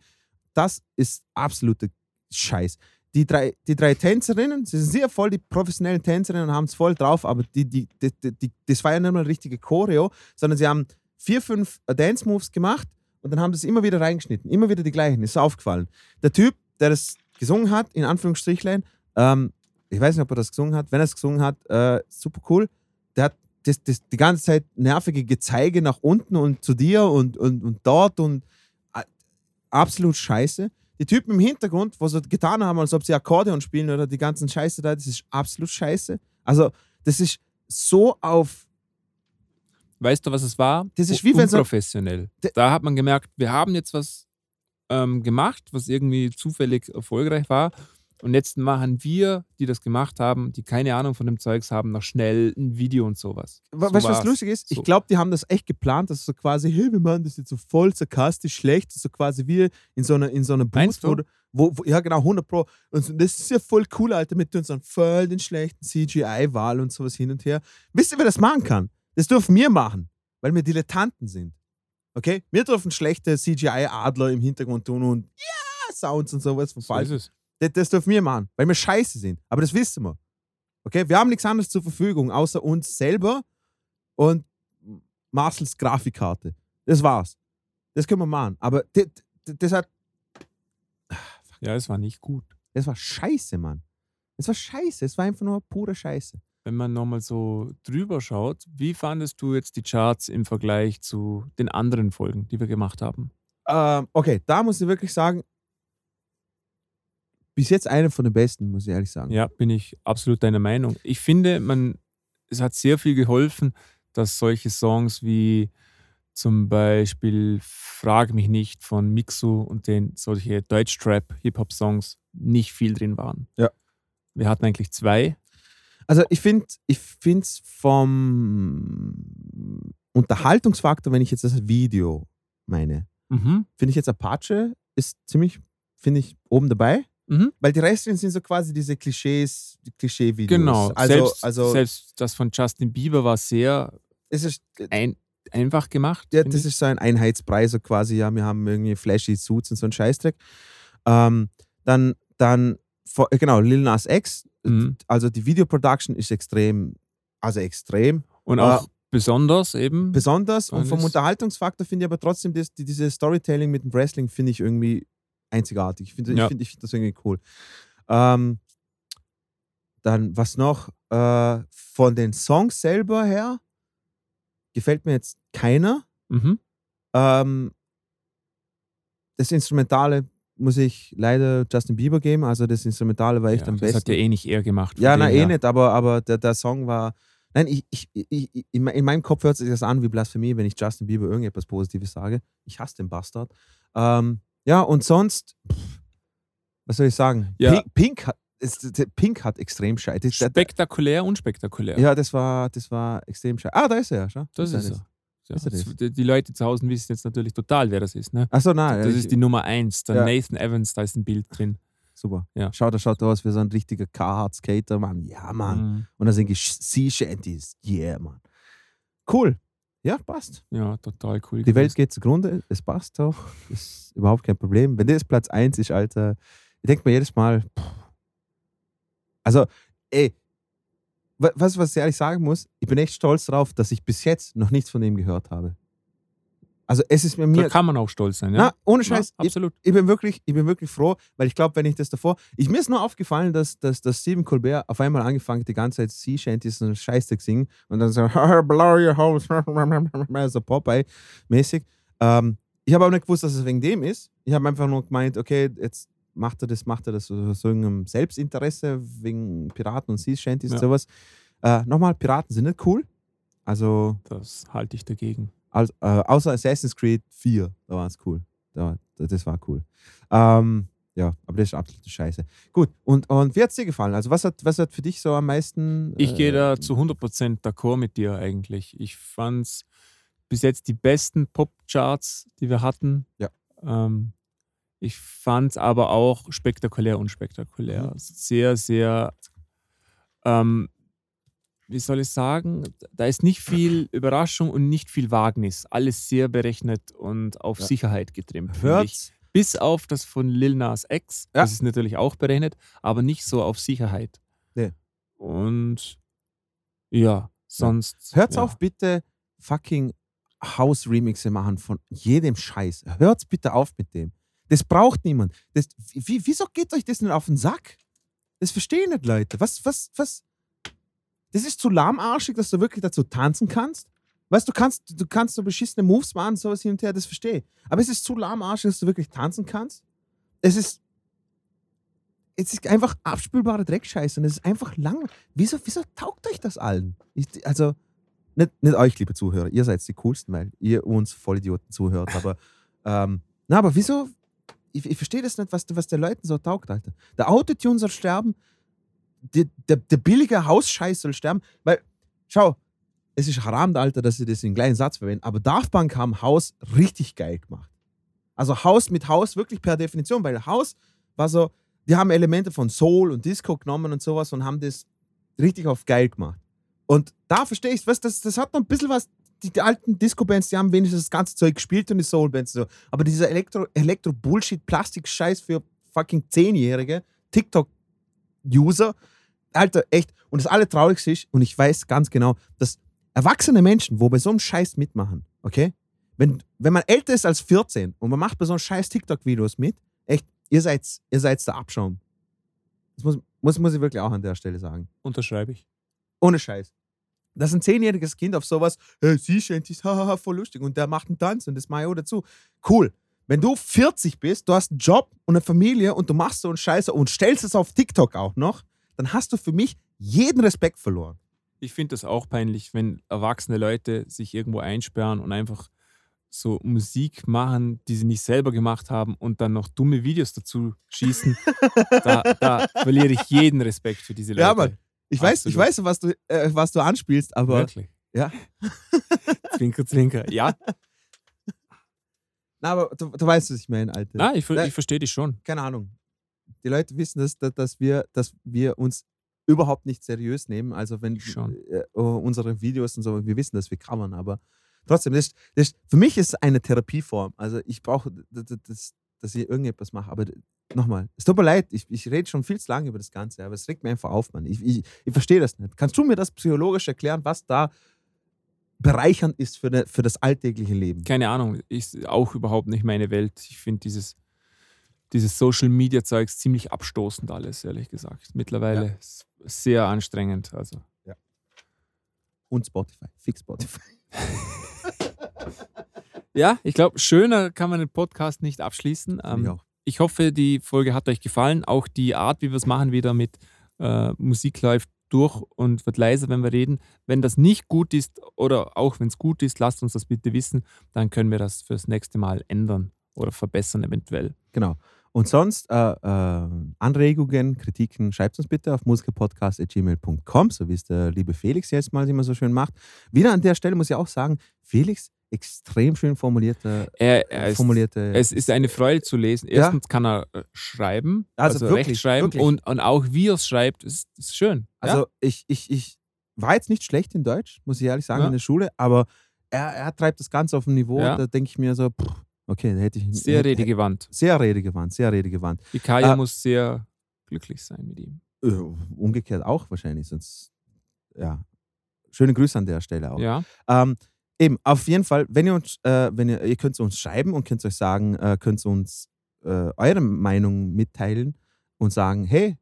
Das ist absolute Scheiß. Die drei, die drei Tänzerinnen, sie sind sehr voll die professionellen Tänzerinnen haben es voll drauf, aber die, die, die, die, das war ja nicht mal richtige Choreo, sondern sie haben vier, fünf Dance-Moves gemacht und dann haben sie es immer wieder reingeschnitten. Immer wieder die gleichen, ist aufgefallen. Der Typ, der das gesungen hat, in Anführungsstrichlein, ähm, ich weiß nicht, ob er das gesungen hat, wenn er es gesungen hat, äh, super cool. Der hat das, das, die ganze Zeit nervige Gezeige nach unten und zu dir und, und, und dort und äh, absolut scheiße. Die Typen im Hintergrund, wo sie getan haben, als ob sie Akkordeon spielen oder die ganzen Scheiße da, das ist absolut scheiße. Also, das ist so auf.
Weißt du, was es war?
Das ist wie wenn so-
Unprofessionell. Da hat man gemerkt, wir haben jetzt was ähm, gemacht, was irgendwie zufällig erfolgreich war. Und jetzt machen wir, die das gemacht haben, die keine Ahnung von dem Zeugs haben, noch schnell ein Video und sowas.
Wa-
So
weißt du, was lustig ist? Ich
So.
glaube, die haben das echt geplant, dass so quasi, hey, wir machen das jetzt so voll sarkastisch schlecht, so quasi wie in so einer, in so einer Booth, wo, wo, wo, ja genau, 100 Pro. Und so, das ist ja voll cool, Alter, mit uns voll den schlechten CGI-Wahl und sowas hin und her. Wisst ihr, wer das machen kann? Das dürfen wir machen, weil wir Dilettanten sind. Okay? Wir dürfen schlechte CGI-Adler im Hintergrund tun und ja, Sounds und sowas von
So
falsch.
ist es.
Das, das dürfen wir machen, weil wir scheiße sind. Aber das wissen wir. Okay? Wir haben nichts anderes zur Verfügung, außer uns selber und Marcels Grafikkarte. Das war's. Das können wir machen. Aber das, das, hat.
Ja, es war nicht gut.
Das war scheiße, Mann. Das war scheiße. Es war einfach nur pure Scheiße.
Wenn man nochmal so drüber schaut, wie fandest du jetzt die Charts im Vergleich zu den anderen Folgen, die wir gemacht haben?
Ähm, okay, da muss ich wirklich sagen, bis jetzt eine von den besten, muss ich ehrlich sagen.
Ja, bin ich absolut deiner Meinung. Ich finde, man, es hat sehr viel geholfen, dass solche Songs wie zum Beispiel Frag mich nicht von Mixu und den solche Deutschtrap-Hip-Hop-Songs nicht viel drin waren.
Ja.
Wir hatten eigentlich zwei.
Also ich finde ich es vom Unterhaltungsfaktor, wenn ich jetzt das Video meine,
Mhm.
finde ich jetzt Apache ist ziemlich, finde ich, oben dabei.
Mhm.
Weil die restlichen sind so quasi diese Klischees, die Klischee-Videos.
Genau.
Also,
selbst,
also
selbst das von Justin Bieber war sehr
es ist,
ein, einfach gemacht.
ja, das
ich.
ist so ein Einheitspreis, so quasi, ja, wir haben irgendwie flashy Suits und so ein Scheißdreck. Ähm, dann, dann, äh, genau, Lil Nas X,
Mhm.
also die Videoproduction ist extrem, also extrem.
Und
Äh,
auch besonders eben.
besonders und vom Unterhaltungsfaktor finde ich aber trotzdem, das, die, diese Storytelling mit dem Wrestling finde ich irgendwie einzigartig. Ich finde
Ja.
ich find, ich find das irgendwie cool. Ähm, dann, was noch? Äh, von den Songs selber her gefällt mir jetzt keiner.
Mhm.
Ähm, das Instrumentale muss ich leider Justin Bieber geben. Also das Instrumentale war echt
Ja,
am
das
besten.
hat ja eh nicht er gemacht.
Ja, na eh nicht, aber, aber der, der Song war. Nein, ich, ich, ich, in meinem Kopf hört sich das an wie Blasphemie, wenn ich Justin Bieber irgendetwas Positives sage. Ich hasse den Bastard. Ähm, ja, und sonst, pff, was soll ich sagen?
Ja.
Pink, Pink, hat, ist, Pink hat extrem scheiße. Das- das-
Spektakulär, unspektakulär.
Ja, das war, das war extrem scheiße. Ah, da ist er ja schon.
Das
Da
ist er. Ja,
Ist er
das-
das?
die, Leute zu Hause wissen jetzt natürlich total, wer das ist. Ne?
Achso, nein.
Das
ich-
ist die Nummer eins. Der
Ja.
Nathan Evans, da ist ein Bild drin.
Super.
Ja.
Schaut, er schaut aus wie so ein richtiger Carhartt-Skater, Mann. Ja, Mann.
Mhm.
Und da sind Sea Shanties. Yeah, Mann. Cool. Ja, passt.
Ja, total cool.
Die Welt geht zugrunde, es passt auch. Ist überhaupt kein Problem. Wenn das Platz 1 ist, Alter, ich denke mir jedes Mal, pff. also, ey, wa- was, was ich ehrlich sagen muss, ich bin echt stolz darauf, dass ich bis jetzt noch nichts von dem gehört habe. Also es ist mir
Da
mir.
kann man auch stolz sein. Ja?
Na, ohne Scheiß.
Ja, absolut.
Ich, ich, bin wirklich, ich bin wirklich froh, weil ich glaube, wenn ich das davor. Ich, mir ist nur aufgefallen, dass, dass, dass Stephen Colbert auf einmal angefangen hat, die ganze Zeit Sea Shanties und Scheißdreck singen und dann so, blow your house, so Popeye-mäßig. Ähm, ich habe auch nicht gewusst, dass es wegen dem ist. Ich habe einfach nur gemeint, okay, jetzt macht er das, macht er das aus so irgendeinem Selbstinteresse wegen Piraten und Sea Shanties
Ja.
und sowas. Äh, Nochmal, Piraten sind nicht cool. Also,
Das halte ich dagegen.
Als, äh, außer Assassin's Creed 4, da war es cool. Da, da- das war cool. Ähm, ja, aber das ist absolute Scheiße. Gut, und, und wie hat es dir gefallen? Also, was hat, was hat für dich so am meisten.
Ich gehe
äh,
da zu 100% d'accord mit dir eigentlich. Ich fand's bis jetzt die besten Pop-Charts, die wir hatten.
Ja.
Ähm, ich fand's aber auch spektakulär, unspektakulär.
Mhm.
Sehr, sehr, ähm, wie soll ich sagen, da ist nicht viel Überraschung und nicht viel Wagnis. Alles sehr berechnet und auf
Ja.
Sicherheit getrimmt.
Hört's?
Bis auf das von Lil Nas X.
Ja.
Das ist natürlich auch berechnet, aber nicht so auf Sicherheit.
Nee.
Und ja, sonst.
Hört's
ja.
auf, bitte fucking House-Remixe machen von jedem Scheiß. Hört's bitte auf mit dem. Das braucht niemand. Das, wie, wieso geht euch das nicht auf den Sack? Das verstehen nicht Leute. Was, was, was? Das ist zu lahmarschig, dass du wirklich dazu tanzen kannst. Weißt du, kannst, du kannst so beschissene Moves machen, sowas hin und her, das verstehe ich. Aber es ist zu lahmarschig, dass du wirklich tanzen kannst. Es ist. Es ist einfach abspülbare Dreckscheiße und es ist einfach lang. Wieso, wieso taugt euch das allen? Ich, also, nicht, nicht euch, liebe Zuhörer, ihr seid die coolsten, weil ihr uns Vollidioten zuhört, aber, ähm, na, aber wieso, ich, ich verstehe das nicht, was, was der Leuten so taugt, Alter. Der Autotune soll sterben, der, der, der billige Hausscheiß soll sterben, weil, schau, es ist haram, Alter, dass sie das in kleinen Satz verwenden, aber Daft Punk haben Haus richtig geil gemacht. Also Haus mit Haus wirklich per Definition, weil Haus war so, die haben Elemente von Soul und Disco genommen und sowas und haben das richtig auf geil gemacht. Und da verstehe ich, was das, das hat noch ein bisschen was. Die, die alten Disco-Bands, die haben wenigstens das ganze Zeug gespielt und die Soul-Bands so. Aber dieser Elektro- Elektro-Bullshit-Plastik-Scheiß für fucking Zehnjährige, TikTok-User, Alter, echt. Und das alle Traurigste ist, und ich weiß ganz genau, dass erwachsene Menschen, wo bei so einem Scheiß mitmachen, okay? Wenn, wenn man älter ist als 14 und man macht bei so einem Scheiß TikTok-Videos mit, echt, ihr seid, ihr seid der Abschaum. Das muss, muss, muss ich wirklich auch an der Stelle sagen.
Unterschreibe ich.
Ohne Scheiß. Dass ein zehnjähriges Kind auf sowas, hey, sie schenkt ist hahaha, voll lustig und der macht einen Tanz und das auch dazu. Cool. Wenn du 40 bist, du hast einen Job und eine Familie und du machst so einen Scheiße und stellst es auf TikTok auch noch, dann hast du für mich jeden Respekt verloren.
Ich finde das auch peinlich, wenn erwachsene Leute sich irgendwo einsperren und einfach so Musik machen, die sie nicht selber gemacht haben und dann noch dumme Videos dazu schießen. da, da verliere ich jeden Respekt für diese Leute.
Ja, Mann. Ich weiß, ich weiß was, du, äh, was du anspielst, aber.
Wirklich?
Ja.
Zwinker, zwinker. Ja.
Na, aber du, du weißt, was ich meine, Alter.
Ah, ich,
Na,
ich verstehe dich schon.
Keine Ahnung. Die Leute wissen, dass, dass, wir, dass wir uns überhaupt nicht seriös nehmen. Also wenn äh, unsere Videos und so, wir wissen, dass wir covern, aber trotzdem, das, das, für mich ist es eine Therapieform. Also ich brauche, das, dass ich irgendetwas mache. Aber nochmal, es tut mir leid, ich, ich rede schon viel zu lange über das Ganze, aber es regt mir einfach auf, Mann. Ich, ich, ich verstehe das nicht. Kannst du mir das psychologisch erklären, was da bereichernd ist für, de, für das alltägliche Leben?
Keine Ahnung, ist auch überhaupt nicht meine Welt. Ich finde dieses, dieses Social Media Zeugs ziemlich abstoßend alles, ehrlich gesagt. Mittlerweile
Ja.
sehr anstrengend. Also.
Ja. Und Spotify. Fix Spotify.
Ja, ich glaube, schöner kann man den Podcast nicht abschließen. Ähm,
ich auch.
ich hoffe, die Folge hat euch gefallen. Auch die Art, wie wir es machen, wieder mit äh, Musik läuft durch und wird leiser, wenn wir reden. Wenn das nicht gut ist oder auch wenn es gut ist, lasst uns das bitte wissen. Dann können wir das fürs nächste Mal ändern oder verbessern eventuell.
Genau. Und sonst äh, äh, Anregungen, Kritiken, schreibt uns bitte auf musikerpodcast.gmail.com, so wie es der liebe Felix jetzt mal immer so schön macht. Wieder an der Stelle muss ich auch sagen, Felix, extrem schön formulierte,
Er, er ist,
formulierte.
es ist eine Freude zu lesen.
Ja.
Erstens kann er äh, schreiben,
Also
also,
wirklich,
rechtschreiben
wirklich.
und, und auch wie er es schreibt, ist, ist schön.
Also
ja?
ich, ich, ich war jetzt nicht schlecht in Deutsch, muss ich ehrlich sagen,
Ja.
in der Schule, aber er, er treibt das Ganze auf ein Niveau,
Ja.
da denke ich mir so, pff, okay, da hätte ich.
Sehr redegewandt.
Sehr redegewandt, sehr redegewandt.
Die Kaya
Äh,
muss sehr glücklich sein mit ihm.
Äh, umgekehrt auch wahrscheinlich, sonst, ja. Schöne Grüße an der Stelle auch.
Ja.
Ähm, eben, auf jeden Fall, wenn ihr uns, äh, wenn ihr, ihr könnt uns schreiben und könnt euch sagen, äh, könnt uns äh, eure Meinung mitteilen und sagen, hey,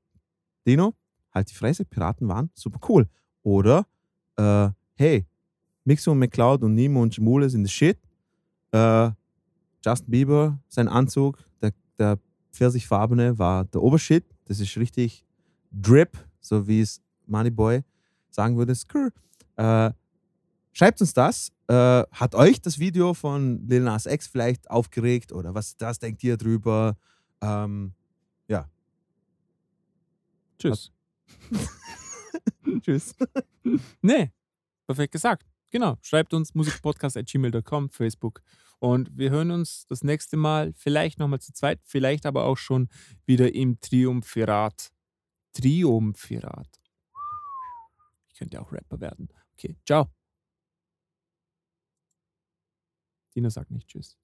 Dino, halt die Fresse, Piraten waren super cool. Oder, äh, hey, Mixo und McCloud und Nemo und Schmule sind the shit. Äh, Justin Bieber, sein Anzug, der, der pfirsichfarbene war der Obershit. Das ist richtig Drip, so wie es Moneyboy sagen würde. Skrr. Äh, schreibt uns das. Äh, hat euch das Video von Lil Nas X vielleicht aufgeregt oder was, was denkt ihr drüber? Ähm, ja.
Tschüss.
Tschüss.
Nee, perfekt gesagt. Genau. Schreibt uns musikpodcast.gmail.com, Facebook. Und wir hören uns das nächste Mal vielleicht nochmal zu zweit, vielleicht aber auch schon wieder im Triumphirat. Triumphirat. Ich könnte auch Rapper werden. Okay, ciao. Dina sagt nicht Tschüss.